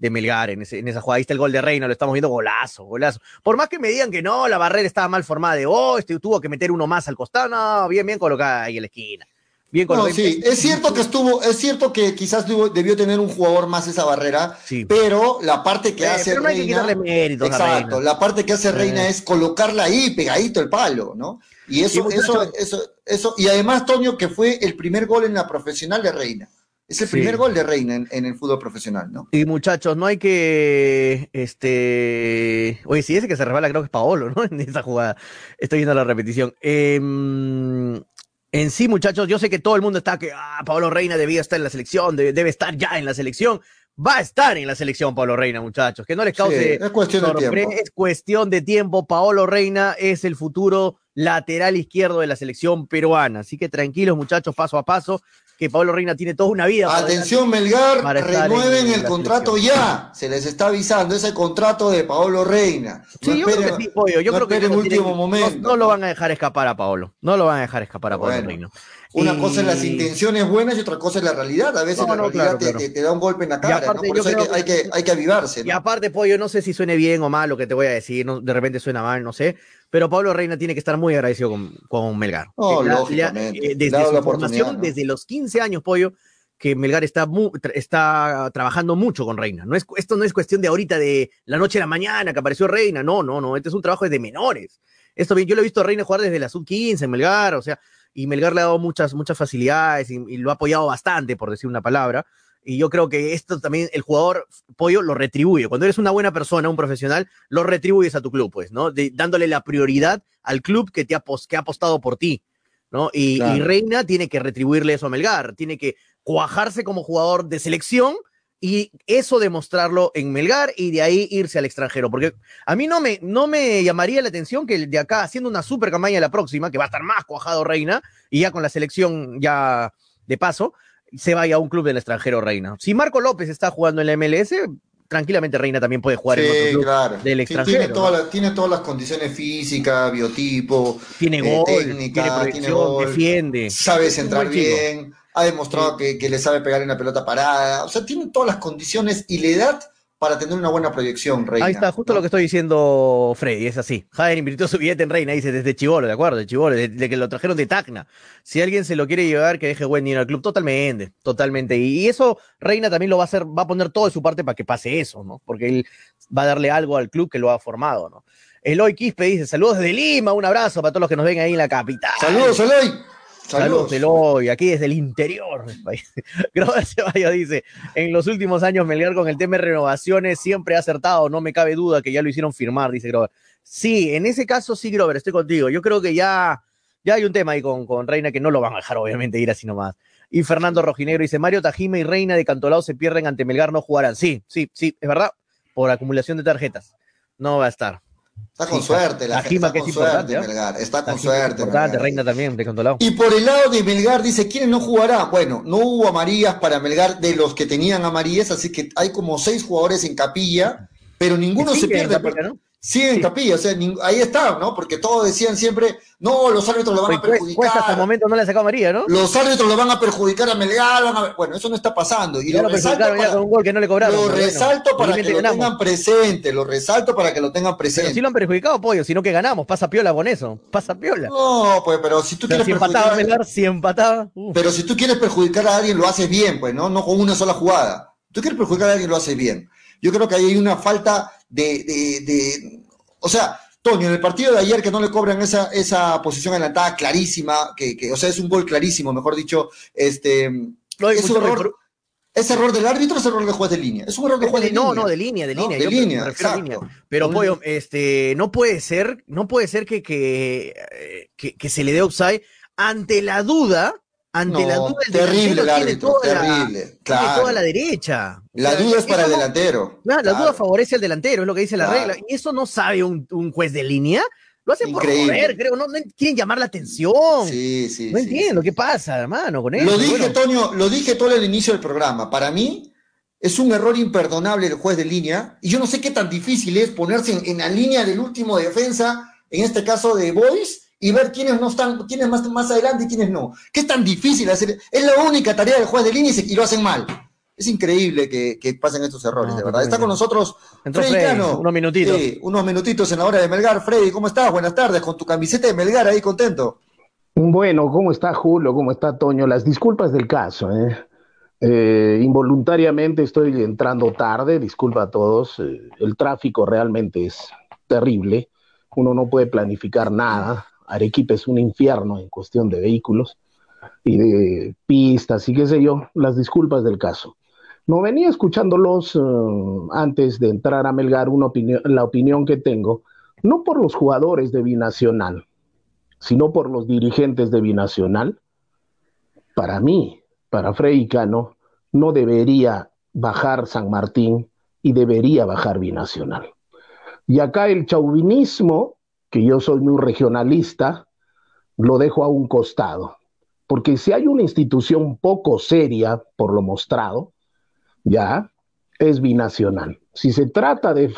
de Melgar en, esa jugada. Ahí está el gol de Reina, lo estamos viendo golazo, golazo. Por más que me digan que no, la barrera estaba mal formada de, oh, este tuvo que meter uno más al costado, no, bien, bien colocada ahí en la esquina. Bien colocada. sí, es cierto que estuvo, es cierto que quizás debió tener un jugador más esa barrera, pero la parte que hace pero no hay Reina. Que méritos exacto, la parte que hace Reina es colocarla ahí, pegadito el palo, ¿no? Y eso, eso, eso, eso, y además, Toño, que fue el primer gol en la profesional de Reina. Es el primer gol de Reina en, el fútbol profesional, ¿no? Y muchachos, no hay que. Este. Oye, si ese que se resbala, creo que es Paolo, ¿no? *laughs* En esa jugada. Estoy viendo la repetición. Em, en sí, muchachos, yo sé que todo el mundo está que. Ah, Paolo Reina debía estar en la selección, debe, estar ya en la selección. Va a estar en la selección Paolo Reina, muchachos. Que no les cause. es cuestión de tiempo. Es cuestión de tiempo. Paolo Reina es el futuro lateral izquierdo de la selección peruana. Así que tranquilos, muchachos, paso a paso que Pablo Reina tiene toda una vida. Atención, Melgar, renueven el contrato ya. Se les está avisando, ese contrato de Pablo Reina. sí, yo creo que sí, Pollo. Yo creo que en último momento. No, lo van a dejar escapar a Pablo. No lo van a dejar escapar a Pablo Reina. Una cosa es las intenciones buenas y otra cosa es la realidad. A veces la realidad te, da un golpe en la cara, Por eso hay que, hay, que, avivarse. Y aparte, Pollo, no sé si suene bien o mal lo que te voy a decir, de repente suena mal, no sé, pero Pablo Reina tiene que estar muy agradecido con, con Melgar. Oh, eh, desde su formación, desde los 15 años, Pollo, que Melgar está, está trabajando mucho con Reina. No es, esto no es cuestión de ahorita, de la noche a la mañana que apareció Reina, no, no, no, este es un trabajo de menores. Esto bien, yo lo he visto a Reina jugar desde la sub-15 en Melgar, o sea, y Melgar le ha dado muchas, muchas facilidades y, lo ha apoyado bastante, por decir una palabra. Y yo creo que esto también el jugador pollo lo retribuye. Cuando eres una buena persona, un profesional, lo retribuyes a tu club, pues, ¿no? dándole la prioridad al club que te ha, que ha apostado por ti, ¿no? Y, Reina tiene que retribuirle eso a Melgar, tiene que cuajarse como jugador de selección y eso demostrarlo en Melgar y de ahí irse al extranjero. Porque a mí no me, no me llamaría la atención que de acá, haciendo una super campaña la próxima, que va a estar más cuajado Reina, y ya con la selección ya de paso, se vaya a un club del extranjero Reina. Si Marco López está jugando en la MLS, tranquilamente Reina también puede jugar en otro club claro. del extranjero. tiene, toda la, tiene, todas las condiciones físicas, biotipo, tiene eh, gol, técnica, tiene, proyección, tiene gol, defiende. Sabe centrar bien, ha demostrado que, que, le sabe pegar en la pelota parada. O sea, tiene todas las condiciones y la edad para tener una buena proyección, Reina. Ahí está, justo ¿no? lo que estoy diciendo Freddy, es así. Javier invirtió su billete en Reina, dice, desde Chivolo, ¿de acuerdo? De Chivolo, de, de, que lo trajeron de Tacna. Si alguien se lo quiere llevar, que deje buen dinero al club, totalmente, totalmente. Y, y, eso, Reina también lo va a hacer, va a poner todo de su parte para que pase eso, ¿no? Porque él va a darle algo al club que lo ha formado, ¿no? Eloy Quispe dice, saludos desde Lima, un abrazo para todos los que nos ven ahí en la capital. Saludos, Eloy. Saludos, Saludos Eloy, aquí desde el interior. *laughs* Grover Ceballos dice, en los últimos años Melgar con el tema de renovaciones siempre ha acertado, no me cabe duda que ya lo hicieron firmar, dice Grover. Sí, en ese caso sí, Grover, estoy contigo. Yo creo que ya, ya hay un tema ahí con, con Reina que no lo van a dejar obviamente ir así nomás. Y Fernando Rojinegro dice, Mario Tajime y Reina de Cantolao se pierden ante Melgar, no jugarán. Sí, sí, sí, es verdad, por acumulación de tarjetas. No va a estar. Está con sí, suerte, la gente está que con es suerte, ¿eh? Melgar. Está con suerte. Importante, Melgar. Reina también, de Cantolao. Y por el lado de Melgar dice, ¿quiénes no jugarán? Bueno, no hubo amarillas para Melgar de los que tenían amarillas, así que hay como seis jugadores en capilla, pero ninguno se pierde. Capilla, ¿no? Sí, en sí. capilla, o sea, ahí está, ¿no? Porque todos decían siempre, no, los árbitros lo van a perjudicar. Cuesta hasta el momento no le ha sacado María, ¿no? Los árbitros lo van a perjudicar a Melgar, van a... bueno, eso no está pasando. Y ya lo, lo resalto para, con un gol que no le cobraron, lo resalto bueno, para que lo tengan presente, lo resalto para que lo tengan presente. Pero sí lo han perjudicado, pollo, sino que ganamos, pasa piola con eso, pasa piola. No, pues, pero si tú pero quieres si empataba Melgar, si empataba. Uh. Pero si tú quieres perjudicar a alguien, lo haces bien, pues, ¿no? No con una sola jugada. Tú quieres perjudicar a alguien, lo haces bien. Yo creo que ahí hay una falta de, de, de o sea, Toño, en el partido de ayer que no le cobran esa, esa posición adelantada clarísima, que, que, o sea, es un gol clarísimo, mejor dicho, este, no es un error, ¿Es error del árbitro o es error de juez de línea? Es un error de juez de, no, línea. No, de línea, de no, línea. De Yo línea, me. Línea. Pero, no, pollo, este, no puede ser, no puede ser que, que, que, que se le dé offside ante la duda ante no, la duda el terrible el árbitro, terrible, la, claro. Tiene toda la derecha. La o sea, duda es para el delantero. La duda favorece al delantero, es lo que dice la regla. Y eso no sabe un, un, juez de línea. Lo hacen Increíble. por joder, creo. No, no, quieren llamar la atención. Sí, sí. No sí, entiendo sí. qué pasa, hermano, con eso. Lo dije, bueno. Toño, lo dije todo al inicio del programa. Para mí es un error imperdonable el juez de línea. Y yo no sé qué tan difícil es ponerse en, en la línea del último defensa, en este caso de Boys, y ver quiénes no están, quiénes más, más adelante y quiénes no. ¿Qué es tan difícil hacer? Es la única tarea del juez de línea y, se, y lo hacen mal. Es increíble que, que pasen estos errores, No, de verdad. Está con nosotros Entró Freddy Freddy, Cano. unos minutitos. Sí, unos minutitos en la hora de Melgar. Freddy, ¿cómo estás? Buenas tardes, con tu camiseta de Melgar ahí contento. Bueno, ¿cómo está Julio? ¿Cómo está Toño? Las disculpas del caso, ¿eh? Eh, involuntariamente estoy entrando tarde, disculpa a todos. Eh, el tráfico realmente es terrible. Uno no puede planificar nada. Arequipa es un infierno en cuestión de vehículos y de pistas y qué sé yo, las disculpas del caso. No venía escuchándolos uh, antes de entrar a Melgar una opinión, la opinión que tengo, no por los jugadores de Binacional, sino por los dirigentes de Binacional. Para mí, para Freddy Cano, no debería bajar San Martín y debería bajar Binacional. Y acá el chauvinismo que yo soy muy regionalista, lo dejo a un costado. Porque si hay una institución poco seria, por lo mostrado, ya, es binacional. Si se trata de,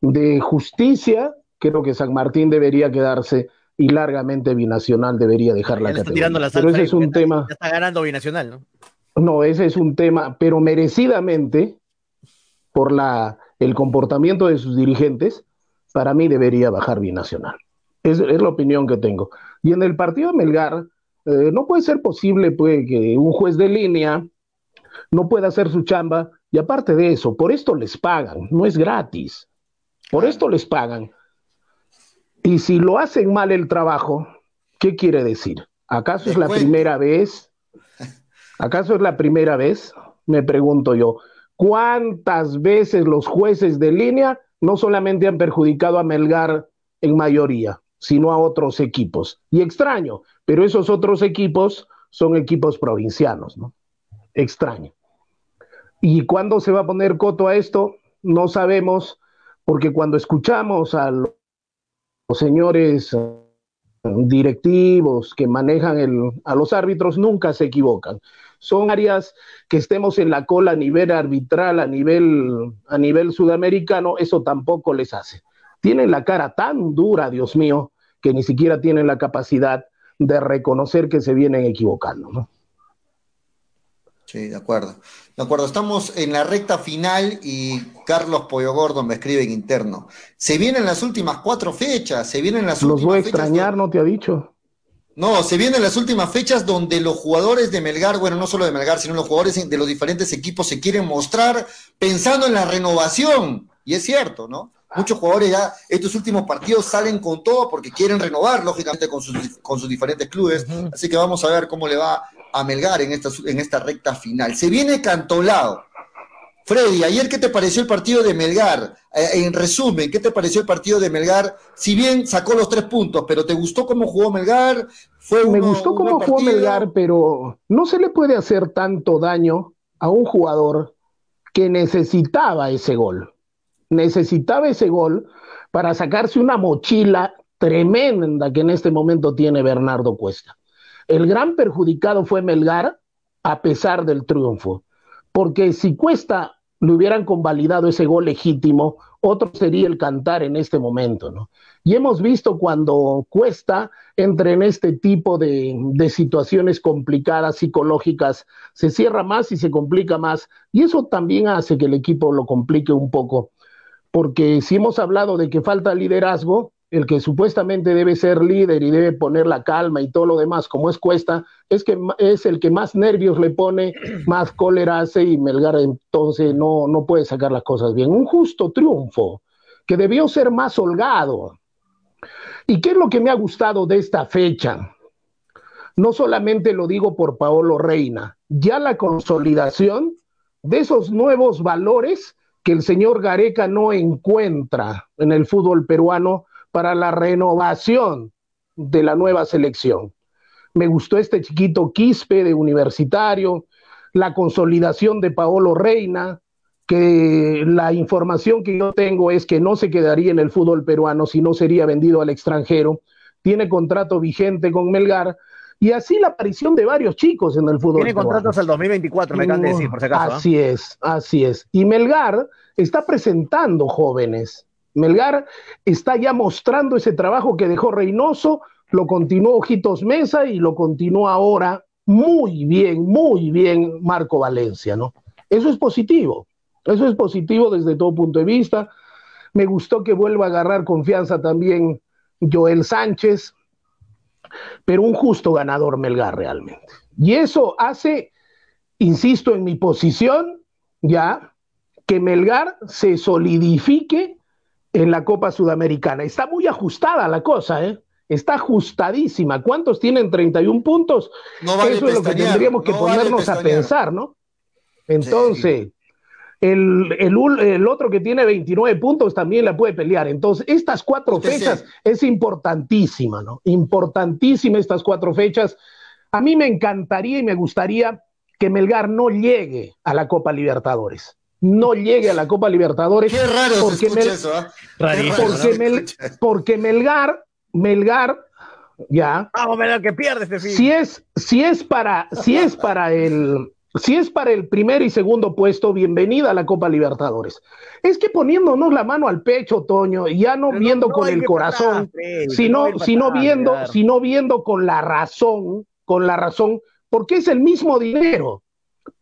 de justicia, creo que San Martín debería quedarse y largamente binacional debería dejar la categoría. La pero ese es un tema. Ya está ganando binacional, ¿no? No, ese es un tema, pero merecidamente, por la, el comportamiento de sus dirigentes, para mí debería bajar binacional. Es, es, la opinión que tengo. Y en el partido de Melgar, eh, no puede ser posible pues, que un juez de línea no pueda hacer su chamba. Y aparte de eso, por esto les pagan, no es gratis. Por esto les pagan. Y si lo hacen mal el trabajo, ¿qué quiere decir? ¿Acaso es la primera vez? ¿Acaso es la primera vez? Me pregunto yo. ¿Cuántas veces los jueces de línea no solamente han perjudicado a Melgar en mayoría, sino a otros equipos. Y extraño, pero esos otros equipos son equipos provincianos, ¿no? Extraño. ¿Y cuándo se va a poner coto a esto? No sabemos, porque cuando escuchamos a los señores uh, directivos que manejan el, a los árbitros nunca se equivocan. Son áreas que estemos en la cola a nivel arbitral, a nivel, a nivel sudamericano, eso tampoco les hace. Tienen la cara tan dura, Dios mío, que ni siquiera tienen la capacidad de reconocer que se vienen equivocando, ¿no? Sí, de acuerdo. De acuerdo, estamos en la recta final y Carlos Pollo Gordo me escribe en interno. Se vienen las últimas cuatro fechas, se vienen las Los últimas voy a fechas extrañar, ¿no te ha dicho? No, se vienen las últimas fechas donde los jugadores de Melgar, bueno, no solo de Melgar, sino los jugadores de los diferentes equipos se quieren mostrar pensando en la renovación. Y es cierto, ¿no? Muchos jugadores ya estos últimos partidos salen con todo porque quieren renovar, lógicamente, con sus, con sus diferentes clubes. Así que vamos a ver cómo le va a Melgar en esta, en esta recta final. Se viene cantolado. Freddy, ayer, ¿qué te pareció el partido de Melgar? Eh, en resumen, ¿qué te pareció el partido de Melgar? Si bien sacó los tres puntos, pero ¿te gustó cómo jugó Melgar? Fue Me gustó cómo jugó Melgar, pero no se le puede hacer tanto daño a un jugador que necesitaba ese gol. Necesitaba ese gol para sacarse una mochila tremenda que en este momento tiene Bernardo Cuesta. El gran perjudicado fue Melgar a pesar del triunfo, porque si Cuesta le hubieran convalidado ese gol legítimo, otro sería el cantar en este momento, ¿no? Y hemos visto cuando Cuesta entra en este tipo de, de, situaciones complicadas, psicológicas, se cierra más y se complica más, y eso también hace que el equipo lo complique un poco, porque si hemos hablado de que falta liderazgo, el que supuestamente debe ser líder y debe poner la calma y todo lo demás, como es Cuesta, es que es el que más nervios le pone, *clears throat* más cólera hace y Melgar entonces no, no puede sacar las cosas bien. Un justo triunfo que debió ser más holgado. ¿Y qué es lo que me ha gustado de esta fecha? No solamente lo digo por Paolo Reina, ya la consolidación de esos nuevos valores que el señor Gareca no encuentra en el fútbol peruano para la renovación de la nueva selección. Me gustó este chiquito Quispe de universitario, la consolidación de Paolo Reina, que la información que yo tengo es que no se quedaría en el fútbol peruano, sino sería vendido al extranjero. Tiene contrato vigente con Melgar. Y así la aparición de varios chicos en el fútbol. Tiene contratos al 2024, me encanta decir, por si acaso. Así es, así es. Y Melgar está presentando jóvenes. Melgar está ya mostrando ese trabajo que dejó Reynoso, lo continuó Ojitos Mesa y lo continúa ahora muy bien, muy bien Marco Valencia, ¿no? Eso es positivo, eso es positivo desde todo punto de vista. Me gustó que vuelva a agarrar confianza también Joel Sánchez, pero un justo ganador Melgar realmente. Y eso hace, insisto en mi posición, ya, que Melgar se solidifique en la Copa Sudamericana. Está muy ajustada la cosa, ¿eh? Está ajustadísima. ¿Cuántos tienen 31 puntos? No vale Eso es lo que tendríamos que no ponernos vale a pensar, ¿no? Entonces, el, el, el, otro que tiene 29 puntos también la puede pelear. Entonces, estas cuatro Usted fechas sí. es importantísima, ¿no? Importantísima estas cuatro fechas. A mí me encantaría y me gustaría que Melgar no llegue a la Copa Libertadores no llegue a la Copa Libertadores. Qué raro porque se escucha Mel- eso, ¿ah? Raro porque, Mel- porque Melgar, Melgar, ya, Vamos a ver el que pierde este fin. si es, si es para, si es para el, si es para el primer y segundo puesto, bienvenida a la Copa Libertadores. Es que poniéndonos la mano al pecho, Toño, y ya no Pero viendo no con el corazón, parar, sino, no sino parar, viendo, claro. sino viendo con la razón, con la razón, porque es el mismo dinero.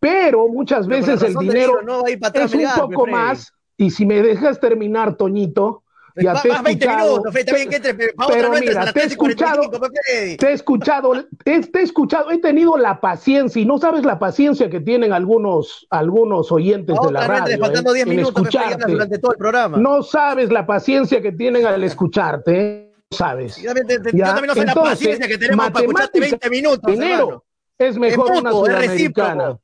Pero muchas Pero veces la el dinero no atrás es un poco más, y si me dejas terminar, Toñito, ya Va- te he vas 20 escuchado, minutos, bien que entre, pero mira, te he 3 y 45, escuchado- te he escuchado, te, te he escuchado, he tenido la paciencia, y no sabes la paciencia que tienen algunos, algunos oyentes de la radio, faltando ¿eh? 10 en minutos, me fallas escucharte. durante todo el programa. No sabes la paciencia que tienen al escucharte, ¿eh? No sabes. Yo también, te- te- Ya, yo también no sé la entonces, paciencia que tenemos para escucharte matemática, 20 minutos, Dinero hermano. es mejor una sudamericana.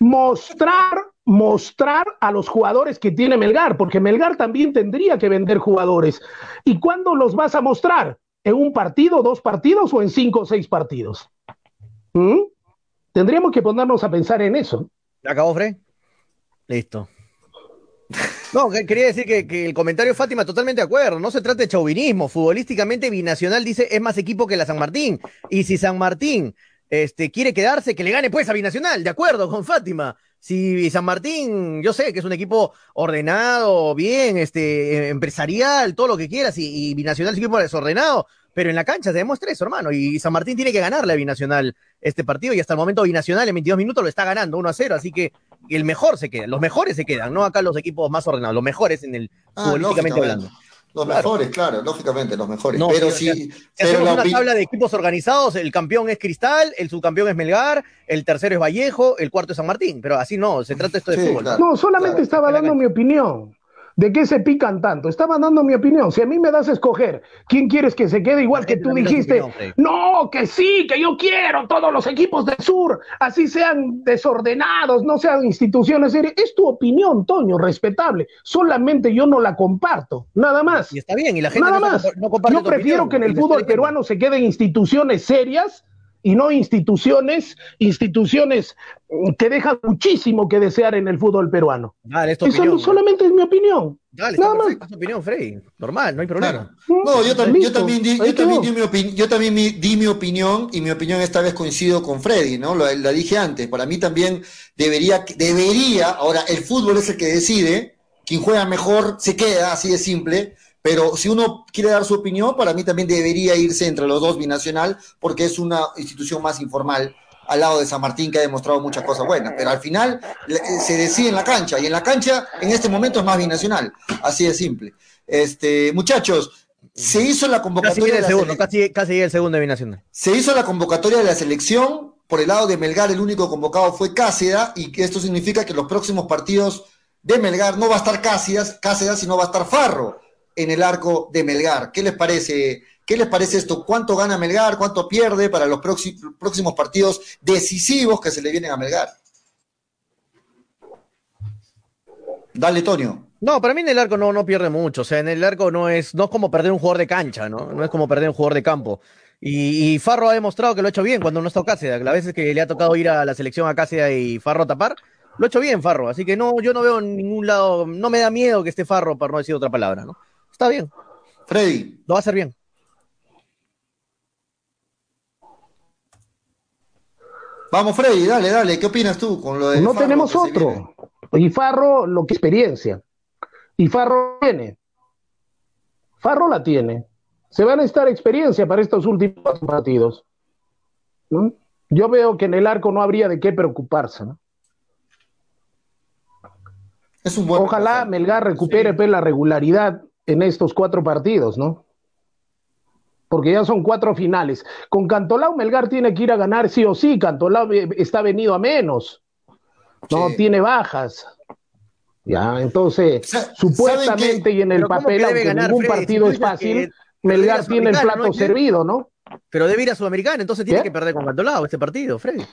Mostrar, mostrar a los jugadores que tiene Melgar, porque Melgar también tendría que vender jugadores. ¿Y cuándo los vas a mostrar? ¿En un partido, dos partidos o en cinco o seis partidos? ¿Mm? Tendríamos que ponernos a pensar en eso. ¿Acabó, Fred? Listo. No, quería decir que, el comentario Fátima totalmente de acuerdo. No se trata de chauvinismo. Futbolísticamente, Binacional dice es más equipo que la San Martín. Y si San Martín este, quiere quedarse, que le gane pues a Binacional. De acuerdo con Fátima. Si San Martín, yo sé que es un equipo ordenado, bien, este, empresarial, todo lo que quieras, y, Binacional es un equipo desordenado, pero en la cancha se demuestra eso, hermano. Y San Martín tiene que ganarle a Binacional este partido, y hasta el momento Binacional en 22 minutos lo está ganando 1 a 0, así que el mejor se queda, los mejores se quedan, no acá los equipos más ordenados, los mejores en el ah, hablando. Los mejores, claro, lógicamente, los mejores. pero si, si hacemos una tabla de equipos organizados, el campeón es Cristal, el subcampeón es Melgar, el tercero es Vallejo, el cuarto es San Martín. Pero así no, se trata esto de fútbol. no, solamente estaba dando mi opinión. ¿De qué se pican tanto? Estaba dando mi opinión. Si a mí me das a escoger, ¿quién quieres que se quede igual que tú dijiste? no, que sí, que yo quiero todos los equipos del sur, así sean desordenados, no sean instituciones. Es tu opinión, Toño, respetable. Solamente yo no la comparto, nada más. Y está bien, y la gente nada más. Yo prefiero que en el fútbol peruano se queden instituciones serias y no instituciones, instituciones que dejan muchísimo que desear en el fútbol peruano. Eso solamente es mi opinión. Dale, está Nada perfecto, tu opinión, Frey. Normal, no hay problema. No, yo, también, yo también, di, yo también, di, mi yo también di mi opinión y mi opinión esta vez coincido con Freddy, ¿no? La, la, dije antes, para mí también debería, debería, ahora el fútbol es el que decide, quien juega mejor se queda, así de simple, pero si uno quiere dar su opinión, para mí también debería irse entre los dos binacional, porque es una institución más informal al lado de San Martín que ha demostrado muchas cosas buenas. Pero al final eh, se decide en la cancha, y en la cancha en este momento es más binacional. Así de simple. Este, muchachos, se hizo la convocatoria. Casi, el segundo, casi, casi el segundo de binacional. Se hizo la convocatoria de la selección. Por el lado de Melgar, el único convocado fue Cáceda, y esto significa que los próximos partidos de Melgar no va a estar Cáceres, Cáceres sino va a estar Farro en el arco de Melgar. ¿Qué les parece? ¿Qué les parece esto? ¿Cuánto gana Melgar? ¿Cuánto pierde para los próximos partidos decisivos que se le vienen a Melgar? Dale, Tonio. No, para mí en el arco no, no pierde mucho. O sea, en el arco no es, no es como perder un jugador de cancha, ¿no? No es como perder un jugador de campo. Y, Farro ha demostrado que lo ha hecho bien cuando no está Cáceres. Las veces que le ha tocado ir a la selección a Cáceres y Farro tapar, lo ha hecho bien Farro. Así que no, yo no veo en ningún lado, no me da miedo que esté Farro, para no decir otra palabra, ¿no? Está bien. Freddy. Lo va a hacer bien. Vamos, Freddy, dale, dale. ¿Qué opinas tú con lo de No tenemos otro. Y Farro, lo que experiencia. Y Farro tiene. Farro la tiene. Se va a necesitar experiencia para estos últimos partidos. Yo veo que en el arco no habría de qué preocuparse. ¿no? Es un buen Ojalá Melgar recupere pues, la regularidad en estos cuatro partidos, ¿no? Porque ya son cuatro finales. Con Cantolao, Melgar tiene que ir a ganar sí o sí. Cantolao está venido a menos. No tiene bajas. Ya, entonces, supuestamente y en el papel, aunque ningún partido es fácil, Melgar tiene el plato servido, ¿no? Pero debe ir a Sudamericana, entonces tiene que perder con Cantolao este partido, Freddy.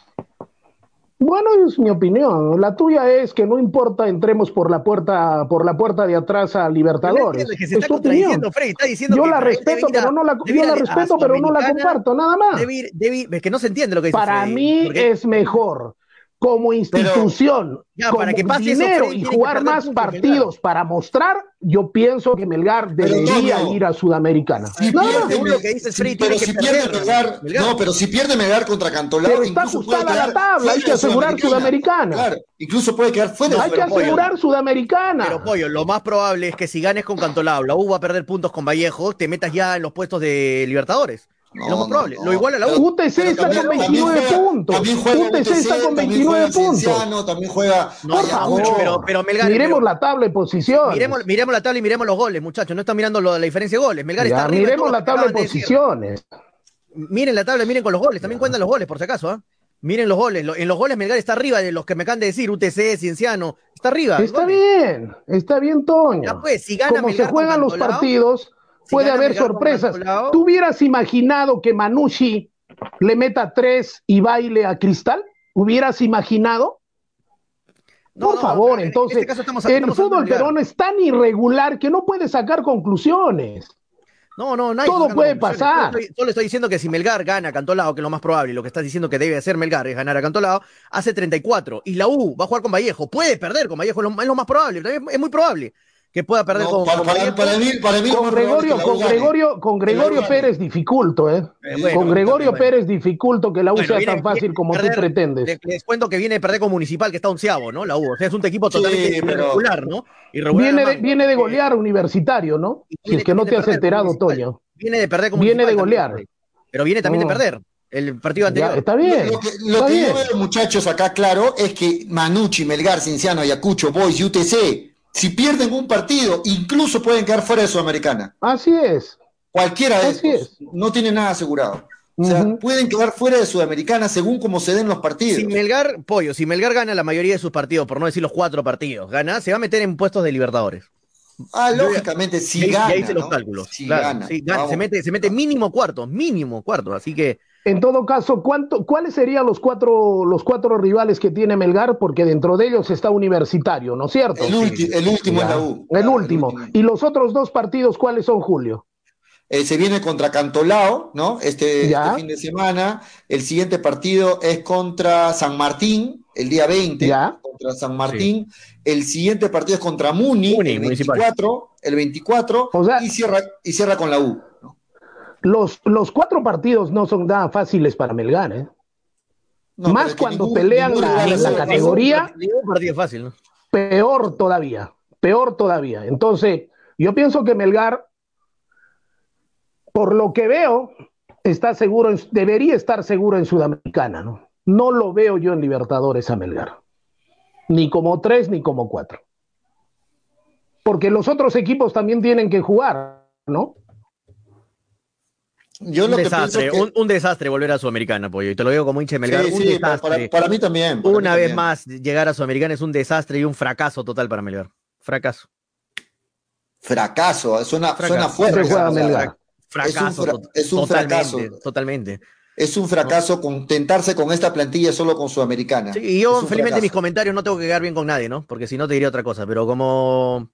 Bueno, es mi opinión. La tuya es que no importa entremos por la puerta por la puerta de atrás a Libertadores. Que se está contradiciendo, Freddy, está diciendo yo la respeto, pero no la, yo la respeto, pero no la comparto, nada más. es que no se entiende lo que dice. Para mí es mejor como institución, para que pase dinero y jugar más partidos para mostrar, yo pienso que Melgar debería ir a Sudamericana. no, pero si pierde Melgar, no, pero si pierde Melgar contra Cantolao, pero está ajustada la tabla, hay que asegurar Sudamericana. Claro, incluso puede quedar fuera. Hay que asegurar Sudamericana. Pero pollo, lo más probable es que si ganes con Cantolao, la U va a perder puntos con Vallejo, te metas ya en los puestos de Libertadores lo más probable. lo igual a la U. UTC está con 29 puntos. UTC está con 29 puntos. También juega. Por favor. Pero, pero Melgar, miremos la tabla de posiciones. Miremos, miremos, la tabla y miremos los goles, muchachos. No están mirando lo, la diferencia de goles. Melgar está arriba. Miremos la tabla de posiciones. Miren la tabla, miren con los goles. También cuentan los goles, por si acaso. ¿eh? Miren los goles. En los goles Melgar está arriba de los que me acaban de decir. UTC, Cienciano. Está arriba. Está bien. Está bien, Toño. Ya pues, si gana Como se juegan los partidos puede haber sorpresas. ¿Tú hubieras imaginado que Manucci le meta tres y baile a Cristal? ¿Hubieras imaginado? Por favor, este entonces, el fútbol peruano es tan irregular que no puede sacar conclusiones. No, no, Todo puede pasar. Solo estoy, diciendo que si Melgar gana a Cantolao, que es lo más probable, y lo que estás diciendo que debe hacer Melgar es ganar a Cantolao, hace 34. Y la U va a jugar con Vallejo. Puede perder con Vallejo, es lo, más probable, es muy probable. Que pueda perder con, para, mí, para mí con Gregorio, con Gregorio, con Gregorio Pérez dificulto, ¿eh? eh con Gregorio Pérez dificulto que la U sea tan fácil como tú pretendes. Les, cuento que viene de perder con Municipal, que está onceavo, ¿no? La U. O sea, es un equipo totalmente irregular, ¿no? viene, de, viene de golear universitario, ¿no? Si es que no te has enterado, Toño. Viene de perder con Viene de golear. pero viene también de perder el partido anterior. está bien. Lo que, yo veo, muchachos, acá claro, es que Manucci, Melgar, Cinciano, Ayacucho, Boys y UTC si pierden un partido, incluso pueden quedar fuera de Sudamericana. Así es. Cualquiera de ellos no tiene nada asegurado. O sea, pueden quedar fuera de Sudamericana según cómo se den los partidos. Si Melgar, Pollo, si Melgar gana la mayoría de sus partidos, por no decir los cuatro partidos, gana, se va a meter en puestos de Libertadores. Ah, lógicamente, si gana. Y ahí los cálculos. Si gana, se, mete, se mete mínimo cuarto, mínimo cuarto. Así que en todo caso, ¿cuánto, ¿cuáles serían los cuatro, los cuatro rivales que tiene Melgar? Porque dentro de ellos está Universitario, ¿no es cierto? El, último es la U. El, último. ¿Y los otros dos partidos cuáles son, Julio? Eh, se viene contra Cantolao, ¿no? Este, este, fin de semana. El siguiente partido es contra San Martín, el día 20, ¿Ya? contra San Martín. El siguiente partido es contra Muni, el 24, el 24 y, cierra, y cierra con la U. Los, los cuatro partidos no son nada fáciles para Melgar, ¿eh? Más cuando pelean la, la, categoría. fácil, Peor todavía, peor todavía. Entonces, yo pienso que Melgar, por lo que veo, está seguro, debería estar seguro en Sudamericana, ¿no? No lo veo yo en Libertadores a Melgar. Ni como tres, ni como cuatro. Porque los otros equipos también tienen que jugar, ¿no? Un, desastre, un, desastre volver a Sudamericana, Pollo. Y te lo digo como hincha de Melgar. un desastre. Para, mí también. Una vez más, llegar a Sudamericana es un desastre y un fracaso total para Melgar. Fracaso. Fracaso, suena, suena fuerte. Fracaso, es un, fracaso. Totalmente. Es un fracaso contentarse con esta plantilla solo con Sudamericana. Sí, y yo, felizmente, mis comentarios no tengo que quedar bien con nadie, ¿no? Porque si no te diría otra cosa. Pero como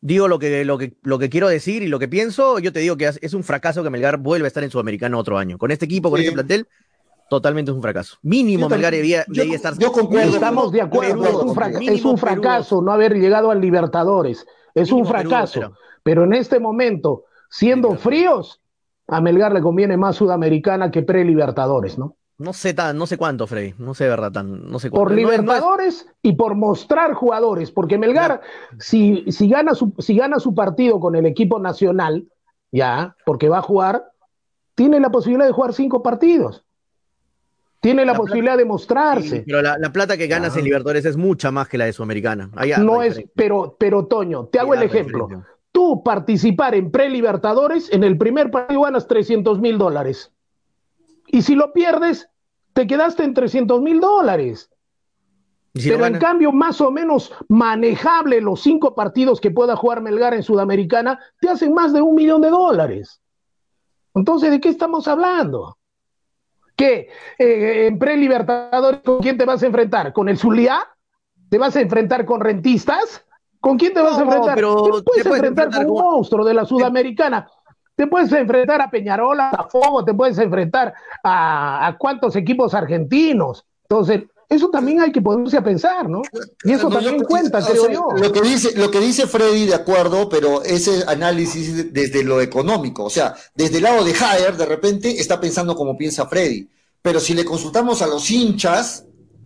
digo lo que, lo, que, lo que quiero decir y lo que pienso, yo te digo que es un fracaso que Melgar vuelva a estar en Sudamericano otro año. Con este equipo, con este plantel, totalmente es un fracaso. Mínimo Melgar debía, estar. Yo concuerdo. Estamos de acuerdo. es un, fracaso no haber llegado al Libertadores. Es un fracaso. pero... en este momento, siendo fríos, a Melgar le conviene más Sudamericana que pre-Libertadores, ¿no? No sé tan, no sé cuánto, Freddy, no sé verdad tan, no sé cuánto. Por Libertadores y por mostrar jugadores, porque Melgar, si, si, gana su, si gana su partido con el equipo nacional, ya, porque va a jugar, tiene la posibilidad de jugar cinco partidos. Tiene la, posibilidad de mostrarse. pero la, plata que ganas en Libertadores es mucha más que la de Sudamericana. no es, pero, pero Toño, te hago el ejemplo. Tú participar en pre-Libertadores, en el primer partido ganas 300 mil dólares. Y si lo pierdes, te quedaste en 300 mil dólares. Pero en cambio, más o menos manejable los cinco partidos que pueda jugar Melgar en Sudamericana, te hacen más de un millón de dólares. Entonces, ¿de qué estamos hablando? ¿Qué? Eh, en pre-libertadores, ¿con quién te vas a enfrentar? ¿Con el Zulia? ¿Te vas a enfrentar con rentistas? ¿Con quién te vas a enfrentar? Pero te puedes, enfrentar, con un monstruo de la Sudamericana. Te puedes enfrentar a Peñarola, a Fogo, te puedes enfrentar a, a cuántos equipos argentinos. Entonces, eso también hay que ponerse a pensar, ¿no? Y eso también cuenta, creo yo. Lo que, dice, lo que dice Freddy, de acuerdo, pero ese análisis desde lo económico, o sea, desde el lado de Jair, de repente está pensando como piensa Freddy. Pero si le consultamos a los hinchas,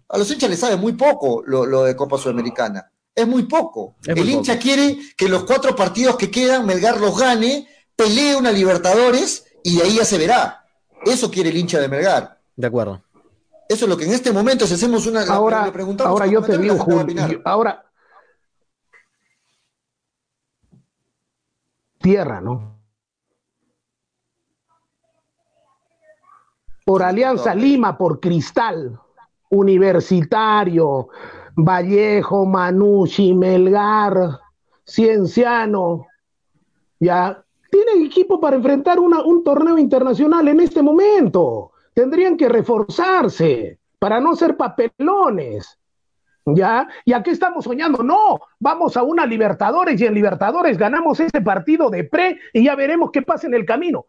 a los hinchas les sabe muy poco lo, de Copa Sudamericana. Es muy poco. el hincha quiere que los cuatro partidos que quedan, Melgar los gane pelee una Libertadores y de ahí ya se verá. Eso quiere el hincha de Melgar. De acuerdo. Eso es lo que en este momento, si hacemos una. Ahora, ahora yo te digo, ahora. Tierra, ¿no? Por Alianza Lima, por Cristal, Universitario, Vallejo, Manucci, Melgar, Cienciano, ya tienen equipo para enfrentar un torneo internacional en este momento. Tendrían que reforzarse para no ser papelones. ¿Ya? ¿Y aquí estamos soñando? No, vamos a una Libertadores y en Libertadores ganamos ese partido de pre y ya veremos qué pasa en el camino.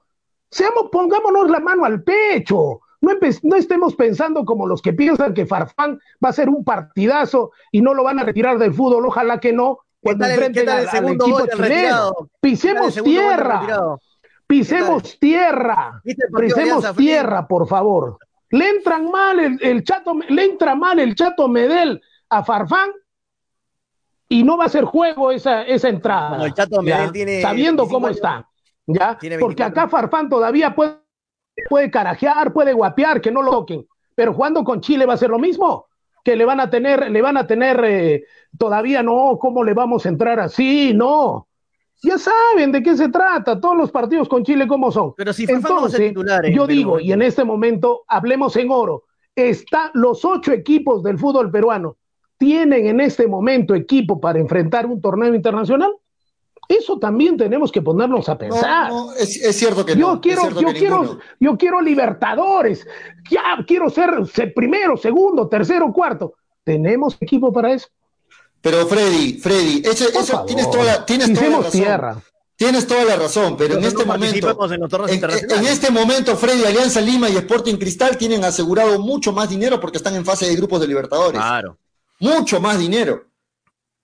Seamos, pongámonos la mano al pecho. No, estemos pensando como los que piensan que Farfán va a ser un partidazo y no lo van a retirar del fútbol, ojalá que no, cuando enfrenten al, equipo chileno. Pisemos tierra. Pisemos tierra. Pisemos tierra, por favor. Le entran mal el, chato, le entra mal el chato Medel a Farfán y no va a ser juego esa, esa entrada. el chato Medel tiene sabiendo cómo está. ¿ya? Porque acá Farfán todavía puede, puede carajear, puede guapear, que no lo toquen. Pero jugando con Chile va a ser lo mismo que le van a tener, le van a tener eh, todavía no, ¿cómo le vamos a entrar así? No. Ya saben de qué se trata, todos los partidos con Chile cómo son. Pero si Entonces, yo digo, y en este momento hablemos en oro, está los ocho equipos del fútbol peruano tienen en este momento equipo para enfrentar un torneo internacional. Eso también tenemos que ponernos a pensar. No, es, cierto que yo no. Quiero, yo, quiero, yo quiero Libertadores. Ya quiero ser, primero, segundo, tercero, cuarto. ¿Tenemos equipo para eso? Pero Freddy, Freddy, eso, tienes toda la, tienes toda la razón. Tierra. Tienes toda la razón, pero, en este momento, en, en, este momento, Freddy, Alianza Lima y Sporting Cristal tienen asegurado mucho más dinero porque están en fase de grupos de Libertadores. Claro. Mucho más dinero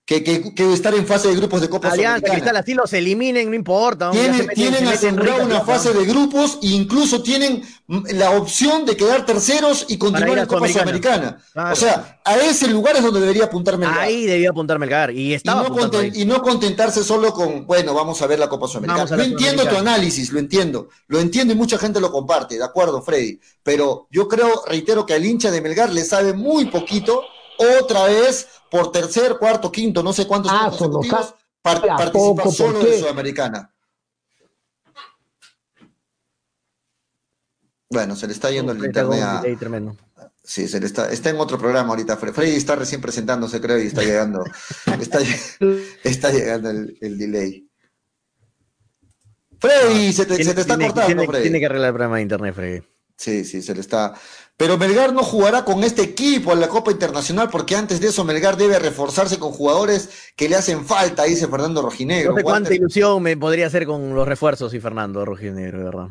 que, que, estar en fase de grupos de Copa Alianza, Cristal, así los eliminen, no importa. Tienen, tienen asegurado una fase de grupos e incluso tienen la opción de quedar terceros y continuar en Copa Sudamericana. O sea, a ese lugar es donde debería apuntar Melgar. Ahí debía apuntar Melgar. Y, estaba y, no contentarse solo con, bueno, vamos a ver la Copa Sudamericana. Yo entiendo tu análisis, lo entiendo. Lo entiendo y mucha gente lo comparte, de acuerdo, Freddy. Pero yo creo, reitero, que al hincha de Melgar le sabe muy poquito otra vez por tercer, cuarto, quinto, no sé cuántos ah, consecutivos, participa solo de Sudamericana. Bueno, se le está yendo el internet a... Sí, se le está, está en otro programa ahorita. Freddy está recién presentándose, creo, y está llegando, *laughs* está, está, llegando el, el, delay. Freddy, se te, se te está cortando, tiene, Freddy. Tiene que arreglar el programa de internet, Freddy. Sí, sí, se le está. Pero Melgar no jugará con este equipo en la Copa Internacional porque antes de eso Melgar debe reforzarse con jugadores que le hacen falta, dice Fernando Rojinegro. No sé cuánta ilusión me podría hacer con los refuerzos y Fernando Rojinegro, de verdad.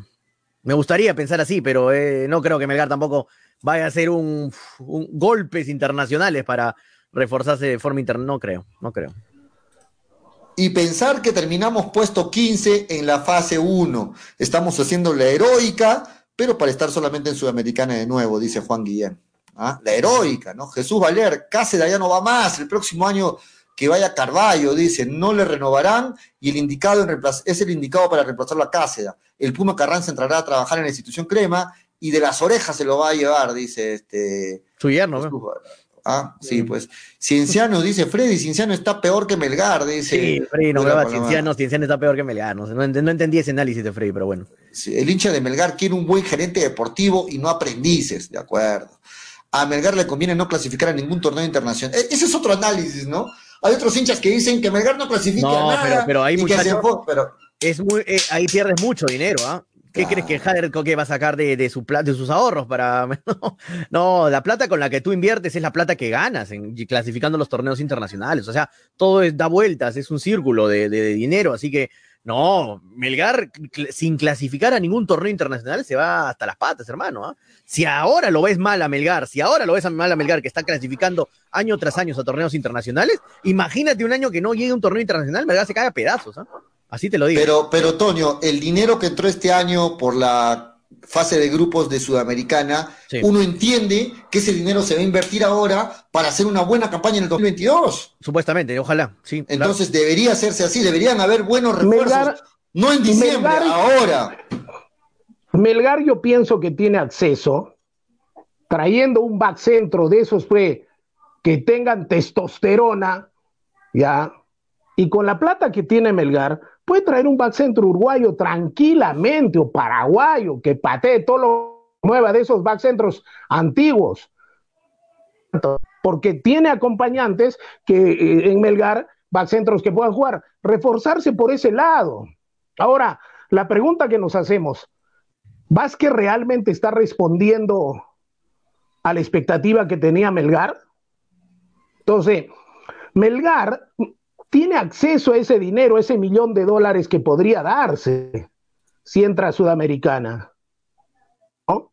Me gustaría pensar así, pero eh, no creo que Melgar tampoco vaya a hacer un, golpes internacionales para reforzarse de forma interna. No creo, no creo. Y pensar que terminamos puesto 15 en la fase 1. Estamos haciendo la heroica pero para estar solamente en Sudamericana de nuevo, dice Juan Guillén. ¿Ah? La heroica, ¿no? Jesús Valer, Cáceres ya no va más, el próximo año que vaya Carballo, dice, no le renovarán y el indicado en es el indicado para reemplazar la Cáceres. El Puma Carranza entrará a trabajar en la institución Crema y de las orejas se lo va a llevar, dice este. Su yerno, Ah, sí, pues. Cienciano dice, Freddy, Cienciano está peor que Melgar, dice. Sí, Freddy, no va Cienciano, Cienciano está peor que Melgar. No, no, entendí ese análisis de Freddy, pero bueno. el hincha de Melgar quiere un buen gerente deportivo y no aprendices, de acuerdo. A Melgar le conviene no clasificar a ningún torneo internacional. E, ese es otro análisis, ¿no? Hay otros hinchas que dicen que Melgar no clasifica a nada. Pero, pero hay muchachos, pero... Es muy, eh, ahí pierdes mucho dinero, ¿ah? ¿Qué crees que Jader que va a sacar de, de, su, de sus ahorros para.? *laughs* No, la plata con la que tú inviertes es la plata que ganas en, clasificando los torneos internacionales. O sea, todo da vueltas, es un círculo de, dinero. Así que, no, Melgar sin clasificar a ningún torneo internacional se va hasta las patas, hermano. ¿ah? Si ahora lo ves mal a Melgar, si ahora lo ves mal a Melgar que está clasificando año tras año a torneos internacionales, imagínate un año que no llegue a un torneo internacional, Melgar se cae a pedazos. ¿ah? Así te lo digo. Pero, pero Toño, el dinero que entró este año por la fase de grupos de Sudamericana, uno entiende que ese dinero se va a invertir ahora para hacer una buena campaña en el 2022. Supuestamente, ojalá, sí. Entonces debería hacerse así, deberían haber buenos refuerzos, no en diciembre, ahora. Melgar yo pienso que tiene acceso, trayendo un back centro de esos fue que tengan testosterona, ya, y con la plata que tiene Melgar, puede traer un back centro uruguayo tranquilamente o paraguayo que patee todo lo nueva de esos back centros antiguos. Porque tiene acompañantes que eh, en Melgar, back centros que puedan jugar, reforzarse por ese lado. Ahora, la pregunta que nos hacemos, ¿Vázquez realmente está respondiendo a la expectativa que tenía Melgar? Entonces, Melgar tiene acceso a ese dinero, ese millón de dólares que podría darse si entra a Sudamericana. ¿No?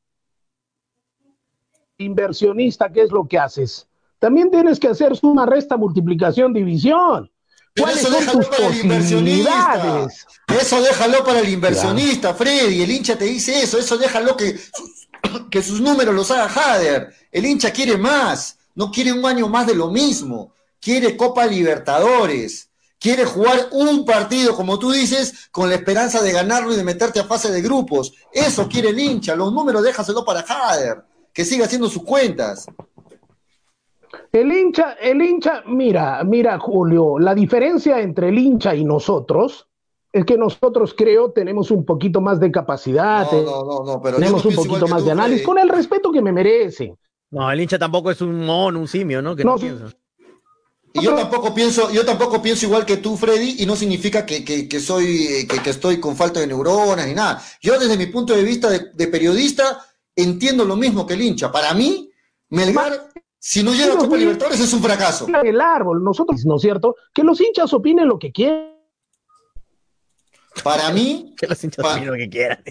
Inversionista, ¿qué es lo que haces? También tienes que hacer suma, resta, multiplicación, división. ¿Cuáles son tus posibilidades? Eso déjalo para el inversionista, Freddy. El hincha te dice eso. Eso déjalo que, *clears throat* que sus números los haga Jader. El hincha quiere más. No quiere un año más de lo mismo. Quiere Copa Libertadores. Quiere jugar un partido, como tú dices, con la esperanza de ganarlo y de meterte a fase de grupos. Eso quiere el hincha. Los números déjaselo para Jader. Que siga haciendo sus cuentas. El hincha, el hincha, mira, mira, Julio, la diferencia entre el hincha y nosotros es que nosotros creo tenemos un poquito más de capacidad, no, no, no, no pero tenemos un poquito más de análisis, con el respeto que me merecen. No, el hincha tampoco es un mono, un simio, ¿no? Que no, y yo tampoco pienso, yo tampoco pienso igual que tú, Freddy, y no significa que, que, soy, que, estoy con falta de neuronas ni nada. Yo desde mi punto de vista de, periodista entiendo lo mismo que el hincha. Para mí, Melgar si no llega a Copa Libertadores es un fracaso. El árbol, nosotros, ¿no es cierto? Que los hinchas opinen lo que quieran. Para mí, *laughs* que los hinchas opinen lo que quieran.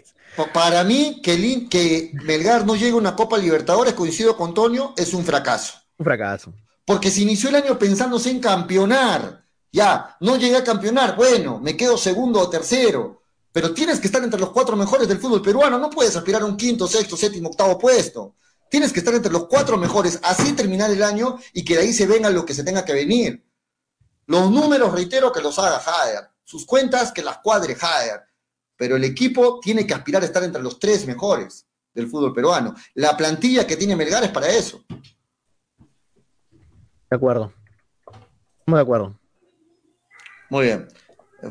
Para mí, que, el, que Melgar no llegue a una Copa Libertadores, coincido con Antonio, es un fracaso. Un fracaso. Porque se inició el año pensándose en campeonar. Ya, no llegué a campeonar, bueno, me quedo segundo o tercero. Pero tienes que estar entre los cuatro mejores del fútbol peruano, no puedes aspirar a un quinto, sexto, séptimo, octavo puesto. Tienes que estar entre los cuatro mejores, así terminar el año y que de ahí se venga lo que se tenga que venir. Los números, reitero, que los haga Jader. Sus cuentas, que las cuadre Jader. Pero el equipo tiene que aspirar a estar entre los tres mejores del fútbol peruano. La plantilla que tiene Melgar es para eso. De acuerdo. Muy de acuerdo. Muy bien.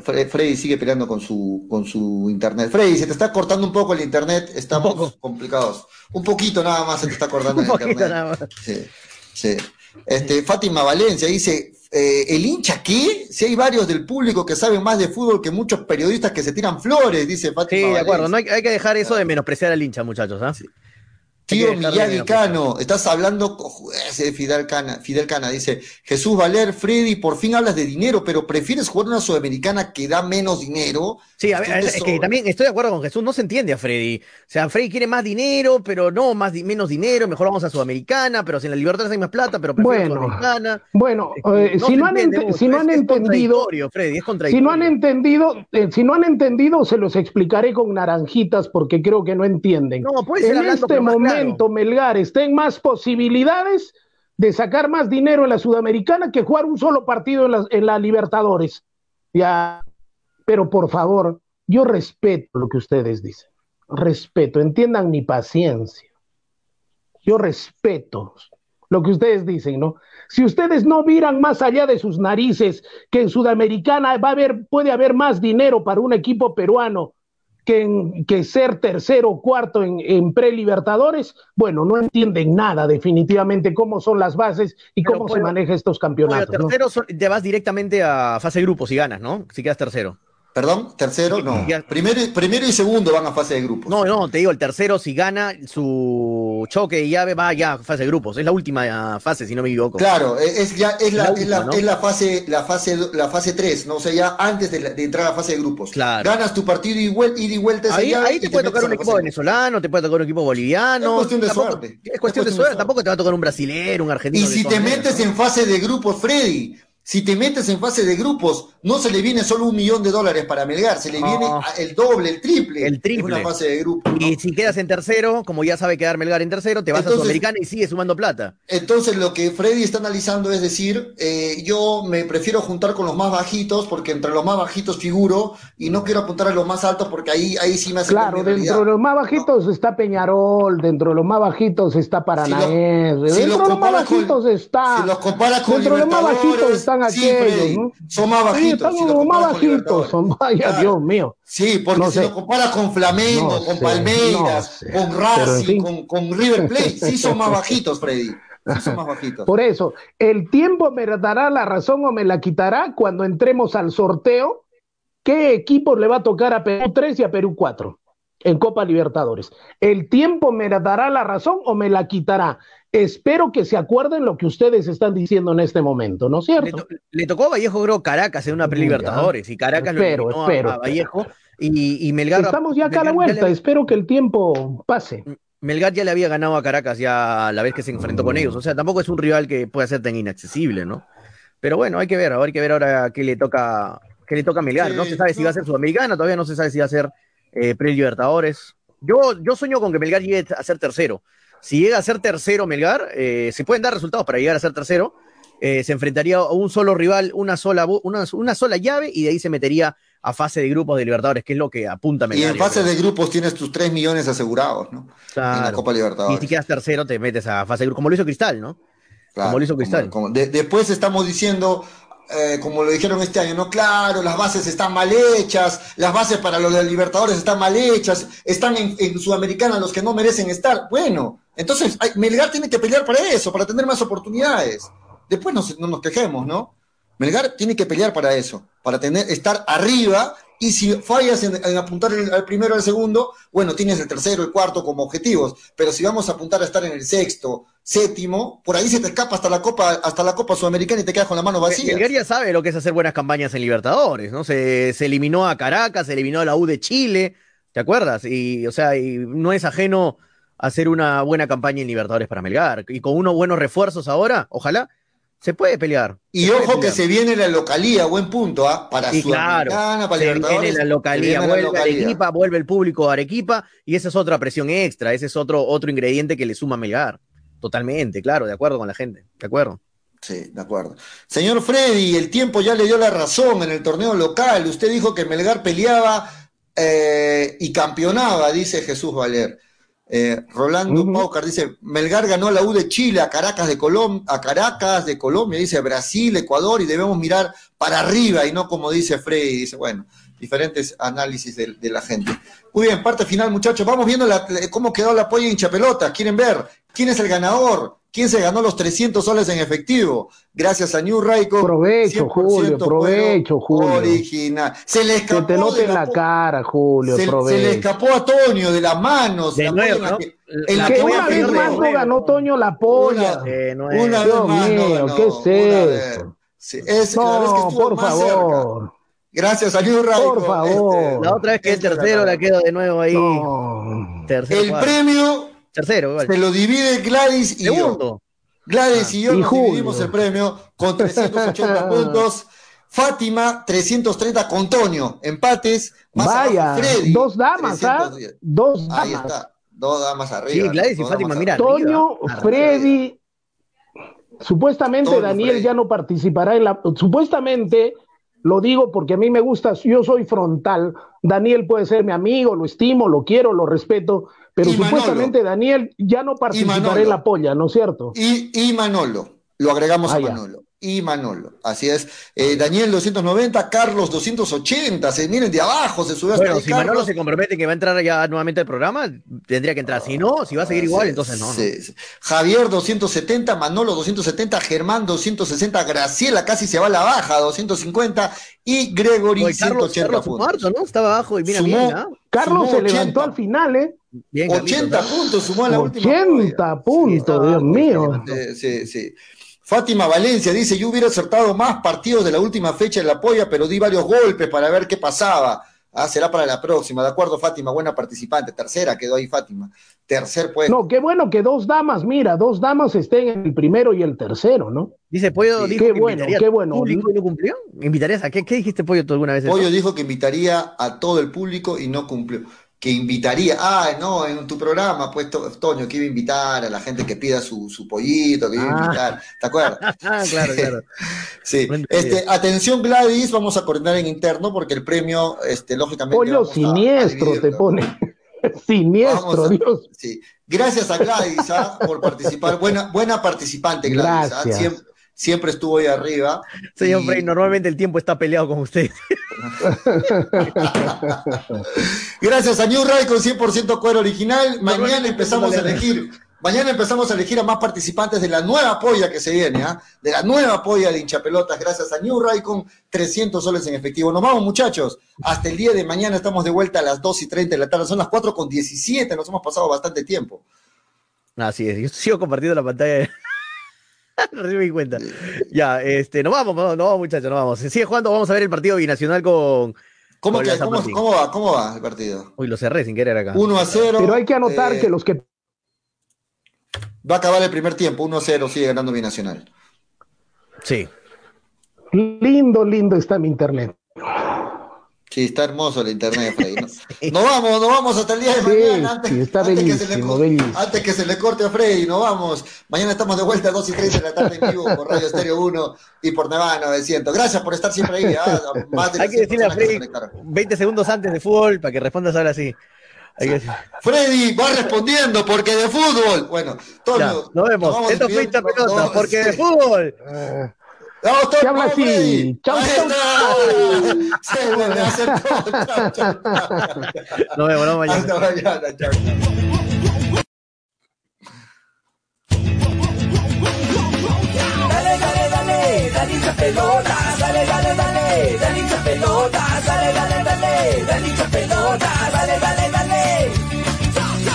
Freddy sigue peleando con su, con su internet. Freddy, se te está cortando un poco el internet, estamos complicados. Un poquito nada más se te está cortando el *laughs* internet. Nada más. Sí, sí. Este, Fátima Valencia dice, eh, ¿el hincha qué? Si hay varios del público que saben más de fútbol que muchos periodistas que se tiran flores, dice Fátima Sí, de acuerdo, no hay, hay, que dejar eso de menospreciar al hincha, muchachos. ¿ah? Tío Miyagi Cano, estás hablando ese Fidel Cana, Fidel Cana dice, Jesús Valer, Freddy, por fin hablas de dinero, pero prefieres jugar una sudamericana que da menos dinero. Sí, a ver, es, que también estoy de acuerdo con Jesús, no se entiende a Freddy. O sea, Freddy quiere más dinero, pero no, más menos dinero, mejor vamos a Sudamericana, pero si en la Libertad hay más plata, pero prefiero bueno, Sudamericana. Bueno, eh, si, no han, si no han entendido, Freddy, es si no han entendido, eh, si no han entendido, se los explicaré con naranjitas porque creo que no entienden. No, puede ser en este momento, Melgar estén más posibilidades de sacar más dinero en la Sudamericana que jugar un solo partido en la, Libertadores. Ya, pero por favor, yo respeto lo que ustedes dicen. Respeto, entiendan mi paciencia. Yo respeto lo que ustedes dicen, ¿no? Si ustedes no miran más allá de sus narices que en Sudamericana va a haber, puede haber más dinero para un equipo peruano que, que ser tercero o cuarto en, en pre-libertadores, bueno, no entienden nada definitivamente cómo son las bases y cómo se maneja estos campeonatos. Tercero te vas directamente a fase de grupos y ganas, ¿no? Si quedas tercero. Perdón, tercero, no. Primero, primero y segundo van a fase de grupos. No, no, te digo, el tercero si gana su choque y llave va ya a fase de grupos. Es la última fase, si no me equivoco. Claro, es ya es la, es la, es la fase la fase la fase 3, no o sea, ya antes de, entrar a la fase de grupos. Claro. Ganas tu partido y, vuel y vuelta Ahí, ahí te, puede tocar un equipo venezolano, te puede tocar un equipo boliviano. Es cuestión de suerte. Es cuestión, de, suerte. tampoco te va a tocar un brasilero, un argentino. Y si te metes en fase de grupos, Freddy, si te metes en fase de grupos, no se le viene solo un millón de dólares para Melgar, se le viene el doble, el triple. El triple. En una fase de grupos. Y si quedas en tercero, como ya sabe quedar Melgar en tercero, te vas a Sudamericana y sigue sumando plata. Entonces, lo que Freddy está analizando es decir, eh, yo me prefiero juntar con los más bajitos, porque entre los más bajitos figuro, y no quiero apuntar a los más altos, porque ahí, ahí sí me hace. Claro, dentro de los más bajitos está Peñarol, dentro de los más bajitos está Paranaense, dentro de los más bajitos está. Si los comparas con Dentro de los más bajitos están aquellos, Son más bajitos. Sí, los más bajitos, son, vaya, Dios mío. Sí, porque si lo comparas con Flamengo, con Palmeiras, con Racing, con, River Plate, sí son más *laughs* bajitos, Freddy. Sí son más bajitos. Por eso, el tiempo me dará la razón o me la quitará cuando entremos al sorteo. ¿Qué equipo le va a tocar a Perú 3 y a Perú 4 en Copa Libertadores? ¿El tiempo me dará la razón o me la quitará? Espero que se acuerden lo que ustedes están diciendo en este momento, ¿no es cierto? Le, tocó a Vallejo, creo, Caracas en una pre-Libertadores y Caracas espero, lo espero, a, Vallejo y, y, Melgar. Estamos ya acá a la vuelta, espero que el tiempo pase. Melgar ya le había ganado a Caracas ya la vez que se enfrentó con ellos, o sea, tampoco es un rival que pueda ser tan inaccesible, ¿no? Pero bueno, hay que ver, hay que ver ahora qué le toca, qué le toca a Melgar. no se sabe si va a ser Sudamericana, todavía no se sabe si va a ser eh, Pre-Libertadores. Yo, yo sueño con que Melgar llegue a ser tercero. Si llega a ser tercero Melgar, eh, se pueden dar resultados para llegar a ser tercero. Eh, se enfrentaría a un solo rival, una sola, una, una, sola llave, y de ahí se metería a fase de grupos de Libertadores, que es lo que apunta Melgar. Y en fase de grupos tienes tus 3 millones asegurados, ¿no? Claro. En la Copa Libertadores. Y si quedas tercero, te metes a fase de grupos, como lo hizo Cristal, ¿no? como lo hizo Cristal. después estamos diciendo, eh, como lo dijeron este año, no, claro, las bases están mal hechas, las bases para los Libertadores están mal hechas, están en, Sudamericana los que no merecen estar. Bueno, entonces Melgar tiene que pelear para eso, para tener más oportunidades. Después no nos quejemos, ¿no? Melgar tiene que pelear para eso, para tener, estar arriba y si fallas en, apuntar al primero o al segundo, bueno, tienes el tercero, el cuarto como objetivos. Pero si vamos a apuntar a estar en el sexto, séptimo, por ahí se te escapa hasta la Copa, hasta la Copa Sudamericana y te quedas con la mano vacía. Melgar sabe lo que es hacer buenas campañas en Libertadores, ¿no? Se, eliminó a Caracas, se eliminó a la U de Chile, ¿te acuerdas? Y, o sea, y no es ajeno hacer una buena campaña en Libertadores para Melgar. Y con unos buenos refuerzos ahora, ojalá, se puede pelear. Y ojo que se viene la localía, buen punto, ¿ah? Para sí, claro, para se viene la localía, vuelve Arequipa, vuelve el público a Arequipa, y esa es otra presión extra, ese es otro, otro ingrediente que le suma a Melgar. Totalmente, claro, de acuerdo con la gente, de acuerdo. Sí, de acuerdo. Señor Freddy, el tiempo ya le dio la razón en el torneo local. Usted dijo que Melgar peleaba eh, y campeonaba, dice Jesús Valer. Eh, Rolando Paucar dice, Melgar ganó la U de Chile, a Caracas de Colombia, a Caracas de Colombia, dice Brasil, Ecuador, y debemos mirar para arriba y no como dice Freddy, dice, bueno, diferentes análisis de, la gente. Muy bien, parte final, muchachos. Vamos viendo cómo quedó la polla hincha pelota. ¿Quieren ver quién es el ganador? ¿Quién se ganó los 300 soles en efectivo? Gracias a New Raico. Provecho, Julio, provecho, Julio. Original. Se le escapó. Que te note en la cara, Julio, se, provecho. Se le escapó a Toño de las manos. De nuevo, ¿no? la que una vez más no ganó Toño la polla. Una, vez más. Mío, ¿qué es eso? Sí, es, no, la vez que estuvo por más favor. Cerca. Gracias a New Raico. Por favor. Este, la otra vez que el tercero la quedo de nuevo ahí. No. Tercero, el premio Tercero, igual. Se lo divide Gladys y yo. Gladys ah. y yo nos dividimos el premio con 380 *laughs* puntos. Fátima, 330 con Toño. Empates. Más Vaya, Freddy, dos damas, ¿ah? Dos damas. Ahí está. Dos damas arriba. Sí, Gladys y Fátima, mira. Toño, Freddy. Supuestamente Daniel ya no participará en la. Supuestamente lo digo porque a mí me gusta, yo soy frontal. Daniel puede ser mi amigo, lo estimo, lo quiero, lo respeto, pero supuestamente Daniel ya no participará en la polla, ¿no es cierto? Y, y Manolo, lo agregamos a ah, Manolo. Y Manolo, así es. Eh, Daniel 290, Carlos 280, se miren de abajo, se sube hasta Bueno, si Manolo se compromete que va a entrar ya nuevamente al programa, tendría que entrar. Si no, si va a seguir igual, entonces no, Javier 270, Manolo 270, Germán 260, Graciela casi se va a la baja, 250 y Gregory 180 puntos. ¿no? Estaba abajo y mira, mira. Carlos se levantó al final, ¿eh? 80 puntos sumó a la última. 80 puntos, Dios mío. Sí, sí. Fátima Valencia dice, yo hubiera acertado más partidos de la última fecha en la polla, pero di varios golpes para ver qué pasaba. Ah, será para la próxima. De acuerdo, Fátima, buena participante. Tercera quedó ahí Fátima. Tercer puesto. No, qué bueno que dos damas, mira, dos damas estén en el primero y el tercero, ¿no? Dice Pollo, dijo qué bueno, qué bueno. Público y no cumplió? ¿Invitarías a qué? ¿Qué dijiste, Pollo, tú alguna vez? Pollo dijo que invitaría a todo el público y no cumplió que invitaría, ah, no, en tu programa, pues Toño, que iba a invitar a la gente que pida su, su pollito, que iba a ah. invitar, ¿te acuerdas? *laughs* Ah, claro, claro. *laughs* sí, este, atención Gladys, vamos a coordinar en interno porque el premio, este, lógicamente... Pollo siniestro te pone, *laughs* siniestro, Dios. Sí, gracias a Gladys ¿ah? por participar, buena, buena participante Gladys, ¿ah? siempre, siempre estuvo ahí arriba. Señor Frey, normalmente el tiempo está peleado con usted. *laughs* Gracias a New Ray con 100% cuero original. Mañana empezamos a elegir. Mañana empezamos a elegir a más participantes de la nueva polla que se viene, ¿ah? de la nueva polla de hinchapelotas, gracias a New Ray con 300 soles en efectivo. Nos vamos, muchachos. Hasta el día de mañana estamos de vuelta a las 2 y 30 de la tarde. Son las 4 con 17. Nos hemos pasado bastante tiempo. Así es. Yo sigo compartiendo la pantalla. *laughs* no me di cuenta. Ya, este, nos vamos, no vamos, muchachos, nos vamos. Sigue jugando, vamos a ver el partido binacional con. ¿Cómo, cómo, va, ¿Cómo va el partido? Uy, lo cerré sin querer acá. 1 a 0. Pero hay que anotar eh, que los que. Va a acabar el primer tiempo, 1 a 0, sigue ganando Binacional. Sí. Lindo, lindo está mi internet. Sí, está hermoso el internet, *laughs* Freddy. Nos, vamos, nos vamos hasta el día de mañana. Antes, sí, está bellísimo, que se le, bellísimo. antes que se le corte a Freddy, nos vamos. Mañana estamos de vuelta a 2 y 3 de la tarde en vivo por Radio Estéreo 1 y por Nevada 900. Gracias por estar siempre ahí. ¿ah? *laughs* Más de Hay que decirle a Freddy 20 segundos antes de fútbol para que respondas ahora sí. Freddy va respondiendo porque de fútbol. Bueno, Toño, nos vemos. Nos Esto fue pelota porque de fútbol. Vamos, ¿Qué habla así? Chau, chau, chau. *laughs* Nos vemos, no mañana. Hasta mañana, chau. Dale, dale, dale, dale hincha pelota, dale, dale, dale, dale hincha pelota, dale, dale, dale, dale hincha pelota, dale, dale, dale.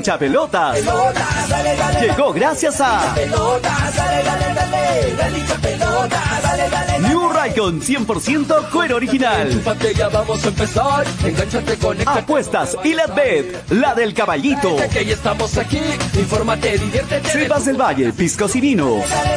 Hincha pelotas. Llegó gracias a pelota, dale, dale, dale, dale hincha pelota, dale, dale, dale. New Raycon 100% cuero original. Apuestas y la bet, la del caballito. Cepas del Valle, piscos y vinos. Dale,